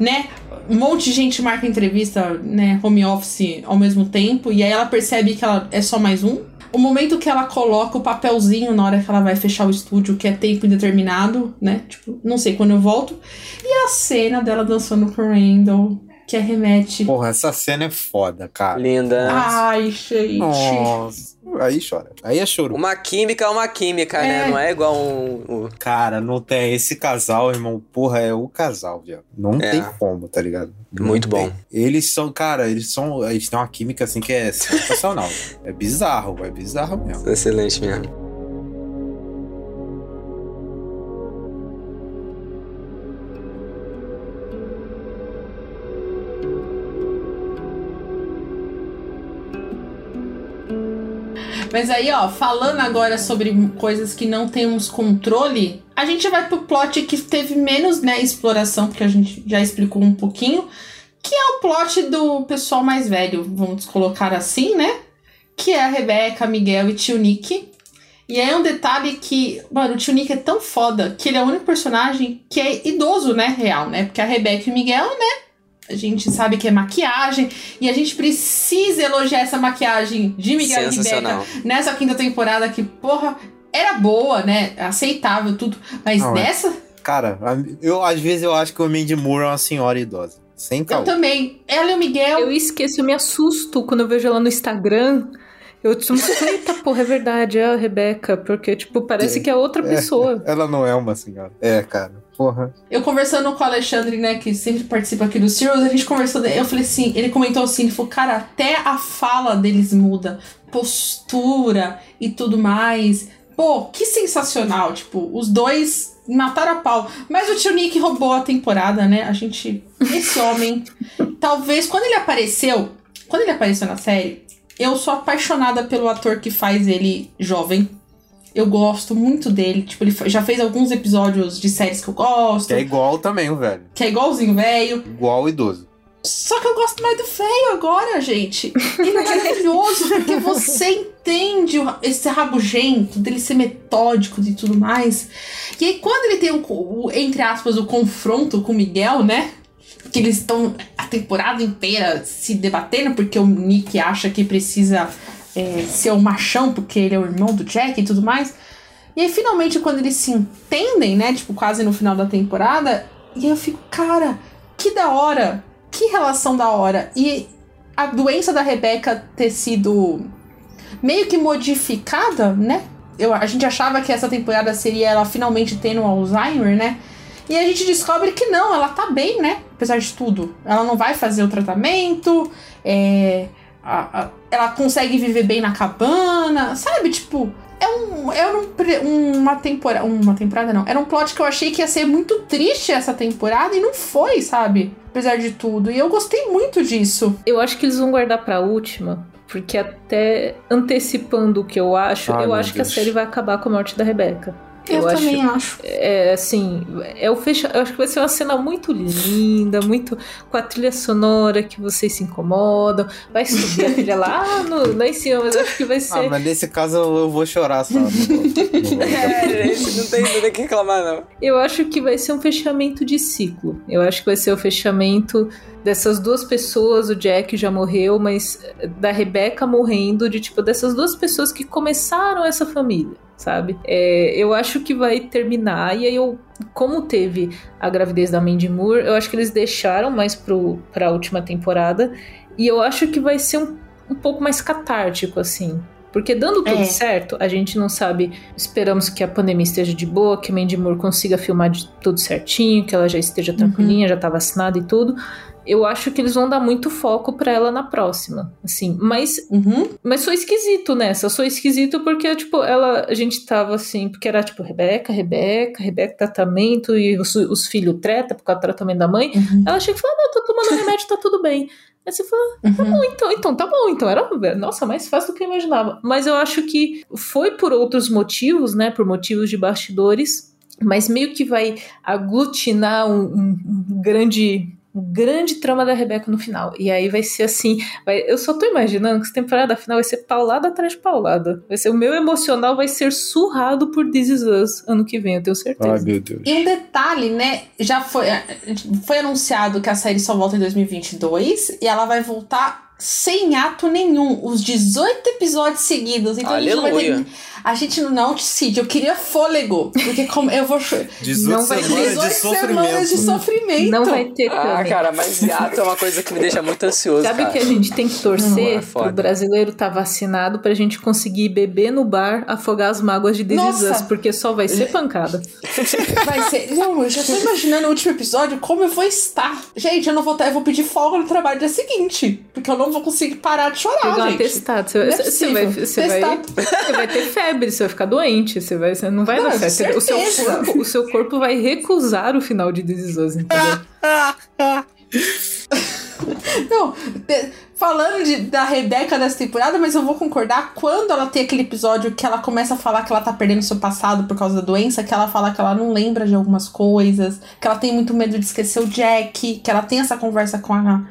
né, um monte de gente marca entrevista, né, home office ao mesmo tempo, e aí ela percebe que ela é só mais um. O momento que ela coloca o papelzinho na hora que ela vai fechar o estúdio, que é tempo indeterminado, né? Tipo, não sei quando eu volto. E a cena dela dançando com o Randall, que arremete. Porra, essa cena é foda, cara. Linda. Ai, gente. Nossa. Aí chora. Aí é choro. Uma química é uma química, né? é. né? Não é igual um, um, Cara, não tem. Esse casal, irmão, porra, é o casal, viu? Não é. tem como, tá ligado? Não Muito tem. bom. Eles são, cara, eles são. Eles têm uma química assim que é sensacional. é bizarro, é bizarro mesmo. Excelente mesmo. Mas aí, ó, falando agora sobre coisas que não temos controle, a gente vai pro plot que teve menos, né, exploração, porque a gente já explicou um pouquinho, que é o plot do pessoal mais velho, vamos colocar assim, né? Que é a Rebeca, Miguel e Tio Nick. E aí é um detalhe que, mano, o Tio Nick é tão foda que ele é o único personagem que é idoso, né, real, né? Porque a Rebeca e o Miguel, né, a gente sabe que é maquiagem e a gente precisa elogiar essa maquiagem de Miguel e Rebeca nessa quinta temporada que, porra, era boa, né? Aceitável, tudo. Mas Não, é. nessa. Cara, eu às vezes eu acho que o Mandy Moore é uma senhora idosa. Sem caô. Eu também. Ela e o Miguel. Eu esqueço, eu me assusto quando eu vejo ela no Instagram. Eu tipo, eita porra, é verdade, é a Rebeca, porque, tipo, parece é, que é outra é, pessoa. Ela não é uma senhora. É, cara. Porra. Eu conversando com o Alexandre, né, que sempre participa aqui do Serials, a gente conversou, eu falei assim, ele comentou assim, ele falou, cara, até a fala deles muda, postura e tudo mais. Pô, que sensacional, tipo, os dois mataram a pau. Mas o tio Nick roubou a temporada, né? A gente, esse homem, talvez quando ele apareceu, quando ele apareceu na série, eu sou apaixonada pelo ator que faz ele jovem. Eu gosto muito dele. Tipo, ele já fez alguns episódios de séries que eu gosto. Que é igual também, o velho. Que é igualzinho velho. Igual o idoso. Só que eu gosto mais do feio agora, gente. Ele é maravilhoso, porque você entende esse rabugento dele ser metódico e tudo mais. E aí, quando ele tem o, o entre aspas, o confronto com o Miguel, né? Que eles estão a temporada inteira se debatendo, porque o Nick acha que precisa é, ser o machão, porque ele é o irmão do Jack e tudo mais. E aí, finalmente, quando eles se entendem, né? Tipo, quase no final da temporada, e aí eu fico, cara, que da hora! Que relação da hora! E a doença da Rebeca ter sido meio que modificada, né? Eu, a gente achava que essa temporada seria ela finalmente tendo Alzheimer, né? E a gente descobre que não, ela tá bem, né? Apesar de tudo. Ela não vai fazer o tratamento, é, a, a, ela consegue viver bem na cabana, sabe? Tipo, é um. Era um, uma temporada. Uma temporada não. Era um plot que eu achei que ia ser muito triste essa temporada e não foi, sabe? Apesar de tudo. E eu gostei muito disso. Eu acho que eles vão guardar pra última. Porque até antecipando o que eu acho, eu acho Deus. que a série vai acabar com a morte da Rebeca. Eu, eu também acho, acho. É, assim, é o fecha... eu acho que vai ser uma cena muito linda, muito com a trilha sonora que vocês se incomodam. Vai subir a trilha lá, no, lá em cima, mas eu acho que vai ser. Ah, mas nesse caso eu vou chorar só. Não, vou, não, é, não tem, tem que reclamar, não. Eu acho que vai ser um fechamento de ciclo. Eu acho que vai ser o fechamento dessas duas pessoas, o Jack já morreu, mas da Rebecca morrendo, de tipo, dessas duas pessoas que começaram essa família sabe? É, eu acho que vai terminar, e aí eu, como teve a gravidez da Mandy Moore, eu acho que eles deixaram mais pro, pra última temporada, e eu acho que vai ser um, um pouco mais catártico, assim. Porque dando tudo é. certo, a gente não sabe. Esperamos que a pandemia esteja de boa, que a Mandy Moore consiga filmar de tudo certinho, que ela já esteja tranquilinha, uhum. já tá vacinada e tudo eu acho que eles vão dar muito foco para ela na próxima, assim. Mas, uhum. mas foi esquisito nessa, foi esquisito porque, tipo, ela, a gente tava assim, porque era, tipo, Rebeca, Rebeca, Rebeca tratamento e os, os filhos treta por causa do tratamento da mãe. Uhum. Ela chega e fala, não, tô tomando remédio, tá tudo bem. Aí você fala, tá uhum. bom, então, então, tá bom, então era, nossa, mais fácil do que eu imaginava. Mas eu acho que foi por outros motivos, né, por motivos de bastidores, mas meio que vai aglutinar um, um, grande grande trama da Rebeca no final. E aí vai ser assim. Vai, eu só tô imaginando que essa temporada final vai ser paulada atrás de paulada. Vai ser, o meu emocional vai ser surrado por This Is Us ano que vem, eu tenho certeza. Ai, meu Deus. E um detalhe, né? Já foi, foi anunciado que a série só volta em 2022 e ela vai voltar sem ato nenhum, os 18 episódios seguidos. Então Aleluia. a gente vai ter. A gente não decide, eu queria fôlego. Porque como eu vou. 18 não vai semanas, 18 de, semanas de sofrimento. Não vai ter Ah, cara, mas ato é uma coisa que me deixa muito ansioso. Sabe o que a gente tem que torcer não, é o brasileiro tá vacinado pra gente conseguir beber no bar, afogar as mágoas de decisões, porque só vai ser pancada. Vai ser. Não, eu já tô imaginando o último episódio como eu vou estar. Gente, eu não vou eu vou pedir folga no trabalho dia seguinte. Porque eu não vou conseguir parar de chorar, Pegar gente. Testado. Você, é você, vai, você, vai, você vai ter febre, você vai ficar doente, você, vai, você não vai não, dar certo. O seu, corpo, o seu corpo vai recusar o final de This entendeu? não, falando de, da Rebeca dessa temporada, mas eu vou concordar quando ela tem aquele episódio que ela começa a falar que ela tá perdendo seu passado por causa da doença, que ela fala que ela não lembra de algumas coisas, que ela tem muito medo de esquecer o Jack, que ela tem essa conversa com a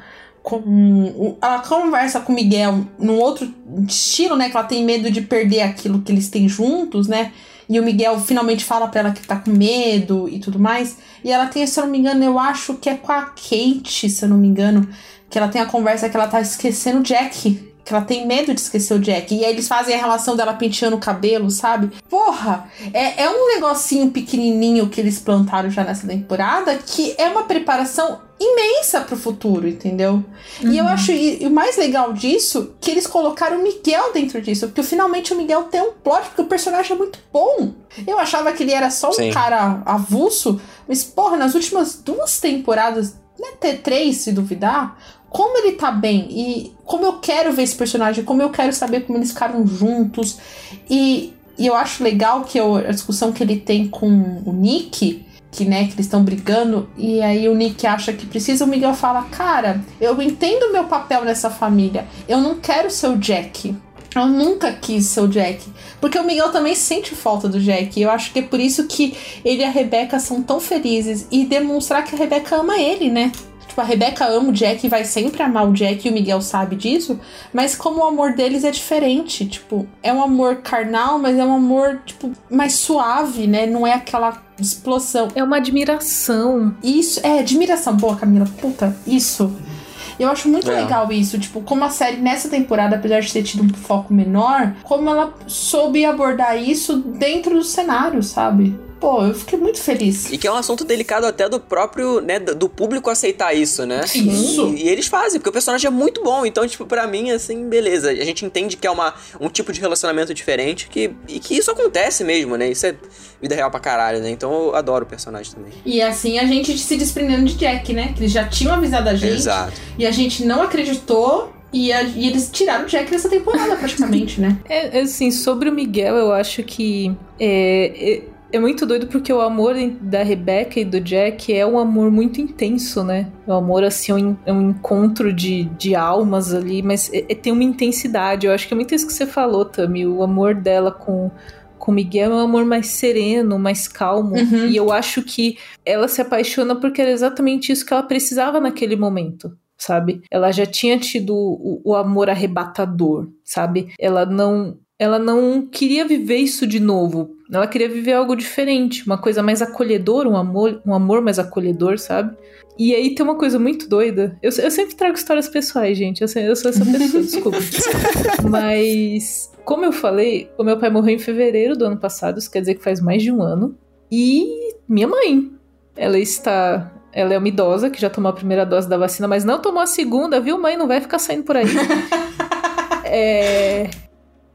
com ela conversa com Miguel num outro estilo, né? Que ela tem medo de perder aquilo que eles têm juntos, né? E o Miguel finalmente fala pra ela que tá com medo e tudo mais. E ela tem, se eu não me engano, eu acho que é com a Kate, se eu não me engano, que ela tem a conversa que ela tá esquecendo o Jack que ela tem medo de esquecer o Jack. E aí eles fazem a relação dela penteando o cabelo, sabe? Porra, é, é um negocinho pequenininho que eles plantaram já nessa temporada que é uma preparação imensa pro futuro, entendeu? Uhum. E eu uhum. acho e, e, o mais legal disso que eles colocaram o Miguel dentro disso, porque finalmente o Miguel tem um plot, porque o personagem é muito bom. Eu achava que ele era só um Sim. cara avulso, mas porra, nas últimas duas temporadas, né, ter três se duvidar, como ele tá bem e como eu quero ver esse personagem, como eu quero saber como eles ficaram juntos. E, e eu acho legal que eu, a discussão que ele tem com o Nick, que né, que eles estão brigando, e aí o Nick acha que precisa, o Miguel fala: Cara, eu entendo meu papel nessa família, eu não quero ser o Jack. Eu nunca quis ser o Jack. Porque o Miguel também sente falta do Jack. Eu acho que é por isso que ele e a Rebeca são tão felizes. E demonstrar que a Rebeca ama ele, né? Tipo, a Rebeca ama o Jack e vai sempre amar o Jack e o Miguel sabe disso, mas como o amor deles é diferente, tipo, é um amor carnal, mas é um amor, tipo, mais suave, né? Não é aquela explosão. É uma admiração. Isso, é, admiração. Boa, Camila, puta, isso. Eu acho muito é. legal isso, tipo, como a série nessa temporada, apesar de ter tido um foco menor, como ela soube abordar isso dentro do cenário, sabe? Pô, eu fiquei muito feliz. E que é um assunto delicado até do próprio, né, do público aceitar isso, né? Isso. E, e, eles fazem, porque o personagem é muito bom. Então, tipo, pra mim, assim, beleza. A gente entende que é uma, um tipo de relacionamento diferente que, e que isso acontece mesmo, né? Isso é vida real pra caralho, né? Então eu adoro o personagem também. E assim a gente se desprendendo de Jack, né? Que eles já tinham avisado a gente. Exato. E a gente não acreditou E, a, e, eles tiraram o Jack nessa temporada, praticamente, né? É, assim, sobre o Miguel, eu acho que. É, é, é, muito doido porque o amor da Rebecca e do Jack é um amor muito intenso, né? O amor, assim, é um, é um encontro de, de almas ali, mas é, é, tem uma intensidade. Eu acho que é muito isso que você falou, Tami. O amor dela com com Miguel é um amor mais sereno, mais calmo. Uhum. E eu acho que ela se apaixona porque era exatamente isso que ela precisava naquele momento. Sabe? Ela já tinha tido o, o amor arrebatador, sabe? Ela não ela não queria viver isso de novo. Ela queria viver algo diferente, uma coisa mais acolhedora, um amor, um amor mais acolhedor, sabe? E aí tem uma coisa muito doida. Eu, eu sempre trago histórias pessoais, gente. Eu, eu sou essa pessoa, desculpa. Mas como eu falei, o meu pai morreu em fevereiro do ano passado, isso quer dizer que faz mais de um ano. E minha mãe, ela está. Ela é uma idosa que já tomou a primeira dose da vacina, mas não tomou a segunda, viu, mãe? Não vai ficar saindo por aí. é...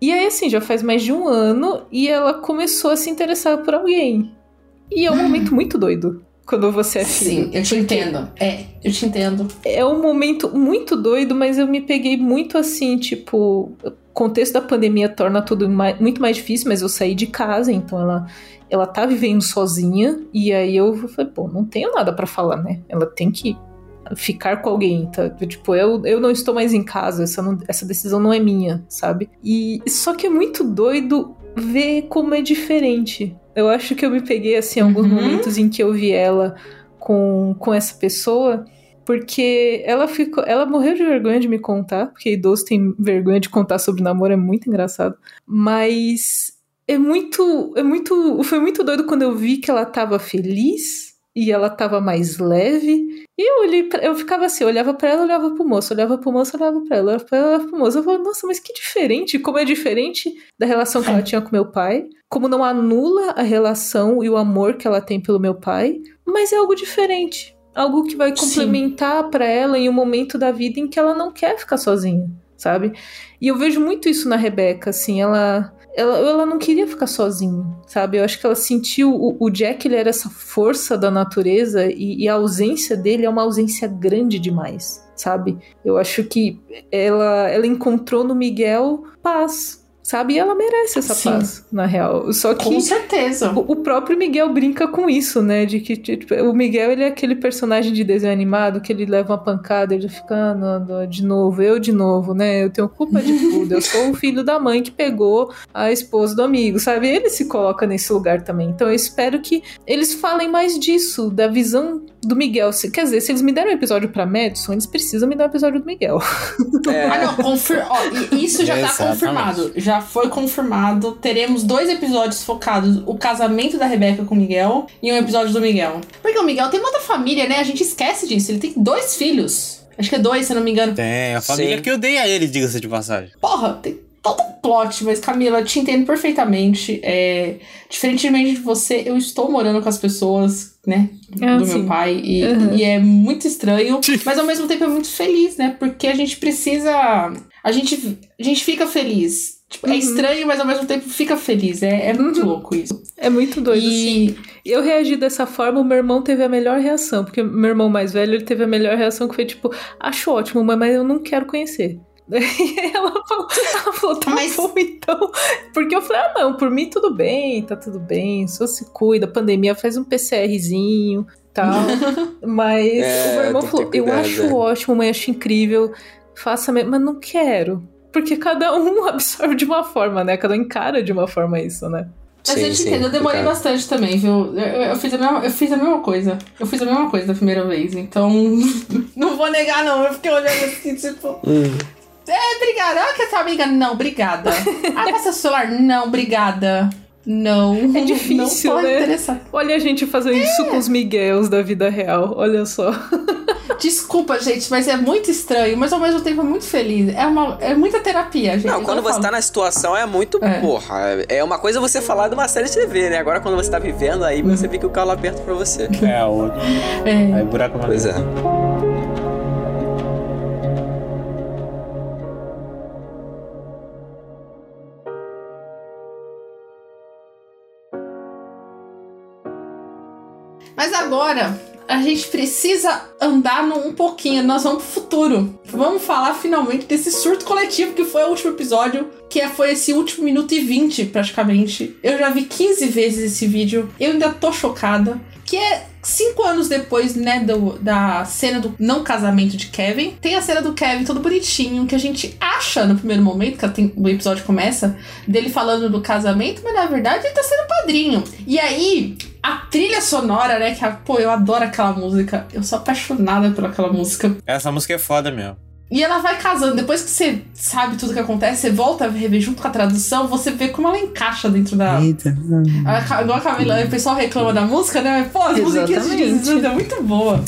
E aí, assim, já faz mais de um ano e ela começou a se interessar por alguém. E é um momento muito doido quando você é filho. Sim, eu te entendo. É, eu te entendo. É um momento muito doido, mas eu me peguei muito assim, tipo, contexto da pandemia torna tudo mais, muito mais difícil, mas eu saí de casa, então ela ela tá vivendo sozinha e aí eu falei, pô, não tenho nada para falar, né? Ela tem que ficar com alguém, tá? Tipo, eu, eu não estou mais em casa, essa, não, essa decisão não é minha, sabe? E só que é muito doido ver como é diferente. Eu acho que eu me peguei assim em alguns uhum. momentos em que eu vi ela com, com essa pessoa porque ela ficou. Ela morreu de vergonha de me contar, porque idoso tem vergonha de contar sobre namoro, é muito engraçado. Mas é muito. É muito. Foi muito doido quando eu vi que ela tava feliz e ela tava mais leve. E eu olhei pra, eu ficava assim, eu olhava para ela, olhava pro moço, olhava pro moço, olhava pra ela, olhava pra ela, olhava pro moço. Eu falava, nossa, mas que diferente, como é diferente da relação que ela tinha com meu pai, como não anula a relação e o amor que ela tem pelo meu pai, mas é algo diferente algo que vai complementar para ela em um momento da vida em que ela não quer ficar sozinha, sabe? E eu vejo muito isso na Rebeca, assim, ela ela, ela não queria ficar sozinha, sabe? Eu acho que ela sentiu o, o Jack, ele era essa força da natureza e, e a ausência dele é uma ausência grande demais, sabe? Eu acho que ela, ela encontrou no Miguel paz, sabe? E ela merece essa Sim. paz, na real. Só que. Com certeza. O, o, próprio Miguel brinca com isso, né? De que tipo, o Miguel ele é aquele personagem de desenho animado que ele leva uma pancada e ele fica, ah, não, de novo, eu de novo, né? Eu tenho culpa de tudo. Eu sou o filho da mãe que pegou a esposa do amigo, sabe? Ele se coloca nesse lugar também. Então eu espero que eles falem mais disso, da visão do Miguel. Quer dizer, se eles me deram um episódio pra Madison, eles precisam me dar um episódio do Miguel. É. ah, não, confir... Ó, isso já tá confirmado. Já foi confirmado. Teremos dois episódios focados: o casamento da Rebeca com o Miguel e um episódio do Miguel. Porque o Miguel tem uma outra família, né? A gente esquece disso. Ele tem dois filhos. Acho que é dois, se eu não me engano. Tem, a família Sim. que odeia ele, diga-se de passagem. Porra, tem todo um plot, mas Camila, te entendo perfeitamente. É, diferentemente de você, eu estou morando com as pessoas, né? Ah, do sim. meu pai. E, uhum. e, é muito estranho, mas ao mesmo tempo é muito feliz, né? Porque a gente precisa. A gente, a gente fica feliz. Tipo, é uhum. É estranho, mas ao mesmo tempo fica feliz. É, é muito uhum. louco isso. É muito doido, e... Assim. Eu reagi dessa forma, o meu irmão teve a melhor reação. Porque meu irmão mais velho, ele teve a melhor reação que foi tipo, acho ótimo, mas eu não quero conhecer. Daí ela falou, ela falou tá Mas... bom, então. Porque eu falei, ah, não, por mim tudo bem, tá tudo bem, só se cuida, pandemia, faz um PCRzinho tal. Mas é, o meu irmão falou, eu acho é. ótimo, mãe, acho incrível, faça mesmo, mas não quero. Porque cada um absorve de uma forma, né? Cada um encara de uma forma isso, né? Mas sim, eu te entendo, eu demorei cara. bastante também, viu? Eu, eu, fiz a mesma, eu fiz a mesma coisa. Eu fiz a mesma coisa da primeira vez, então. não vou negar, não. Eu fiquei olhando assim, tipo. Hum. É, obrigada. Ah, quer sua amiga? Não, obrigada. Ah, passa o celular? Não, obrigada. Não. É difícil, não né? Interessar. Olha a gente fazendo é. isso com os Miguels da vida real. Olha só. Desculpa, gente, mas é muito estranho, mas ao mesmo tempo é muito feliz. É, uma, é muita terapia, gente. Não, quando você falo. tá na situação é muito. É. Porra, é uma coisa você falar de uma série de TV, né? Agora quando você tá vivendo, aí você vê que o calo aperta pra você. É, o. É. Aí buraco Pois é. Mas agora, a gente precisa andar no, um pouquinho, nós vamos pro futuro. Vamos falar finalmente desse surto coletivo que foi o último episódio, que é, foi esse último minuto e vinte, praticamente. Eu já vi 15 vezes esse vídeo, eu ainda tô chocada. Que é cinco anos depois, né, do, da cena do não casamento de Kevin, tem a cena do Kevin todo bonitinho, que a gente acha no primeiro momento, que tem, o episódio começa, dele falando do casamento, mas na verdade ele tá sendo padrinho. E aí, a trilha sonora, né, que, pô, eu adoro aquela música, eu sou apaixonada por aquela música. Essa música é foda mesmo. E ela vai casando. Depois que você sabe tudo que acontece, você volta a rever junto com a tradução, você vê como ela encaixa dentro da. Eita. igual a Camila, o pessoal reclama da música, né? Pô, as musiquinhas de Jesus é muito boa.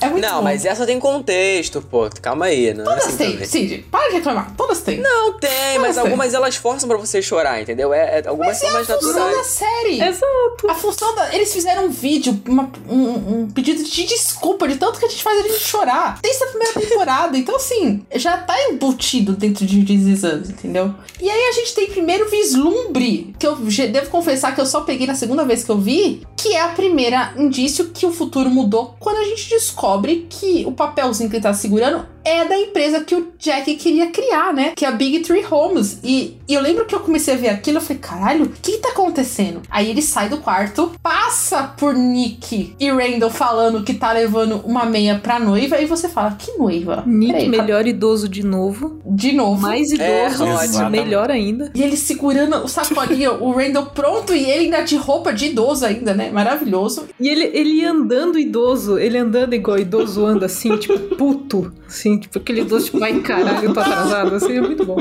É muito Não, bom. mas essa tem contexto, pô. Calma aí, não Todas é assim têm. Cid. Para de reclamar. Todas têm. Não, tem, Todas mas têm. algumas elas forçam pra você chorar, entendeu? É, é- algumas Mas são é a mais função da naturais. série. Exato. A função da. Eles fizeram um vídeo, uma- um, um pedido de desculpa de tanto que a gente faz a gente chorar. Desde a primeira temporada. Então, assim, já tá embutido dentro de This Us, entendeu? E aí a gente tem primeiro vislumbre, que eu devo confessar que eu só peguei na segunda vez que eu vi, que é a primeira indício que o futuro mudou quando a gente descobre que o papelzinho que ele tá segurando é da empresa que o Jack queria criar, né? Que é a Big Tree Homes. E, e eu lembro que eu comecei a ver aquilo, eu falei, caralho, o que tá acontecendo? Aí ele sai do quarto, passa por Nick e Randall falando que tá levando uma meia pra noiva, e você fala, que noiva? Nick, Peraí, melhor idoso de novo. De novo. Mais idoso, É, melhor ainda. E ele segurando o sacolinho, o Randall pronto e ele ainda de roupa de idoso ainda, né? Maravilhoso. E ele, ele andando idoso, ele andando igual idoso anda, assim, tipo, puto. Assim, tipo, aquele idoso, tipo, ai caralho, eu tô atrasado. Assim, é muito bom.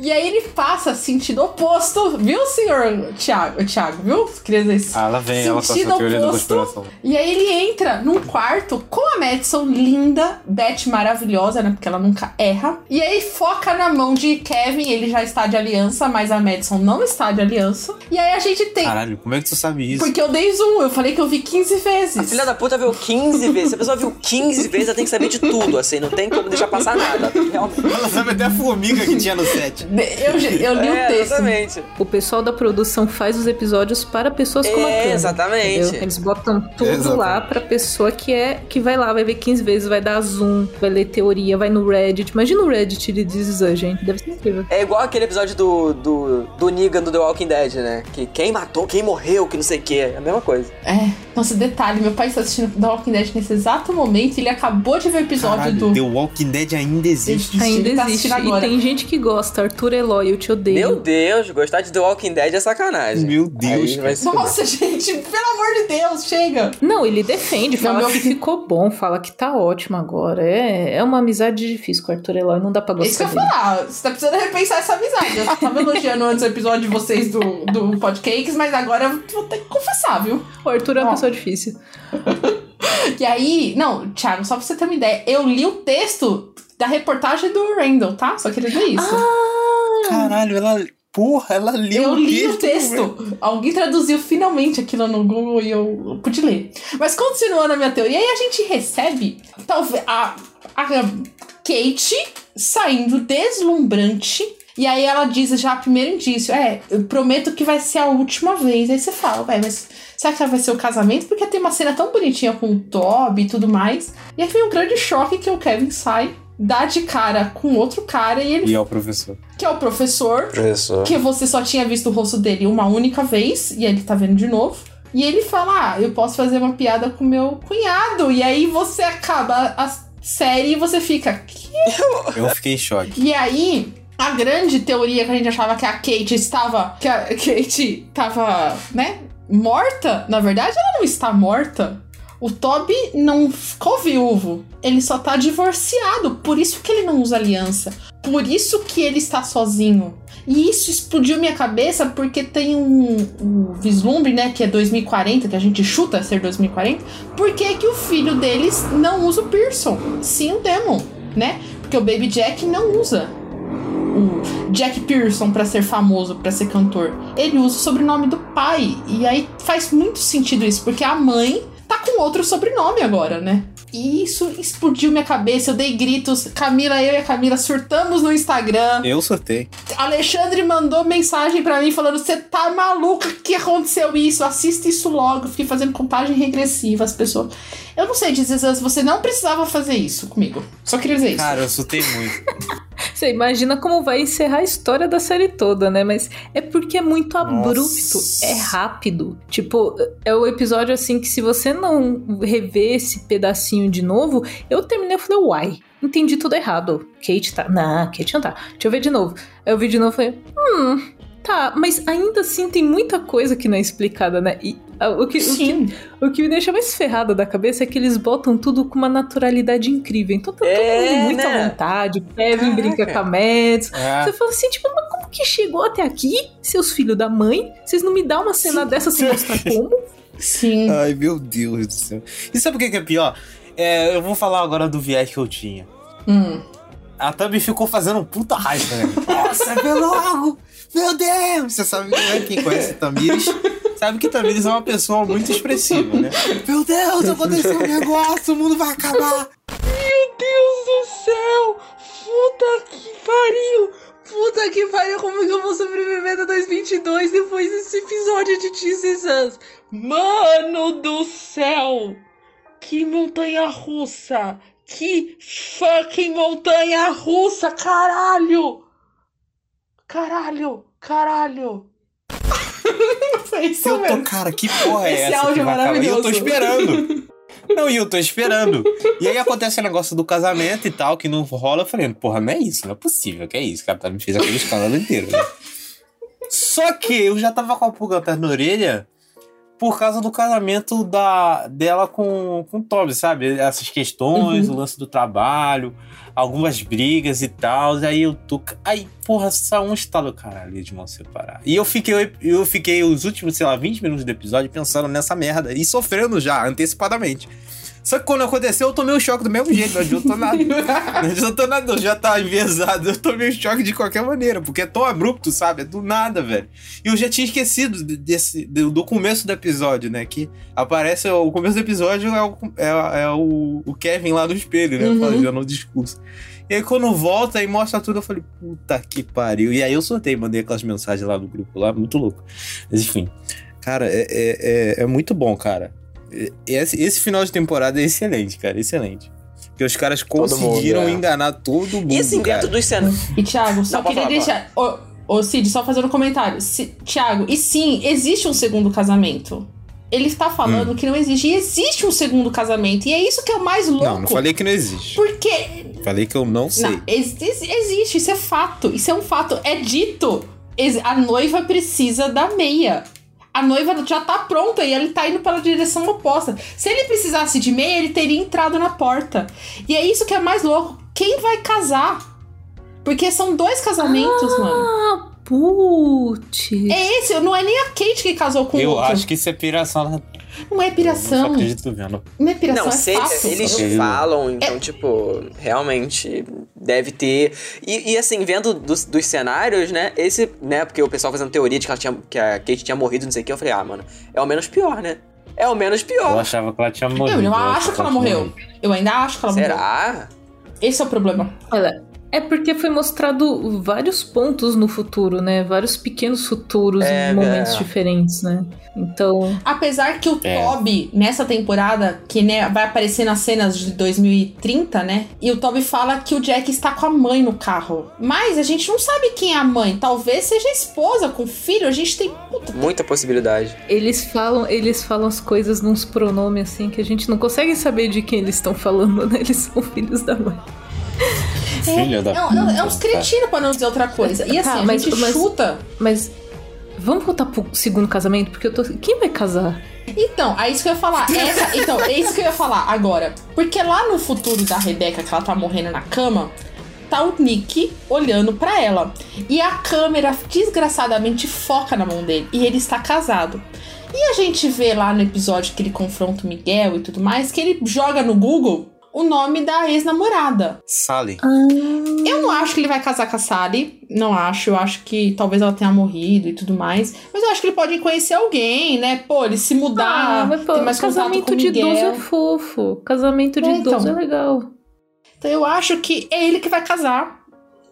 E aí ele passa sentido oposto, viu, senhor Thiago? Thiago, viu? Queria dizer isso. Ah, ela vem, ela Sentido teoria da oposto. E aí ele entra num quarto com a Madison linda, Beth maravilhosa, né? Porque ela nunca erra. E aí foca na mão de Kevin, ele já está de aliança, mas a Madison não está de aliança. E aí a gente tem. Caralho, como é que tu sabe isso? Porque eu dei zoom, eu falei que eu vi 15 vezes. A filha da puta viu 15 vezes. Se a pessoa viu 15 vezes, ela tem que saber de tudo, assim. Não tem como deixar passar nada. Realmente. Ela sabe até a formiga que tinha no set. Eu, eu li É, o texto. exatamente. O pessoal da produção faz os episódios para pessoas como a É, Cami, exatamente. entendeu? Eles botam tudo Exatamente. lá pra pessoa que é que vai lá, vai ver 15 vezes, vai dar zoom, vai ler teoria, vai no Reddit. Imagina o Reddit de This Us, gente. Deve ser incrível. É igual aquele episódio do, do, do Negan do The Walking Dead, né? Que quem matou, quem morreu, que não sei o que. É a mesma coisa. É, nossa, detalhe, meu pai está assistindo The Walking Dead nesse exato momento e ele acabou de ver o episódio Caralho, do. The Walking Dead ainda existe. Ainda Ele tá existe. assistindo E agora. tem gente que gosta. Arthur Eloy, eu te odeio. Meu Deus, gostar de The Walking Dead é sacanagem. Meu Deus. Nossa, gente, pelo amor de Deus, chega! Não, ele defende, Não, fala meu- que ficou bom, fala que tá ótimo agora. É, é uma amizade difícil com o Arthur Eloy, não dá pra É isso que gostar eu ia dele. falar. Você tá precisando repensar essa amizade. Eu tava elogiando antes o episódio de vocês do, do Podcakes, mas agora eu vou ter que confessar, viu? O Arthur é uma Ó. pessoa difícil. E aí, não, Thiago, só pra você ter uma ideia, eu li o texto da reportagem do Randall, tá? Só queria dizer isso. Caralho, ela. Porra, ela leu eu o li o texto. texto. Alguém traduziu finalmente aquilo no Google e eu pude ler. Mas continuando a minha teoria, aí a gente recebe talvez a, a Kate saindo deslumbrante. E aí ela diz já primeiro indício, é, eu prometo que vai ser a última vez. Aí você fala, ué, mas será que vai ser o casamento? Porque tem uma cena tão bonitinha com o Toby e tudo mais. E aí vem um grande choque que o Kevin sai, dá de cara com outro cara e ele E é o professor. que é o professor, Professor. que você só tinha visto o rosto dele uma única vez, e ele tá vendo de novo. E ele fala: Ah, eu posso fazer uma piada com meu cunhado. E aí você acaba a série e você fica. "Que?" Eu fiquei em choque. E aí, a grande teoria que a gente achava que a Kate estava. Que a Kate estava, né? Morta, na verdade, ela não está morta. O Toby não ficou viúvo. Ele só tá divorciado. Por isso que ele não usa aliança. Por isso que ele está sozinho. E isso explodiu minha cabeça porque tem um, um vislumbre, né? Que é 2040, que a gente chuta ser 2040. Por que, que o filho deles não usa o Pearson? Sim, o Demon, né? Porque o Baby Jack não usa o Jack Pearson pra ser famoso, pra ser cantor. Ele usa o sobrenome do pai. E aí faz muito sentido isso, porque a mãe tá com outro sobrenome agora, né? E isso explodiu minha cabeça. Eu dei gritos. Camila, eu e a Camila surtamos no Instagram. Eu surtei. Alexandre mandou mensagem para mim falando: Você tá maluca? que aconteceu isso? Assista isso logo. fiquei fazendo contagem regressiva. As pessoas. Eu não sei, dizer você não precisava fazer isso comigo. Só queria dizer isso. Cara, eu surtei muito. Você imagina como vai encerrar a história da série toda, né? Mas é porque é muito abrupto, Nossa. é rápido. Tipo, é o episódio assim que se você não rever esse pedacinho de novo, eu terminei e falei, uai, entendi tudo errado. Kate tá. Não, Kate não tá. Deixa eu ver de novo. Eu vi de novo e falei, hum, Tá, mas ainda assim tem muita coisa que não é explicada, né? E o que, o que, o, que, me deixa mais ferrada da cabeça é que eles botam tudo com uma naturalidade incrível. Então tá é, todo mundo muito né? à vontade. Kevin Caraca. brinca com a Mads. É. Você fala assim, tipo, mas como que chegou até aqui, seus filhos da mãe? Vocês não me dão uma cena Sim. dessa sem mostrar como? Sim. Ai, meu Deus do céu. E sabe o que é pior? É, eu vou falar agora do viés que eu tinha. Hum. A Thumb ficou fazendo um puta raiva, né? Nossa, vê logo! Meu Deus! Você sabe é quem conhece Tamires sabe que Tamires é uma pessoa muito expressiva, né? Meu Deus, aconteceu um negócio, o mundo vai acabar! Meu Deus do céu! Puta que pariu! Puta que pariu, como que eu vou sobreviver a 2022 depois desse episódio de This Us? Mano do céu! Que montanha russa! Que fucking montanha russa, caralho! Caralho! Caralho! Foi isso eu mesmo. tô, cara, que porra é Esse essa? áudio é maravilhoso. E eu tô esperando. Não, e eu tô esperando. E aí acontece o negócio do casamento e tal, que não rola. Eu falei, porra, não é isso, não é possível, que é isso. O cara tá, me fez aquele escândalo inteiro, né? Só que eu já tava com a pulga atrás na orelha por causa do casamento da, dela com, com o Toby, sabe? Essas questões, uhum. o lance do trabalho, algumas brigas e tal. E aí eu tô. Aí, porra, só um estalo, caralho, de mão separar. E eu fiquei, eu fiquei os últimos, sei lá, 20 minutos do episódio pensando nessa merda e sofrendo já, antecipadamente. Só que quando aconteceu, eu tomei o um choque do mesmo jeito, não adiantou nada. não adiantou nada, já tá enviesado. Eu tomei o um choque de qualquer maneira, porque é tão abrupto, sabe? É do nada, velho. E eu já tinha esquecido desse, do começo do episódio, né? Que aparece, o começo do episódio é o, é, é o, o Kevin lá no espelho, né? Uhum. Fazendo o discurso. E aí quando volta e mostra tudo, eu falei, puta que pariu. E aí eu soltei, mandei aquelas mensagens lá no grupo lá, muito louco. Mas enfim, cara, é, é, é, é muito bom, cara. Esse, esse final de temporada é excelente, cara, excelente. Porque os caras conseguiram mundo, é. enganar todo mundo. E assim, dentro dos cenários. E Thiago, só Não, queria falar, deixar. Ô, ô, Cid, só fazendo um comentário. Si, Thiago, e sim, existe um segundo casamento. Ele está falando hum. que não existe. E existe um segundo casamento. E é isso que é o mais louco. Não, não falei que não existe. Porque. Falei que eu não sei. Não, ex existe, isso é fato. Isso é um fato. É dito. A noiva precisa da meia a noiva já tá pronta e ele tá indo pela direção oposta. Se ele precisasse de meia, ele teria entrado na porta. E é isso que é mais louco. Quem vai casar? Porque são dois casamentos, ah, mano. Putz. É esse, não é nem a Kate que casou com o Eu acho que isso é piração não é piração. Eu não acredito vendo. Não é piração, não, é se fácil. eles falam, então, é... tipo, realmente deve ter. E, e assim, vendo dos, dos, cenários, né? Esse, né? Porque o pessoal fazendo teoria de que, ela tinha, que a Kate tinha morrido, não sei o que, eu falei, ah, mano, é o menos pior, né? É o menos pior. Eu achava que ela tinha morrido. Eu, eu acho que ela morreu. Eu ainda acho que ela Será? morreu. Será? Esse é o problema. Olha, é porque foi mostrado vários pontos no futuro, né? Vários pequenos futuros é, em momentos é. diferentes, né? Então. Apesar que o é. Toby, nessa temporada, que né, vai aparecer nas cenas de 2030, né? E o Toby fala que o Jack está com a mãe no carro. Mas a gente não sabe quem é a mãe. Talvez seja a esposa com o filho. A gente tem. Puta, Muita possibilidade. Eles falam, eles falam as coisas nos pronomes assim que a gente não consegue saber de quem eles estão falando, né? Eles são filhos da mãe. Filha é, da. É, é uns cretinos pra não dizer outra coisa. E assim, tá, mas, a gente mas, chuta. Mas. Vamos voltar pro segundo casamento? Porque eu tô. Quem vai casar? Então, é isso que eu ia falar. Essa, então, é isso que eu ia falar agora. Porque lá no futuro da Rebeca, que ela tá morrendo na cama, tá o Nick olhando para ela. E a câmera desgraçadamente foca na mão dele. E ele está casado. E a gente vê lá no episódio que ele confronta o Miguel e tudo mais, que ele joga no Google o nome da ex-namorada. Sally. Ah. Eu não acho que ele vai casar com a Sally. Não acho. Eu acho que talvez ela tenha morrido e tudo mais. Mas eu acho que ele pode conhecer alguém, né? Pô, ele se mudar. Ah, mas, pô, mais casamento de idoso é fofo. Casamento de é, idoso então. é legal. Então eu acho que é ele que vai casar.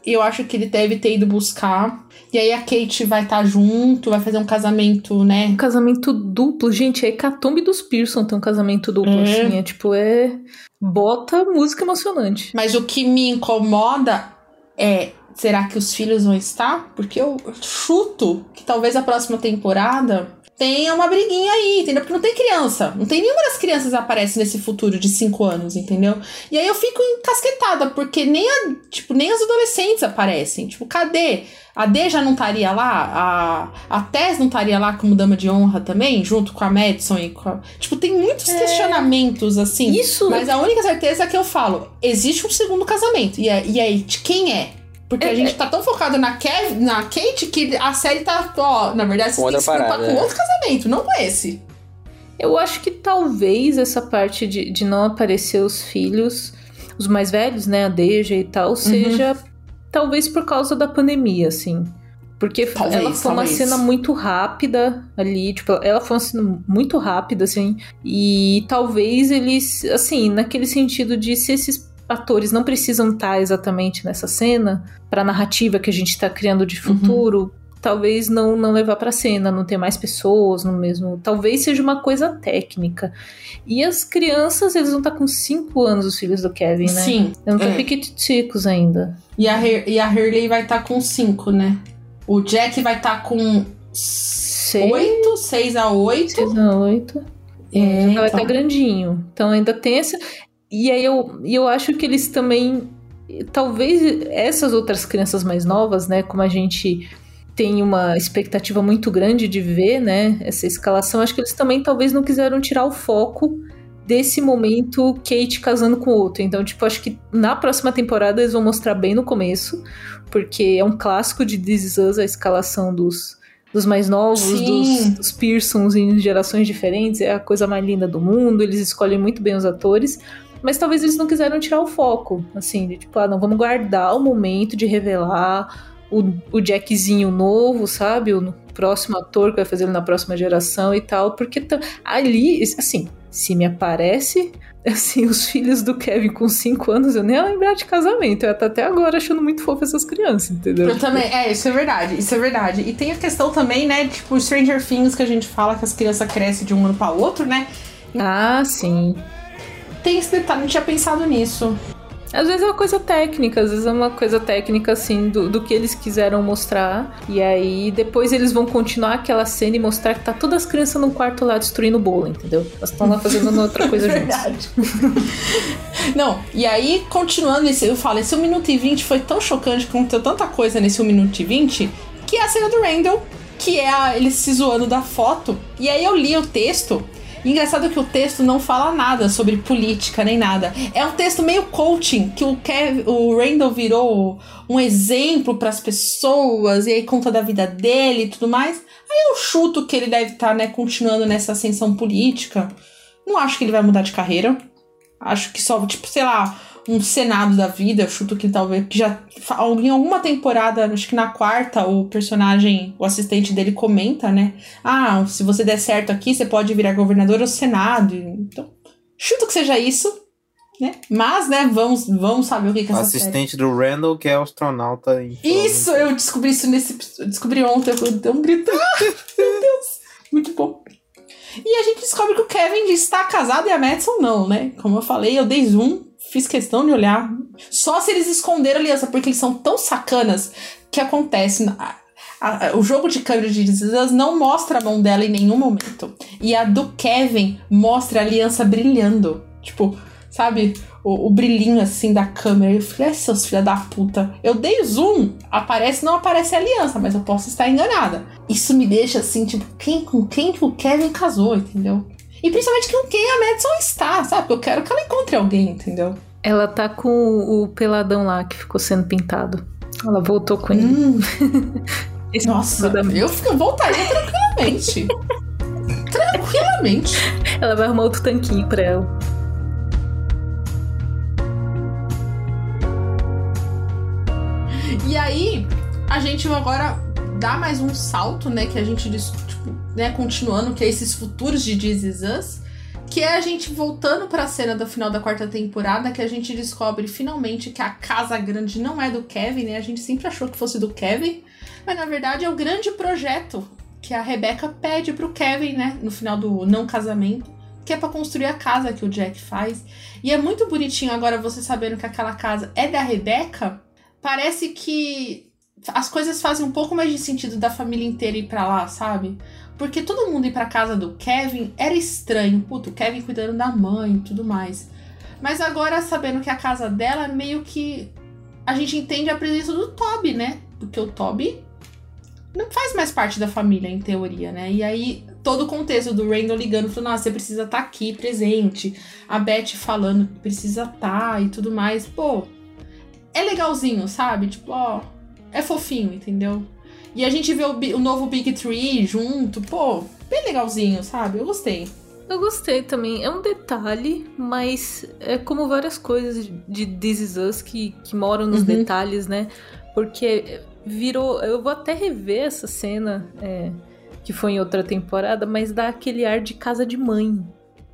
Eu acho que ele deve ter ido buscar. E aí a Kate vai estar tá junto, vai fazer um casamento, né? Um casamento duplo. Gente, é Hecatombe dos Pearson tem um casamento duplo, é. assim. É tipo, é. Bota música emocionante. Mas o que me incomoda é. Será que os filhos vão estar? Porque eu chuto que talvez a próxima temporada tenha uma briguinha aí, entendeu? Porque não tem criança. Não tem nenhuma das crianças aparece nesse futuro de 5 anos, entendeu? E aí eu fico encasquetada, porque nem, a, tipo, nem as adolescentes aparecem. Tipo, cadê? A D já não estaria lá? A, a Tess não estaria lá como dama de honra também? Junto com a Madison e com a... Tipo, tem muitos é... questionamentos, assim. Isso! Mas a única certeza é que eu falo, existe um segundo casamento. E, é, e aí, de quem é? Porque é, a gente é. tá tão focado na, Kev, na Kate que a série tá, ó, na verdade, você com tem que se preocupar com outro casamento, não com esse. Eu acho que talvez essa parte de, de não aparecer os filhos, os mais velhos, né, a Deja e tal, uhum. seja talvez por causa da pandemia, assim. Porque talvez, ela foi talvez. uma cena muito rápida ali, tipo, ela foi uma cena muito rápida, assim, e talvez eles, assim, naquele sentido de se esses atores não precisam estar exatamente nessa cena para a narrativa que a gente está criando de futuro. Uhum. Talvez não, não levar para cena, não ter mais pessoas no mesmo. Talvez seja uma coisa técnica. E as crianças, eles vão estar tá com 5 anos, os filhos do Kevin, né? Sim. Não estão é. piquititicos ainda. E a, e a Hurley vai estar tá com 5, né? O Jack vai estar tá com 8, 6 a 8. 6 a 8. É, é, então. vai estar tá grandinho. Então ainda tem essa. E aí eu, eu acho que eles também. Talvez essas outras crianças mais novas, né? Como a gente tem uma expectativa muito grande de ver, né? Essa escalação, acho que eles também talvez não quiseram tirar o foco desse momento Kate casando com o outro. Então, tipo, acho que na próxima temporada eles vão mostrar bem no começo, porque é um clássico de This Is Us, a escalação dos, dos mais novos, dos, dos Pearsons em gerações diferentes, é a coisa mais linda do mundo, eles escolhem muito bem os atores. Mas talvez eles não quiseram tirar o foco, assim, de tipo, ah, não, vamos guardar o momento de revelar o, o Jackzinho novo, sabe? O próximo ator que vai fazer ele na próxima geração e tal, porque ali, assim, se me aparece assim, os filhos do Kevin com 5 anos, eu nem ia lembrar de casamento. Eu tô até agora achando muito fofo essas crianças, entendeu? Eu também, é, isso é verdade, isso é verdade. E tem a questão também, né, tipo, Stranger Things que a gente fala que as crianças crescem de um ano para outro, né? Ah, sim tem esse detalhe, não tinha pensado nisso. Às vezes é uma coisa técnica, às vezes é uma coisa técnica, assim, do, do que eles quiseram mostrar. E aí depois eles vão continuar aquela cena e mostrar que tá todas as crianças no quarto lá destruindo o bolo, entendeu? Elas estão lá fazendo outra coisa juntas. Não, e aí, continuando esse, eu falo, esse 1 minuto e 20 foi tão chocante, aconteceu tanta coisa nesse 1 minuto e 20, que é a cena do Randall, que é a, ele se zoando da foto. E aí eu li o texto engraçado que o texto não fala nada sobre política nem nada. É um texto meio coaching, que o, Kev, o Randall virou um exemplo para as pessoas e aí conta da vida dele e tudo mais. Aí eu chuto que ele deve estar, tá, né, continuando nessa ascensão política. Não acho que ele vai mudar de carreira. Acho que só, tipo, sei lá, um Senado da vida. Eu chuto que talvez que já em alguma temporada, acho que na quarta, o personagem, o assistente dele comenta, né? Ah, se você der certo aqui, você pode virar governador ou Senado. Então, chuto que seja isso. Né? Mas, né, vamos, vamos saber o que, que é essa Assistente série. do Randall, que é astronauta. Em isso, eu descobri isso nesse. Descobri ontem, eu dei um grito. Meu Deus! Muito bom. E a gente descobre que o Kevin está casado e a Madison não, né? Como eu falei, eu dei zoom fiz questão de olhar. Só se eles esconderam a aliança, porque eles são tão sacanas que acontece. A, a, o jogo de câmera de Us não mostra a mão dela em nenhum momento. E a do Kevin mostra a aliança brilhando. Tipo, sabe? O, o brilhinho assim da câmera. Eu falei, seus filha da puta. Eu dei zoom, aparece, não aparece a aliança, mas eu posso estar enganada. Isso me deixa assim, tipo, quem com quem que o Kevin casou, entendeu? E principalmente com quem a Madison está, sabe? Eu quero que ela encontre alguém, entendeu? Ela tá com o peladão lá que ficou sendo pintado. Ela voltou com ele. Hum. Nossa, eu voltaria tranquilamente. tranquilamente. Ela vai arrumar outro tanquinho pra ela. E aí, a gente agora dá mais um salto, né? Que a gente, tipo, né, continuando, que é esses futuros de This Us. Que é a gente voltando para a cena do final da quarta temporada, que a gente descobre finalmente que a casa grande não é do Kevin, né? A gente sempre achou que fosse do Kevin, mas na verdade é o grande projeto que a Rebecca pede pro Kevin, né? No final do não casamento, que é para construir a casa que o Jack faz. E é muito bonitinho agora você sabendo que aquela casa é da Rebecca. Parece que as coisas fazem um pouco mais de sentido da família inteira ir para lá, sabe? Porque todo mundo ir pra casa do Kevin era estranho. Puto, o Kevin cuidando da mãe e tudo mais. Mas agora, sabendo que a casa dela, meio que a gente entende a presença do Toby, né? Porque o Toby não faz mais parte da família, em teoria, né? E aí, todo o contexto do Randall ligando, falando, nossa, você precisa estar tá aqui, presente. A Beth falando que precisa estar tá, e tudo mais. Pô, é legalzinho, sabe? Tipo, ó, é fofinho, entendeu? E a gente vê o, o novo Big Tree junto, pô, bem legalzinho, sabe? Eu gostei. Eu gostei também. É um detalhe, mas é como várias coisas de This Is Us que, que moram nos uhum. detalhes, né? Porque virou. Eu vou até rever essa cena é, que foi em outra temporada, mas dá aquele ar de casa de mãe.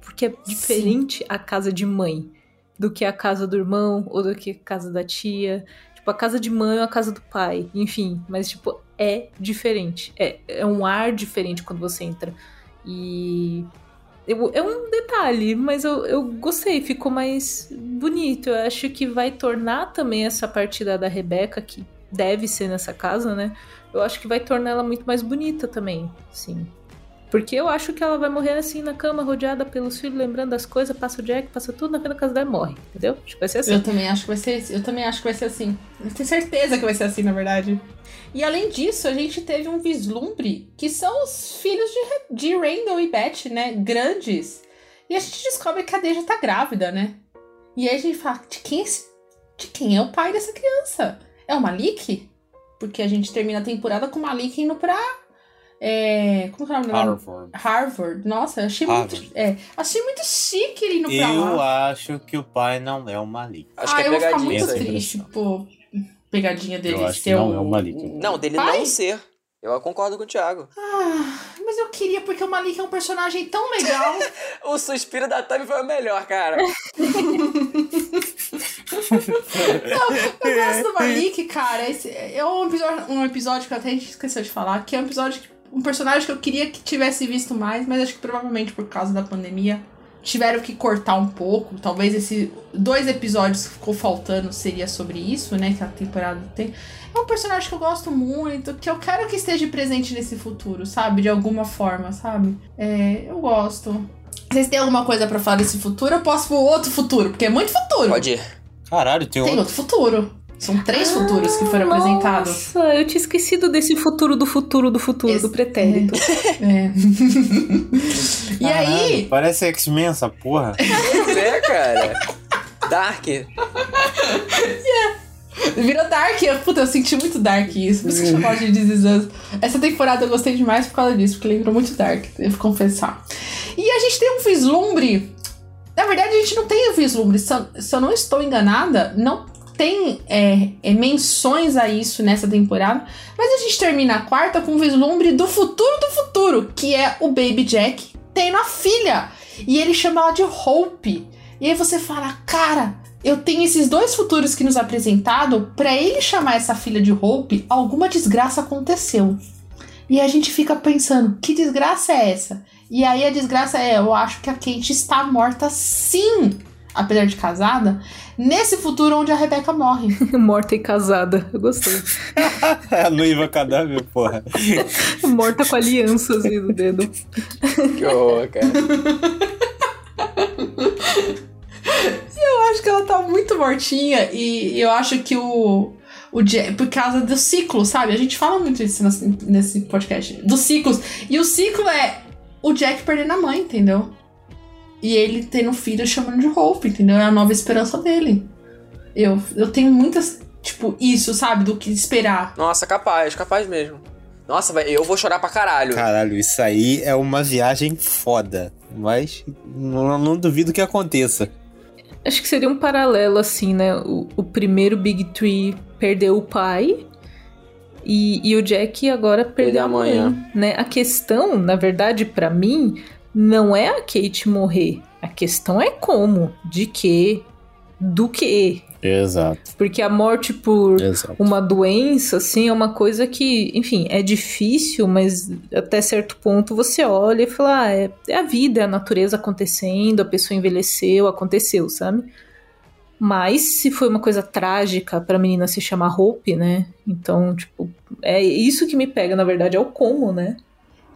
Porque é diferente Sim. a casa de mãe do que a casa do irmão ou do que a casa da tia. Tipo, a casa de mãe ou a casa do pai. Enfim, mas, tipo, é diferente. É, é um ar diferente quando você entra. E. Eu, é um detalhe, mas eu, eu gostei, ficou mais bonito. Eu acho que vai tornar também essa partida da Rebeca, que deve ser nessa casa, né? Eu acho que vai tornar ela muito mais bonita também, sim. Porque eu acho que ela vai morrer assim na cama, rodeada pelos filhos, lembrando das coisas, passa o Jack, passa tudo, na casa dela morre, entendeu? Acho que vai ser assim. Eu também acho que vai ser Eu também acho que vai ser assim. Eu tenho certeza que vai ser assim, na verdade. E além disso, a gente teve um vislumbre que são os filhos de, de Randall e Beth, né? Grandes. E a gente descobre que a Deja tá grávida, né? E aí a gente fala, de quem, é de quem é o pai dessa criança? É o Malik? Porque a gente termina a temporada com o Malik indo pra é, como que é o nome Harvard. Harvard. Nossa, achei Harvard. muito. É, achei muito chique ele indo pra lá. Eu acho que o pai não é o Malik. Acho ah, que é eu vou ficar muito triste, pô. Pegadinha dele eu acho ser não o... é o Malik. Não, dele pai? não ser. Eu concordo com o Thiago. Ah, mas eu queria, porque o Malik é um personagem tão legal. o suspiro da Tami foi o melhor, cara. não, eu gosto do Malik, cara. Esse é um episódio, um episódio que eu até esqueci de falar, que é um episódio que um personagem que eu queria que tivesse visto mais, mas acho que provavelmente por causa da pandemia tiveram que cortar um pouco. Talvez esses dois episódios que ficou faltando seria sobre isso, né? Que a temporada tem. É um personagem que eu gosto muito, que eu quero que esteja presente nesse futuro, sabe? De alguma forma, sabe? É, eu gosto. Vocês têm alguma coisa para falar desse futuro? Eu posso pro outro futuro, porque é muito futuro. Pode ir. Caralho, tem, tem outro. outro futuro. São três ah, futuros que foram nossa, apresentados. Nossa, eu tinha esquecido desse futuro do futuro do futuro, Esse, do pretérito. É. é. e aí. Parece X-Men essa porra. é, cara. Dark. yeah. Virou Dark. Puta, eu senti muito Dark isso. Por isso que eu chamava de This Essa temporada eu gostei demais por causa disso, porque lembrou muito Dark, devo confessar. E a gente tem um vislumbre. Na verdade, a gente não tem o vislumbre. Se eu, se eu não estou enganada, não tem é, é, menções a isso nessa temporada, mas a gente termina a quarta com um vislumbre do futuro do futuro, que é o Baby Jack tendo a filha. E ele chama ela de Hope. E aí você fala, cara, eu tenho esses dois futuros que nos apresentado, para ele chamar essa filha de Hope, alguma desgraça aconteceu. E a gente fica pensando, que desgraça é essa? E aí a desgraça é, eu acho que a Kate está morta sim apesar de casada, nesse futuro onde a Rebeca morre. Morta e casada. Eu gostei. a noiva cadáver, porra. Morta com alianças aí no dedo. Que horror, cara. eu acho que ela tá muito mortinha e eu acho que o. O Jack, por causa do ciclo, sabe? A gente fala muito isso nesse podcast. Dos ciclos. E o ciclo é o Jack perdendo a mãe, entendeu? E ele tendo um filho chamando de Hope, entendeu? É a nova esperança dele. Eu, eu tenho muitas, tipo, isso, sabe? Do que esperar. Nossa, capaz, capaz mesmo. Nossa, eu vou chorar pra caralho. Caralho, isso aí é uma viagem foda. Mas não, não duvido que aconteça. Acho que seria um paralelo, assim, né? O, o primeiro Big Tree perdeu o pai e, e o Jack agora perdeu a mãe, né? A questão, na verdade, para mim, não é a Kate morrer. A questão é como, de que, do que. Exato. Porque a morte por Exato. uma doença, assim, é uma coisa que, enfim, é difícil, mas até certo ponto você olha e fala, ah, é, é a vida, é a natureza acontecendo, a pessoa envelheceu, aconteceu, sabe? Mas se foi uma coisa trágica pra menina se chamar Hope, né? Então, tipo, é isso que me pega, na verdade, é o como, né?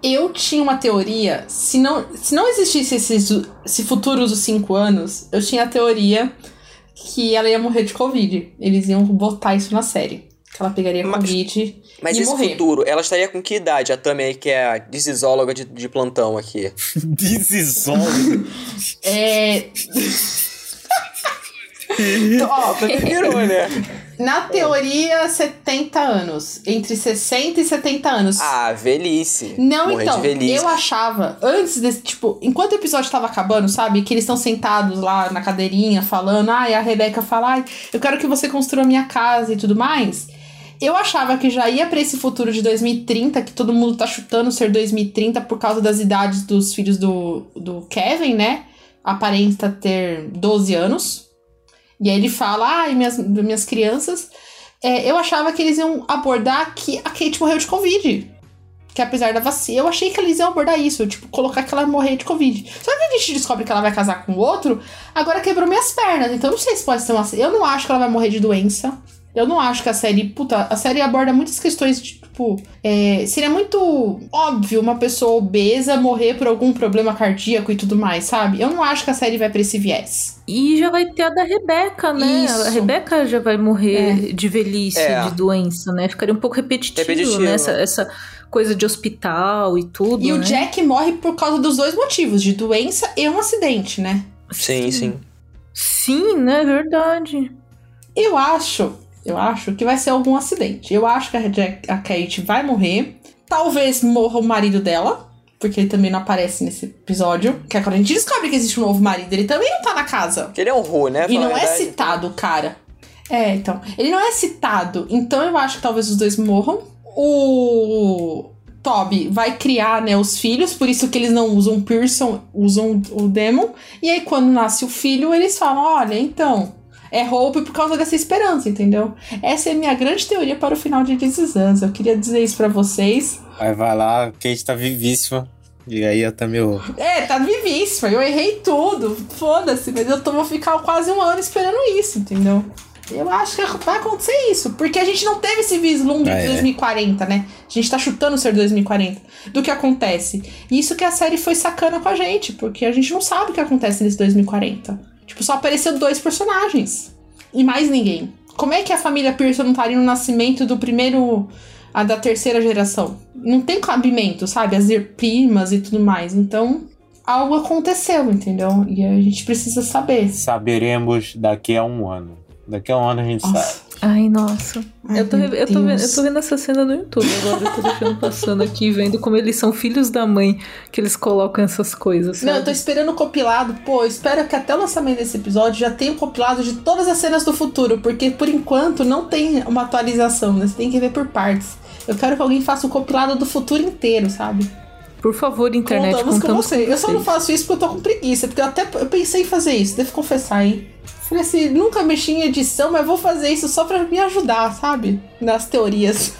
Eu tinha uma teoria, se não, se não existisse esse, esse futuro dos cinco anos, eu tinha a teoria que ela ia morrer de Covid. Eles iam botar isso na série. Que ela pegaria mas, Covid mas e esse morrer. futuro, ela estaria com que idade? A Tami aí, que é a desisóloga de, de plantão aqui. desisóloga? é... então, ó, né? Na teoria, 70 anos. Entre 60 e 70 anos. Ah, velhice. Não, Morrer então. velhice. Eu achava, antes desse, tipo, enquanto o episódio tava acabando, sabe? Que eles estão sentados lá na cadeirinha falando, ai, a Rebeca fala, ai, eu quero que você construa minha casa e tudo mais. Eu achava que já ia para esse futuro de 2030, que todo mundo tá chutando ser 2030 por causa das idades dos filhos do, do Kevin, né? Aparenta ter 12 anos. E aí ele fala, ai, minhas, minhas crianças. É, eu achava que eles iam abordar que a Kate morreu de Covid. Que apesar da vacina, eu achei que eles iam abordar isso, tipo, colocar que ela morreu de Covid. Só que a gente descobre que ela vai casar com outro, agora quebrou minhas pernas. Então não sei se pode ser uma. Eu não acho que ela vai morrer de doença. Eu não acho que a série. Puta, a série aborda muitas questões de, tipo. É, seria muito óbvio uma pessoa obesa morrer por algum problema cardíaco e tudo mais, sabe? Eu não acho que a série vai pra esse viés. E já vai ter a da Rebeca, né? Isso. A Rebeca já vai morrer é. de velhice, é. de doença, né? Ficaria um pouco repetitivo, repetitivo. né? Essa, essa coisa de hospital e tudo. E né? o Jack morre por causa dos dois motivos: de doença e um acidente, né? Sim, sim. Sim, né? Verdade. Eu acho eu acho que vai ser algum acidente. Eu acho que a, Jack, a Kate vai morrer. Talvez morra o marido dela. Porque ele também não aparece nesse episódio. Que é quando a gente descobre que existe um novo marido, ele também não tá na casa. Ele é um ru, né? E não é citado, cara. É, então. Ele não é citado. Então eu acho que talvez os dois morram. O Toby vai criar, né, os filhos, por isso que eles não usam Pearson, usam o Demon. E aí, quando nasce o filho, eles falam: olha, então, é Hope por causa dessa esperança, entendeu? Essa é a minha grande teoria para o final de This Is Us. Eu queria dizer isso para vocês. Aí vai lá, Kate tá vivíssima. E aí eu também. É, tá vivíssima. Eu errei tudo. Foda-se, mas eu tô, vou ficar quase um ano esperando isso, entendeu? Eu acho que vai acontecer isso, porque a gente não teve esse vislumbre ah, de 2040, é. né? A gente tá chutando ser 2040 do que acontece. E isso que a série foi sacana com a gente, porque a gente não sabe o que acontece nesse 2040. Tipo, só apareceu dois personagens. E mais ninguém. Como é que a família Pearson não estaria no nascimento do primeiro. a da terceira geração? Não tem cabimento, sabe? As primas e tudo mais. Então, algo aconteceu, entendeu? E a gente precisa saber. Saberemos daqui a um ano. Daqui a um ano a gente Nossa. sabe. Ai, nossa. Ai, eu, tô, eu, tô vendo, eu tô vendo essa cena no YouTube agora. Eu tô deixando passando aqui, vendo como eles são filhos da mãe que eles colocam essas coisas. Sabe? Não, eu tô esperando o compilado. Pô, espero que até o lançamento desse episódio já tenha um compilado de todas as cenas do futuro. Porque por enquanto não tem uma atualização, né? Você tem que ver por partes. Eu quero que alguém faça o compilado do futuro inteiro, sabe? Por favor, internet, contamos, contamos com você. Com eu só não faço isso porque eu tô com preguiça. Porque eu até eu pensei em fazer isso, devo confessar aí. Falei assim, nunca mexi em edição, mas vou fazer isso só pra me ajudar, sabe? Nas teorias.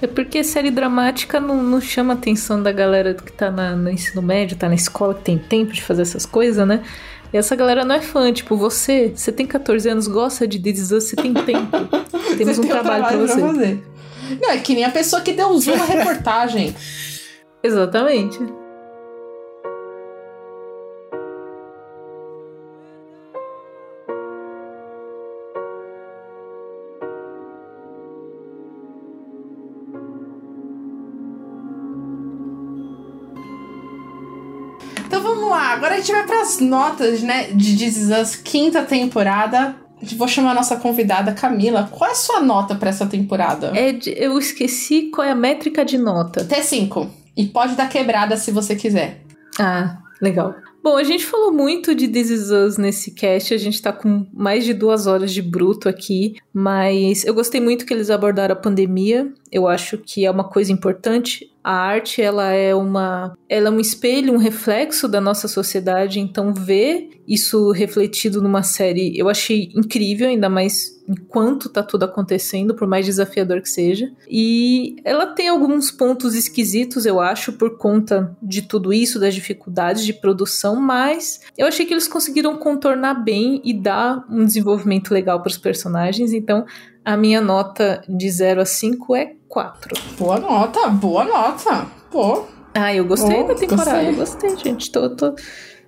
É porque série dramática não, não chama a atenção da galera que tá na, no ensino médio, tá na escola, que tem tempo de fazer essas coisas, né? E essa galera não é fã, tipo, você, você tem 14 anos, gosta de This você tem tempo. Temos um, trabalho, trabalho pra você. Pra fazer. Não, é que nem a pessoa que deu um zoom na reportagem. Exatamente. A gente vai para as notas, né, de This Is Us, quinta temporada. Vou chamar a nossa convidada Camila. Qual é a sua nota para essa temporada? É eu esqueci qual é a métrica de nota. Até 5. E pode dar quebrada se você quiser. Ah, legal. Bom, a gente falou muito de This Is Us nesse cast, a gente tá com mais de duas horas de bruto aqui, mas eu gostei muito que eles abordaram a pandemia, eu acho que é uma coisa importante. A arte, ela é uma, ela é um espelho, um reflexo da nossa sociedade, então ver isso refletido numa série, eu achei incrível, ainda mais enquanto tá tudo acontecendo, por mais desafiador que seja. E ela tem alguns pontos esquisitos, eu acho, por conta de tudo isso, das dificuldades de produção, mas eu achei que eles conseguiram contornar bem e dar um desenvolvimento legal para os personagens, então a minha nota de 0 a 5 é 4. Boa nota, boa nota. Pô. Ah, eu gostei oh, da temporada, gostei. gostei, gente. Tô, tô,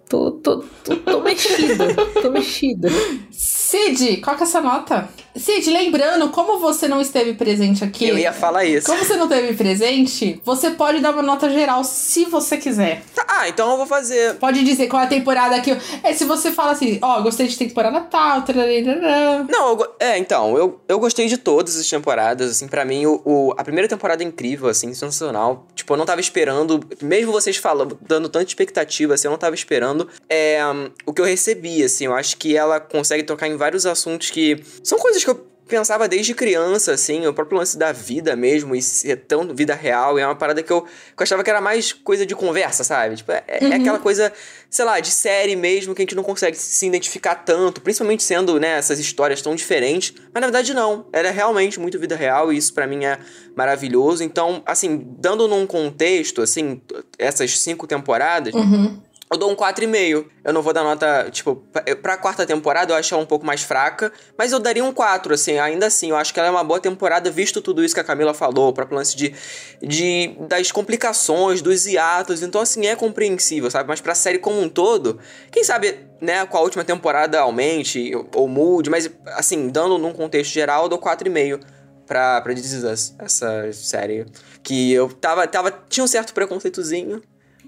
tô, tô, tô, tô mexida, tô mexida. Cid, qual que é essa nota? Cid, lembrando, como você não esteve presente aqui. Eu ia falar isso. Como você não esteve presente, você pode dar uma nota geral se você quiser. Tá, ah, então eu vou fazer. Pode dizer qual é a temporada que. É, se você fala assim, ó, oh, gostei de temporada tal. Tararara. Não, eu, é, então, eu, eu gostei de todas as temporadas, assim, para mim, o, o, a primeira temporada é incrível, assim, sensacional. Tipo, eu não tava esperando, mesmo vocês falando, dando tanta expectativa, assim, eu não tava esperando é, um, o que eu recebi, assim, eu acho que ela consegue tocar em vários assuntos que são coisas que eu pensava desde criança, assim, o próprio lance da vida mesmo, e ser tão vida real, é uma parada que eu, que eu achava que era mais coisa de conversa, sabe? Tipo, é, é uhum. é, aquela coisa, sei lá, de série mesmo, que a gente não consegue se identificar tanto, principalmente sendo, né, essas histórias tão diferentes. Mas na verdade não, era realmente muito vida real, e isso para mim é maravilhoso. Então, assim, dando num contexto, assim, essas cinco temporadas. Uhum eu dou um 4,5. Eu não vou dar nota, tipo, pra quarta temporada eu acho ela um pouco mais fraca, mas eu daria um 4, assim, ainda assim. Eu acho que ela é uma boa temporada, visto tudo isso que a Camila falou, o lance de, de, das complicações, dos hiatos. Então, assim, é compreensível, sabe? Mas pra série como um todo, quem sabe, né, com a última temporada aumente ou mude, mas, assim, dando num contexto geral, eu dou 4,5 pra, pra This Is Us, essa série. Que eu tava, tava. Tinha um certo preconceitozinho.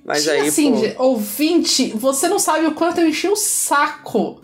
Mas Tinha, aí, assim, pô... ouvinte, você não sabe o quanto eu enchi o saco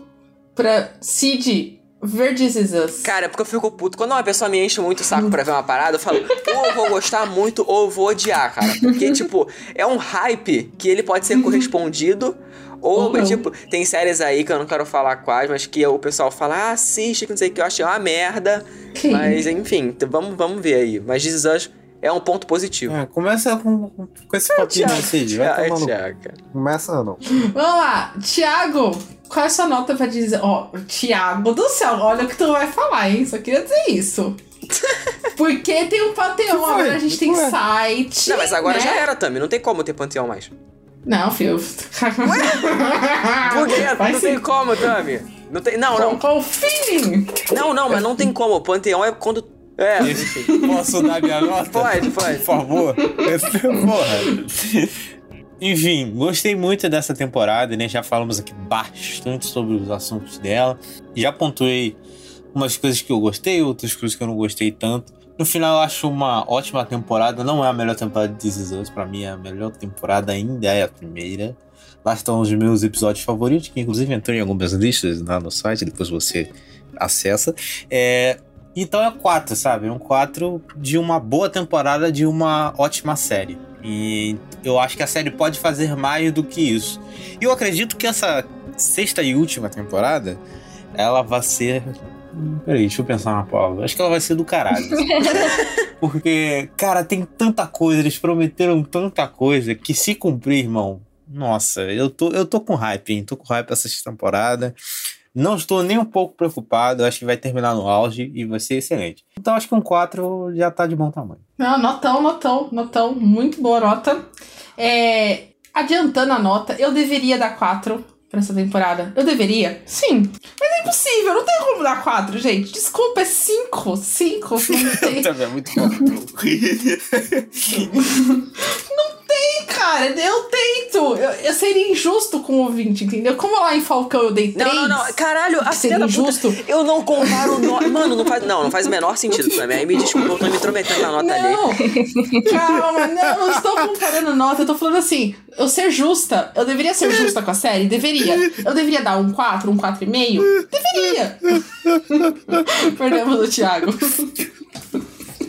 pra Cid ver This Is Us. Cara, é porque eu fico puto. Quando uma pessoa me enche muito o saco pra ver uma parada, eu falo, ou eu vou gostar muito, ou eu vou odiar, cara. Porque, tipo, é um hype que ele pode ser uhum. correspondido. Ou, ou tipo, tem séries aí que eu não quero falar quais, mas que o pessoal fala, ah, assiste, que não sei o que, eu achei uma merda. Mas, enfim, vamos, vamos ver aí. Mas This Is Us é um ponto positivo. É, começa com, com esse papinho é, Cid. Vai é, Thiago. Começa não. Vamos lá, Thiago, qual é a sua nota pra dizer? Ó, oh, Thiago do céu, olha o que tu vai falar, hein? Só queria dizer isso. Porque tem um panteão, agora a gente tem Ué? site. Não, mas agora né? já era também, não tem como ter panteão mais. Não, filho. Por quê? Vai não sim. tem como, Tami. Não tem. Não, não. Qual o feeling? Não, não, mas não tem como. O panteão é quando é. Posso dar minha nota? Pode, pode. Por favor. Porra. Enfim, gostei muito dessa temporada, né? Já falamos aqui bastante sobre os assuntos dela. Já pontuei umas coisas que eu gostei, outras coisas que eu não gostei tanto. No final, eu acho uma ótima temporada. Não é a melhor temporada de This Is Us. Pra mim, a melhor temporada ainda é a primeira. Lá estão os meus episódios favoritos, que inclusive entram em algumas listas lá no site, depois você acessa. É, então é 4, sabe? É um 4 de uma boa temporada, de uma ótima série. E eu acho que a série pode fazer mais do que isso. E eu acredito que essa sexta e última temporada, ela vai ser. Peraí, deixa eu pensar uma palavra. Acho que ela vai ser do caralho. Porque, cara, tem tanta coisa, eles prometeram tanta coisa que se cumprir, irmão. Nossa, eu tô, eu tô com hype, hein? Tô com hype essa temporada. Não estou nem um pouco preocupado, acho que vai terminar no auge e vai ser excelente. Então acho que um 4 já tá de bom tamanho. Não, notão, notão, notão. Muito boa nota. É, adiantando a nota, eu deveria dar 4 pra essa temporada. Eu deveria? Sim. Mas é impossível, não tem como dar 4, gente. Desculpa, é 5. 5. Não tem. Também é muito bom. não tem, cara. Eu tento. Eu, eu seria injusto com o ouvinte, entendeu? Como lá em Falcão eu dei 3. Não, não, não. Caralho, a seria injusto. Puta, eu não comparo no... Mano, não faz, não, não faz o menor sentido pra mim. Aí me desculpa, eu tô me intrometendo na nota não. ali. Calma, não, não estou comparando nota. Eu tô falando assim, eu ser justa. Eu deveria ser justa com a série? Deveria. Eu deveria dar um 4, um 4,5? Deveria. Perdemos o Thiago.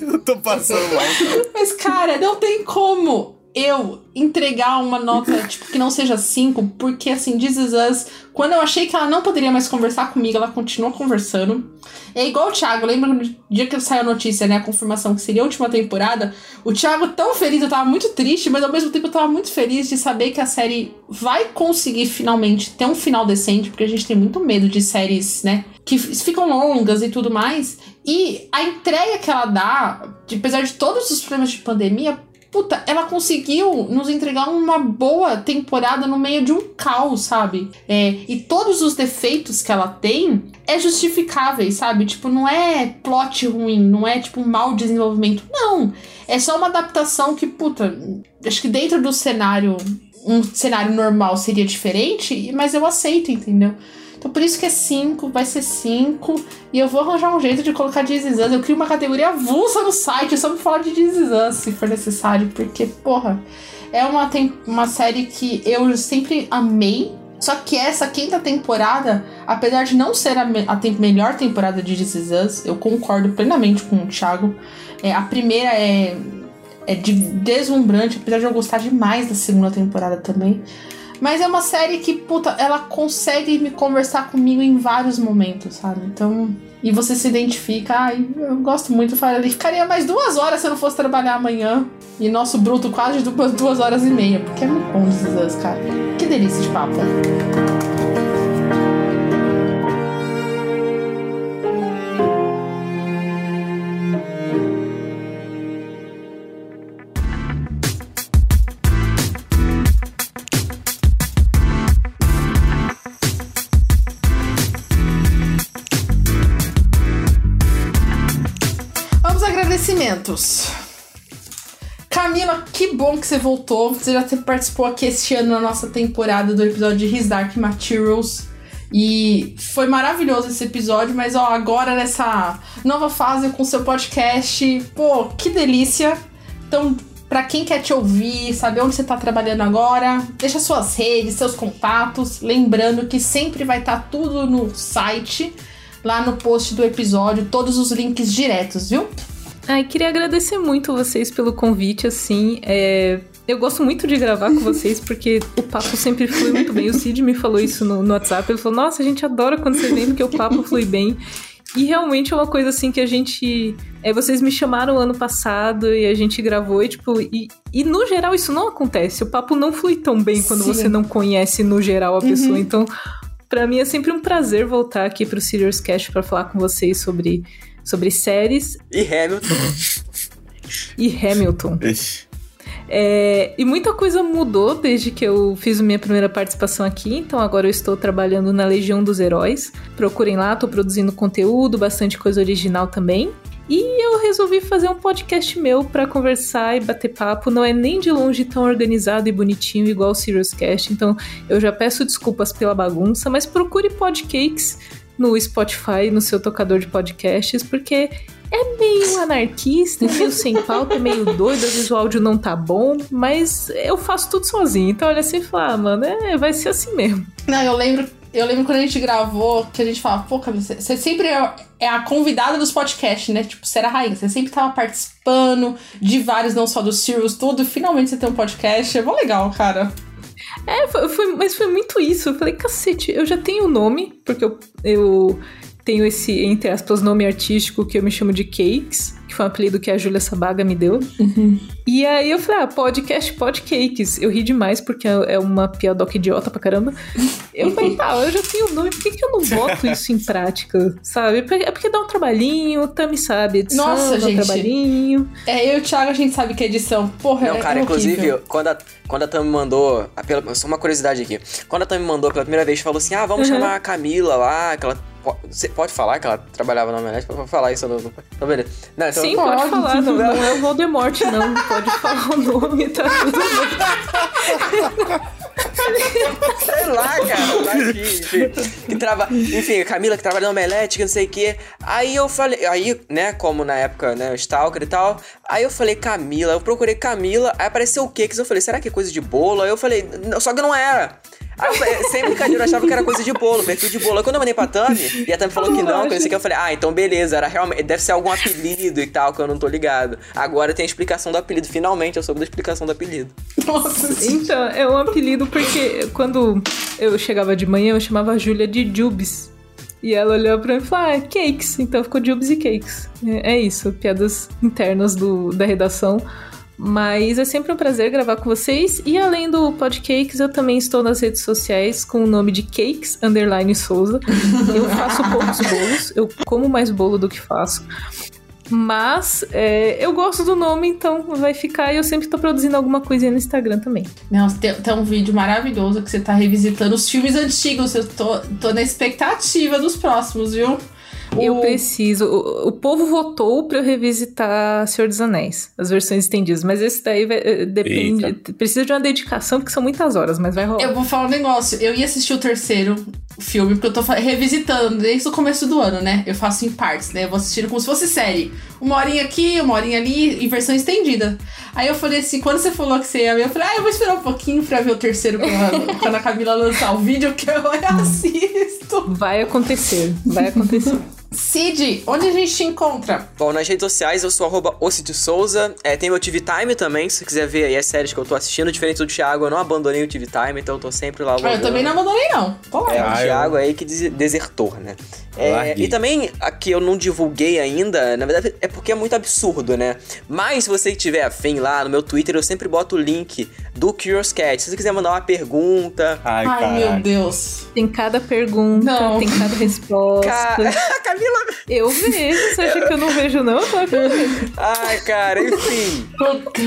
Eu tô passando mal. Mas, cara, não tem como eu entregar uma nota, tipo, que não seja 5, porque assim, This Is Us, quando eu achei que ela não poderia mais conversar comigo, ela continua conversando. É igual o Thiago, lembra no dia que saiu a notícia, né, a confirmação que seria a última temporada, o Thiago tão feliz, eu tava muito triste, mas ao mesmo tempo eu tava muito feliz de saber que a série vai conseguir finalmente ter um final decente, porque a gente tem muito medo de séries, né, que ficam longas e tudo mais. E a entrega que ela dá, apesar de todos os problemas de pandemia, puta, ela conseguiu nos entregar uma boa temporada no meio de um caos, sabe? É, e todos os defeitos que ela tem é justificáveis, sabe? Tipo, não é plot ruim, não é tipo mau desenvolvimento. Não. É só uma adaptação que, puta, acho que dentro do cenário, um cenário normal seria diferente, mas eu aceito, entendeu? Então por isso que é 5, vai ser 5. E eu vou arranjar um jeito de colocar This Is Us. Eu crio uma categoria avulsa no site só pra falar de This Is Us, se for necessário. Porque, porra, é uma, uma série que eu sempre amei. Só que essa quinta temporada, apesar de não ser a, me a te melhor temporada de This Is Us, eu concordo plenamente com o Thiago. É, a primeira é, é de deslumbrante, apesar de eu gostar demais da segunda temporada também. Mas é uma série que, puta, ela consegue me conversar comigo em vários momentos, sabe? Então. E você se identifica, ai, eu gosto muito, eu ficaria mais duas horas se eu não fosse trabalhar amanhã. E nosso bruto quase duas, duas horas e meia, porque é muito bom esses cara. Que delícia de papo. Camila, que bom que você voltou. Você já participou aqui este ano na nossa temporada do episódio de His Dark Materials. E foi maravilhoso esse episódio, mas ó, agora nessa nova fase com seu podcast, pô, que delícia. Então, para quem quer te ouvir, saber onde você tá trabalhando agora, deixa suas redes, seus contatos, lembrando que sempre vai estar tá tudo no site, lá no post do episódio, todos os links diretos, viu? Ai, queria agradecer muito vocês pelo convite, assim. É... Eu gosto muito de gravar com vocês porque o papo sempre flui muito bem. O Cid me falou isso no, no WhatsApp. Ele falou: Nossa, a gente adora quando você vem porque o papo flui bem. E realmente é uma coisa assim que a gente. É, vocês me chamaram ano passado e a gente gravou e, tipo. E, e no geral isso não acontece. O papo não flui tão bem quando Sim. você não conhece no geral a pessoa. Uhum. Então, para mim é sempre um prazer voltar aqui pro Serious Cash para falar com vocês sobre sobre séries. E Hamilton. e Hamilton. É, e muita coisa mudou desde que eu fiz minha primeira participação aqui, então agora eu estou trabalhando na Legião dos Heróis. Procurem lá, estou produzindo conteúdo, bastante coisa original também. E eu resolvi fazer um podcast meu para conversar e bater papo. Não é nem de longe tão organizado e bonitinho igual o Serious Cast, então eu já peço desculpas pela bagunça, mas procure Podcakes no Spotify, no seu tocador de podcasts, porque é meio anarquista, meio sem pauta, é meio doido, às vezes o áudio não tá bom, mas eu faço tudo sozinho. Então olha assim e fala, ah, mano, é, vai ser assim mesmo. Não, eu lembro, eu lembro quando a gente gravou, que a gente falava, pô, você, você sempre é, é a convidada dos podcasts, né? Tipo, você era rainha, você sempre tava participando de vários, não só do Sirius, tudo, finalmente você tem um podcast. É bom legal, cara. É, foi, foi, mas foi muito isso. Eu falei, cacete, eu já tenho o nome, porque eu, eu tenho esse, entre aspas, nome artístico que eu me chamo de Cakes que foi um apelido que a Júlia Sabaga me deu. Uhum. E aí eu falei, ah, podcast Podcakes. Eu ri demais porque é uma piadoca idiota pra caramba. Eu falei, tá, eu já tenho o nome, por que, que eu não boto isso em prática? Sabe? É porque dá um trabalhinho, Tami sabe, edição, Nossa, dá um trabalhinho. É, eu e o Thiago, a gente sabe que é edição. Porra, Não, é, cara, é inclusive, quando a, quando a Tami mandou. Só uma curiosidade aqui. Quando a Tami mandou pela primeira vez, falou assim: ah, vamos uhum. chamar a Camila lá, que ela você pode falar que ela trabalhava na Omelete? Pode falar isso no. Então, beleza. Não, então, Sim, pode, pode falar. Não, não é o Voldemort, não. Pode falar o nome, tá tudo bem. Sei lá, cara. Tá aqui, enfim, que trava, enfim, Camila que trabalha na Omelete, que não sei o quê. Aí eu falei, aí, né, como na época, né, Stalker e tal. Aí eu falei Camila, eu procurei Camila, aí apareceu o Cakes, eu falei, será que é coisa de bolo? Aí eu falei, só que não era. Aí eu, sem brincadeira, eu achava que era coisa de bolo, perfil de bolo. Aí quando eu mandei pra Tami, e a Tami falou que não, que o que, eu falei, ah, então beleza, era realmente, deve ser algum apelido e tal, que eu não tô ligado. Agora tem a explicação do apelido, finalmente eu soube da explicação do apelido. Nossa, então, é um apelido porque quando eu chegava de manhã, eu chamava a Júlia de Jubes. E ela olhou pra mim e falou: Ah, cakes. Então ficou Jubes e cakes. É, é isso, piadas internas do, da redação. Mas é sempre um prazer gravar com vocês. E além do Podcakes, eu também estou nas redes sociais com o nome de Cakes Underline Souza. Eu faço poucos bolos, eu como mais bolo do que faço. Mas é, eu gosto do nome, então vai ficar. E eu sempre tô produzindo alguma coisinha no Instagram também. Não, tem, tem um vídeo maravilhoso que você tá revisitando os filmes antigos. Eu tô, tô na expectativa dos próximos, viu? Eu preciso. O, o, povo votou pra eu revisitar Senhor dos Anéis, as versões estendidas. Mas esse daí vai, eh, depende. Eita. Precisa de uma dedicação, porque são muitas horas, mas vai rolar. Eu vou falar um negócio. Eu ia assistir o terceiro filme, porque eu tô revisitando desde o começo do ano, né? Eu faço em partes, né? Eu vou assistindo como se fosse série. Uma horinha aqui, uma horinha ali, em versão estendida. Aí eu falei assim, quando você falou que você ia ver, eu falei, ah, eu vou esperar um pouquinho pra ver o terceiro quando, quando a Camila lançar o vídeo que eu assisto. Vai acontecer, vai acontecer. Cid, onde a gente te encontra? Bom, nas redes sociais eu sou arroba Souza. É, tem meu TV Time também, se você quiser ver aí as séries que eu tô assistindo. Diferente do Thiago, eu não abandonei o TV Time, então eu tô sempre lá. Ah, eu também não abandonei, não. Tô É, o Thiago aí que desertou, né? É, e também, aqui eu não divulguei ainda, na verdade é porque é muito absurdo, né? Mas se você tiver afim lá no meu Twitter, eu sempre boto o link do Curious Cat. Se você quiser mandar uma pergunta. Ai, Ai meu Deus. Tem cada pergunta, não. tem cada resposta. Ca... Camila. Eu vejo. Você acha que eu não vejo, não? Ai, cara, enfim.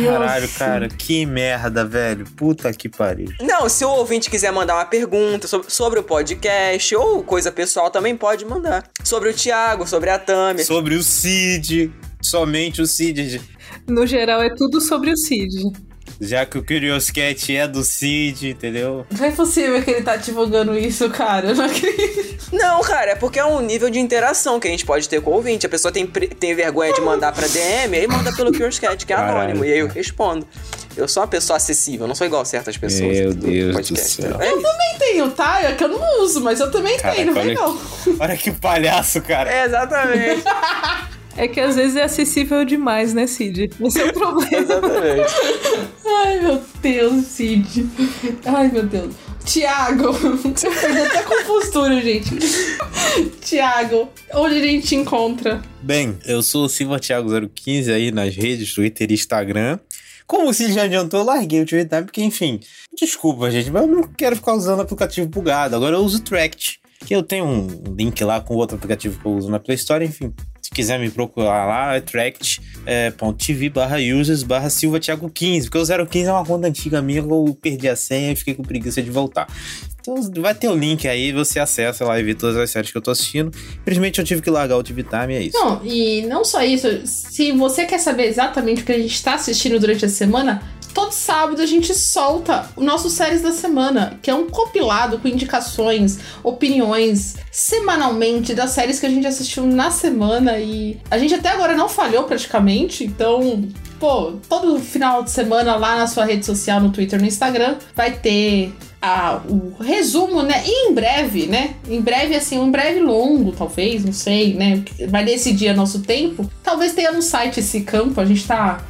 Caralho, cara, que merda, velho. Puta que pariu. Não, se o ouvinte quiser mandar uma pergunta sobre, sobre o podcast ou coisa pessoal, também pode mandar. Sobre o Thiago, sobre a Tami. Sobre o Cid. Somente o Cid. No geral, é tudo sobre o Cid. Já que o Curious Cat é do Cid, entendeu? Não é possível que ele tá divulgando isso, cara. Eu não acredito. Não, cara, é porque é um nível de interação que a gente pode ter com o ouvinte. A pessoa tem, tem vergonha de mandar pra DM, aí manda pelo Curious Cat, que é Caralho. anônimo. E aí eu respondo. Eu sou uma pessoa acessível, não sou igual a certas pessoas. Meu Deus podcast, do céu. É eu também tenho, tá? É que eu não uso, mas eu também Caraca, tenho, não vem não. Olha que palhaço, cara. É, exatamente. É que às vezes é acessível demais, né, Cid? Esse é o problema. Exatamente. Ai, meu Deus, Cid. Ai, meu Deus. Tiago, você perdeu até a compostura, gente. Tiago, onde a gente te encontra? Bem, eu sou o Silva Thiago 015 aí nas redes, Twitter e Instagram. Como o Cid já adiantou, eu larguei o Twitter porque, enfim, desculpa, gente, mas eu não quero ficar usando aplicativo bugado. Agora eu uso o Tract, que eu tenho um link lá com outro aplicativo que eu uso na Play Store, enfim. Se quiser me procurar lá, é tract.tv barra users barra Silva Thiago 15, porque o 015 é uma conta antiga minha, eu perdi a senha e fiquei com preguiça de voltar. Então vai ter o link aí, você acessa lá e vê todas as séries que eu tô assistindo. Infelizmente eu tive que largar o TV Time, é isso. Não, e não só isso, se você quer saber exatamente o que a gente tá assistindo durante a semana, todo sábado a gente solta o nosso Séries da Semana, que é um compilado com indicações, opiniões semanalmente das séries que a gente assistiu na semana e a gente até agora não falhou praticamente, então pô, todo final de semana lá na sua rede social, no Twitter, no Instagram, vai ter a, o resumo, né? E em breve, né? Em breve, assim, um breve longo, talvez, não sei, né? Vai decidir nosso tempo. Talvez tenha no site esse campo, a gente tá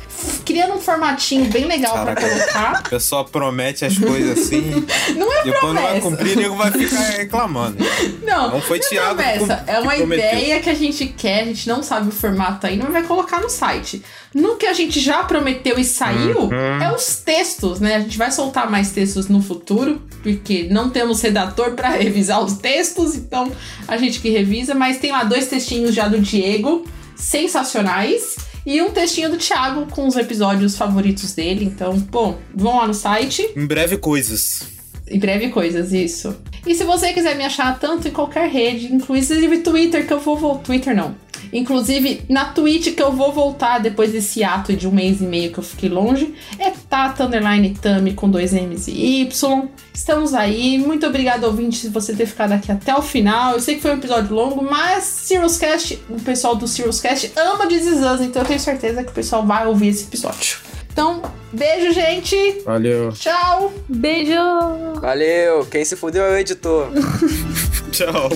criando um formatinho bem legal para colocar. O pessoal promete as coisas assim. não é depois promessa. não vai cumprir, nego vai ficar reclamando. Não, não foi não é promessa. É uma prometeu. ideia que a gente quer, a gente não sabe o formato ainda, mas vai colocar no site. No que a gente já prometeu e saiu, uhum. é os textos, né? A gente vai soltar mais textos no futuro, porque não temos redator para revisar os textos, então a gente que revisa, mas tem lá dois textinhos já do Diego, sensacionais. E um textinho do Thiago com os episódios favoritos dele. Então, bom, vão lá no site. Em breve coisas. Em breve coisas, isso. E se você quiser me achar tanto em qualquer rede, inclusive Twitter, que eu vou. Twitter não. Inclusive, na Twitch que eu vou voltar depois desse ato de um mês e meio que eu fiquei longe, é Tata Underline Tami com dois M's e Y. Estamos aí. Muito obrigado, ouvinte, se você ter ficado aqui até o final. Eu sei que foi um episódio longo, mas Cirrus Cast, o pessoal do Cirrus Cast ama This Is Us, então eu tenho certeza que o pessoal vai ouvir esse episódio. Então, beijo, gente. Valeu. Tchau. Beijo. Valeu. Quem se fudeu é o editor. Tchau.